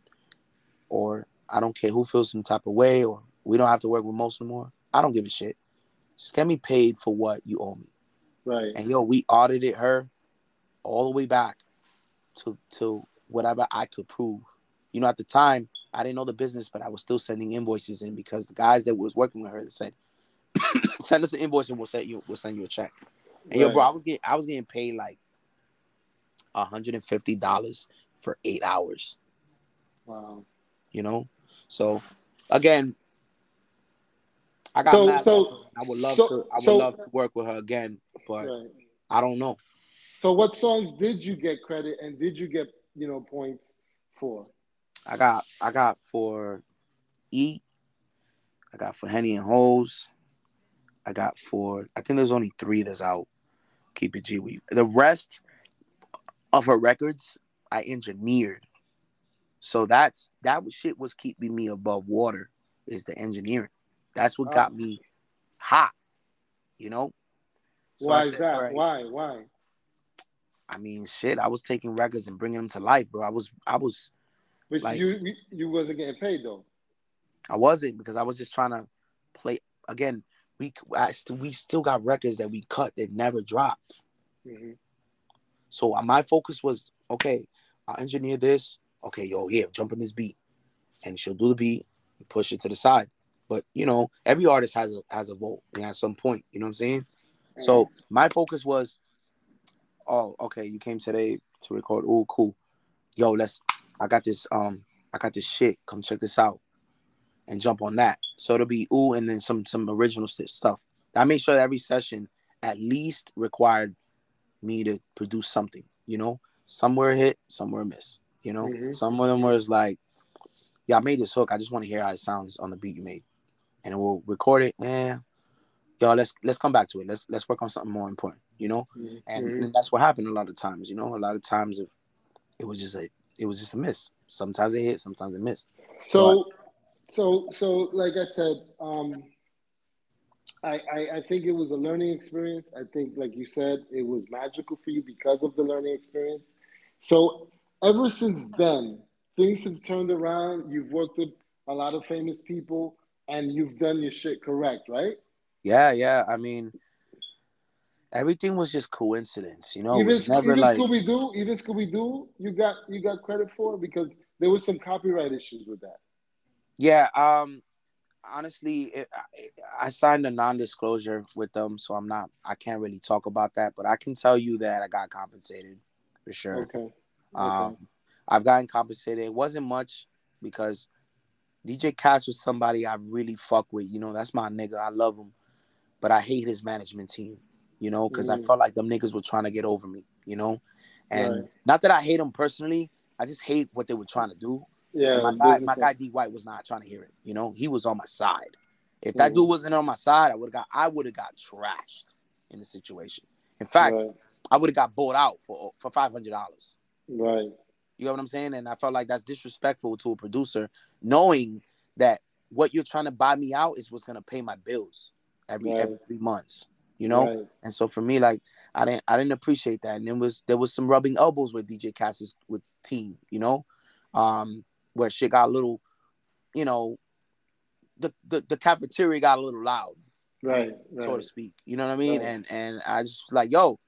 Or I don't care who feels some type of way. Or we don't have to work with most no more. I don't give a shit. Just get me paid for what you owe me. right. And yo, we audited her all the way back to to whatever I could prove. You know, at the time, I didn't know the business, but I was still sending invoices in because the guys that was working with her said, "Send us an invoice and we'll send you we'll send you a check." And yo, bro, I was getting I was getting paid like hundred and fifty dollars for eight hours. Wow. You know, so again, I got So- mad. so- I would love so- to. I would so- love to work with her again, but Right. I don't know. So, what songs did you get credit and did you get you know points for? I got I got for E. I got for Henny and Hoes. I got for I think there's only three that's out. Keep it G with you. The rest of her records I engineered. So that's that was shit was keeping me above water is the engineering. That's what got oh. me hot. You know? So Why is that? right. Why? Why? I mean, shit. I was taking records and bringing them to life, bro. I was, I was, But Like- you you- wasn't getting paid though. I wasn't because I was just trying to play. Again, we I we still got records that we cut that never dropped. Mhm. So uh, my focus was okay. I'll engineer this. Okay, yo, here, jump on this beat, and she'll do the beat, and push it to the side. But you know, every artist has a has a vote and at some point, you know what I'm saying? So my focus was, oh, okay, you came today to record. Oh, cool. Yo, let's I got this um I got this shit. Come check this out. And jump on that. So it'll be ooh and then some some original stuff. I made sure that every session at least required me to produce something, you know, somewhere hit, somewhere miss, you know. Mhm. Some of them was like, yeah, I made this hook. I just want to hear how it sounds on the beat you made, and we'll record it. Eh, yo, let's let's come back to it. Let's let's work on something more important, you know. Mhm. And, Mhm. and that's what happened a lot of times, you know. A lot of times it, it was just a it was just a miss. Sometimes it hit, sometimes it missed. So, so, so, like I said, um, I, I, I think it was a learning experience. I think, like you said, it was magical for you because of the learning experience. So, ever since then, things have turned around. You've worked with a lot of famous people, and you've done your shit correct, right? Yeah, yeah. I mean, everything was just coincidence, you know. It even was never even like Scooby Doo, even Scooby Doo, you got you got credit for because there was some copyright issues with that. Yeah, um honestly, it, I, I signed a non-disclosure with them, so I'm not I can't really talk about that, but I can tell you that I got compensated for sure. Okay. okay. Um I've gotten compensated. It wasn't much because DJ Kass was somebody I really fuck with, you know, that's my nigga. I love him. But I hate his management team, you know, because I Mm. felt like them niggas were trying to get over me, you know? And Right. not that I hate them personally, I just hate what they were trying to do. Yeah, And my guy, my guy D White was not trying to hear it. You know, he was on my side. If that Mhm. dude wasn't on my side, I would have got I would have got trashed in the situation. In fact, right, I would have got bought out for for five hundred dollars. right, You know what I'm saying? And I felt like that's disrespectful to a producer, knowing that what you're trying to buy me out is what's gonna pay my bills every Right. every three months. You know? right. And so for me, like I didn't I didn't appreciate that. And there was there was some rubbing elbows with DJ Kass's with team, you know, um, where shit got a little, you know, the the, the cafeteria got a little loud, Right, right. so to speak. You know what I mean? Right. And and I just was like, yo,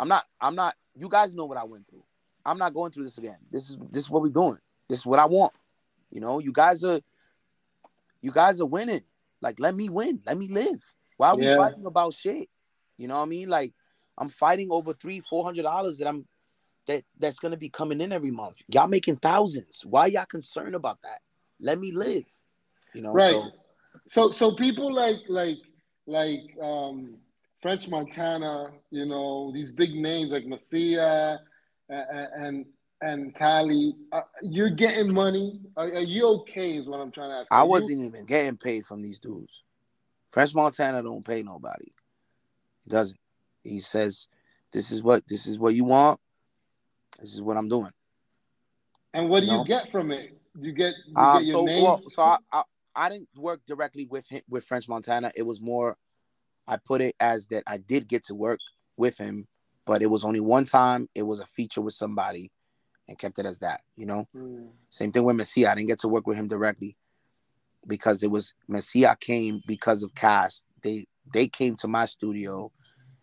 I'm not I'm not you guys know what I went through. I'm not going through this again. This is this is what we're doing. This is what I want. You know, you guys are you guys are winning. Like let me win. Let me live. Why are we Yeah. fighting about shit? You know what I mean? Like I'm fighting over three, four hundred dollars that I'm that that's gonna be coming in every month. Y'all making thousands. Why y'all concerned about that? Let me live. You know, Right. so So, so people like like like um, French Montana, you know, these big names like Messiah and and, and Tally, uh, you're getting money. Are, are you okay? Is what I'm trying to ask. I Are wasn't even getting paid from these dudes. French Montana don't pay nobody. He doesn't. He says, "This is what this is what you want. This is what I'm doing." And what do No. you get from it? You get you Uh, get your so name. well, so I, I I didn't work directly with him with French Montana. It was more I put it as that I did get to work with him, but it was only one time. It was a feature with somebody, and kept it as that. You know. Mm, Same thing with Messiah. I didn't get to work with him directly because it was Messiah came because of Kass. They they came to my studio,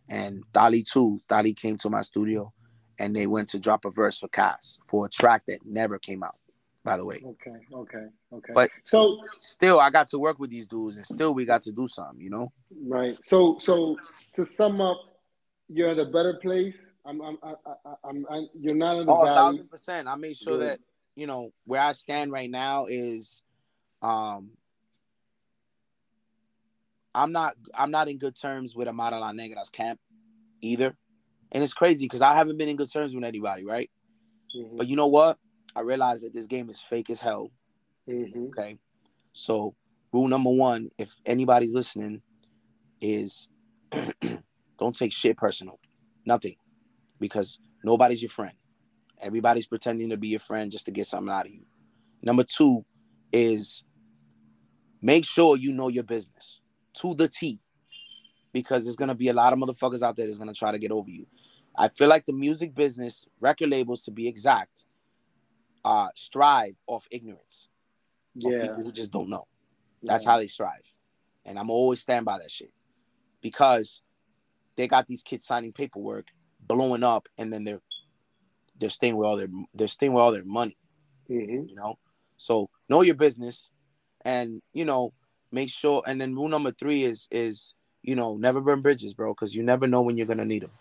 and Dali too. Dali came to my studio, and they went to drop a verse for Kass for a track that never came out. By the way, okay, okay, okay. But- so still I got to work with these dudes, and still we got to do something. You know. right. So so to sum up, you're at a better place. I'm I'm I, I, I'm I, you're not in the Oh, a thousand percent. I made sure Good. that you know where I stand right now is, um, I'm not I'm not in good terms with Amara La Negra's camp either, and it's crazy because I haven't been in good terms with anybody, right? Mhm, But you know what? I realize that this game is fake as hell. mhm. Okay, so rule number one, if anybody's listening, is don't take shit personal, nothing, because nobody's your friend. Everybody's pretending to be your friend just to get something out of you. Number two is make sure you know your business to the T, because there's gonna be a lot of motherfuckers out there that's gonna try to get over you. I feel like the music business, record labels to be exact, uh, strive off ignorance of Yeah. people who just don't know. That's yeah. how they strive. And I'm always stand by that shit. Because they got these kids signing paperwork, blowing up, and then they're they're staying with all their they're staying with all their money, Mhm. you know? So know your business and you know, make sure. And then rule number three is is you know never burn bridges, bro, because you never know when you're gonna need them.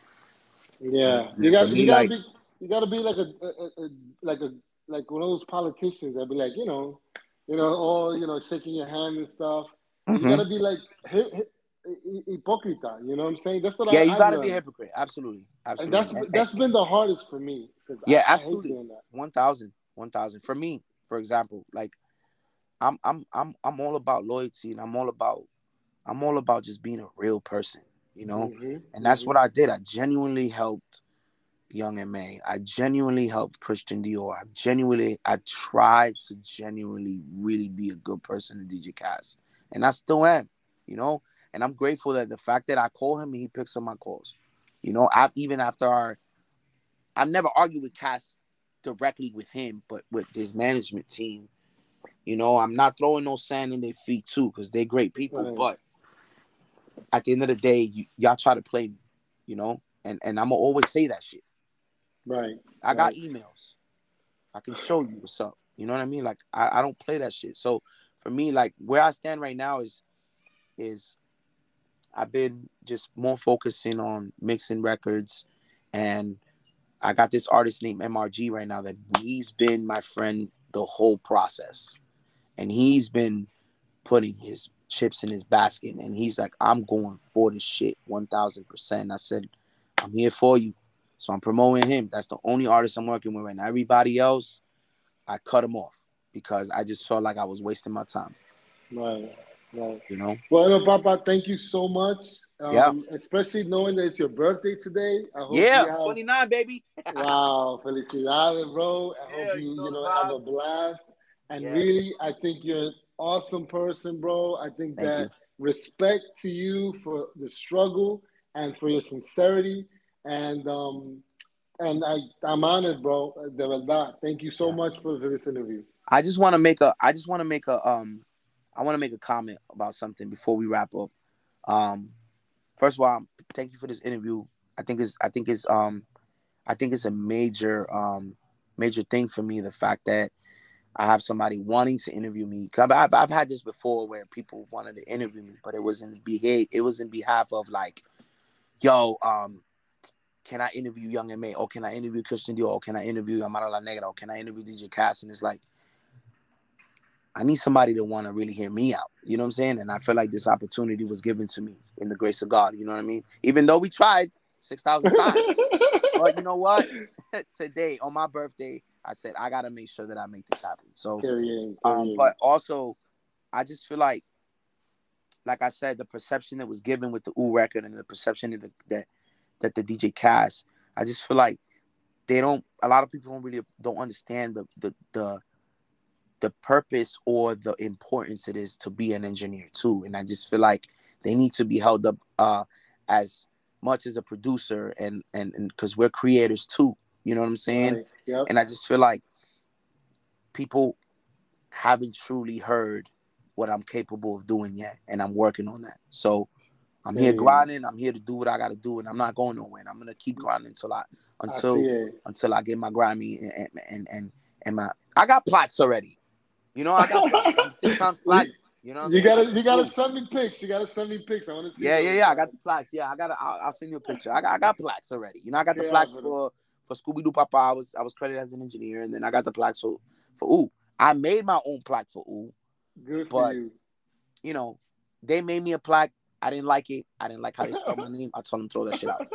Yeah, you got you gotta like, be you gotta be like a, a, a, like a like one of those politicians that be like you know you know all you know shaking your hand and stuff. Mm-hmm. You gotta be like hypocrite, You know what I'm saying? That's what yeah, I, you gotta be a hypocrite. Absolutely, absolutely. And that's that's been the hardest for me. Yeah, I, absolutely. One thousand, one thousand. For me, for example, like I'm I'm I'm I'm all about loyalty and I'm all about I'm all about just being a real person, you know? Mm-hmm. And that's mm-hmm. what I did. I genuinely helped Young M.A. I genuinely helped Christian Dior. I genuinely I tried to genuinely really be a good person in DJ Kass. And I still am, you know? And I'm grateful that the fact that I call him and he picks up my calls. You know, I've even after our I've never argued with Kass directly with him, but with his management team. You know, I'm not throwing no sand in their feet too, because they're great people. Right. But at the end of the day, you, y'all try to play me, you know, and and I'm gonna always say that shit. Right. I right. got emails. I can show you what's up. You know what I mean? Like I, I don't play that shit. So for me, like where I stand right now is is I've been just more focusing on mixing records and I got this artist named MRG right now that he's been my friend the whole process. And he's been putting his chips in his basket and he's like, I'm going for this shit 1000%. I said, I'm here for you. So I'm promoting him. That's the only artist I'm working with right now. Everybody else, I cut him off because I just felt like I was wasting my time. Right. Right. You know? Well, Papa, thank you so much. Um, yeah. Especially knowing that it's your birthday today. I hope yeah, have, 29, baby. wow, felicidades, bro. I yeah, hope you, you know, you know have a blast. And yeah. really, I think you're an awesome person, bro. I think Thank that you. respect to you for the struggle and for your sincerity. And um, and I, I'm honored, bro. De verdad. Thank you so yeah. much for, for this interview. I just want to make a I just want to make a um I want to make a comment about something before we wrap up. Um first of all, thank you for this interview. I think it's I think it's um I think it's a major um major thing for me the fact that I have somebody wanting to interview me. I've, I've, had this before where people wanted to interview me, but it was in behave it was in behalf of like, yo, um, can I interview Young M.A? Or can I interview Christian Dior? Or can I interview Amara La Negra? Or can I interview DJ Kass? And it's like, I need somebody to want to really hear me out. You know what I'm saying? And I feel like this opportunity was given to me in the grace of God. You know what I mean? Even though we tried six thousand times, but you know what? Today on my birthday, I said I got to make sure that I make this happen. So, um, but also, I just feel like, like I said, the perception that was given with the U record and the perception that the, that that the DJ Kass, I just feel like they don't. A lot of people don't really don't understand the the the the purpose or the importance it is to be an engineer too. And I just feel like they need to be held up uh, as much as a producer and and because we're creators too. You know what I'm saying? Right. Yep. And I just feel like people haven't truly heard what I'm capable of doing yet, and I'm working on that. So I'm here grinding. I'm here to do what I got to do, and I'm not going nowhere. And I'm gonna keep grinding until I until I until I get my Grammy and and and and my I got plots already. You know, I got six times flat. You know, you gotta you gotta send me pics. You gotta send me pics. I want to see. Yeah, yeah, yeah. I got the plaques. Yeah, I gotta. I'll, I'll send you a picture. I got I got plaques already. You know, I got the yeah, plaques uh, for for Scooby Doo Papa. I was I was credited as an engineer, and then I got the plaques for for Ooh. I made my own plaque for Ooh. Good but, you. You know, they made me a plaque. I didn't like it. I didn't like how they spelled my name. I told them throw that shit out.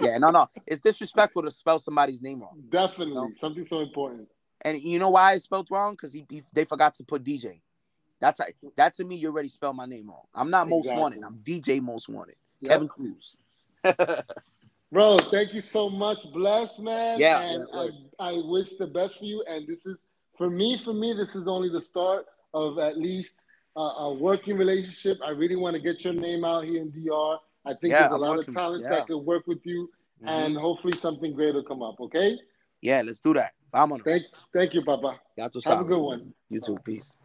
Yeah, no, no. It's disrespectful to spell somebody's name wrong. Definitely, you know? something so important. And you know why I spelled wrong? Because he, he, they forgot to put DJ. That's how, that to me. You already spelled my name wrong. I'm not exactly. most wanted. I'm DJ most wanted. Yep. Kevin Cruz. Bro, thank you so much. Bless, man. Yeah. And yeah, I, I wish the best for you. And this is for me. For me, this is only the start of at least uh, a working relationship. I really want to get your name out here in DR. I think yeah, there's a I'm lot working, of talents yeah. that could work with you, mm-hmm. and hopefully something great will come up. Okay. Yeah, let's do that. Vámonos. Thank, thank you, Papa. Have a good one. You too. Peace.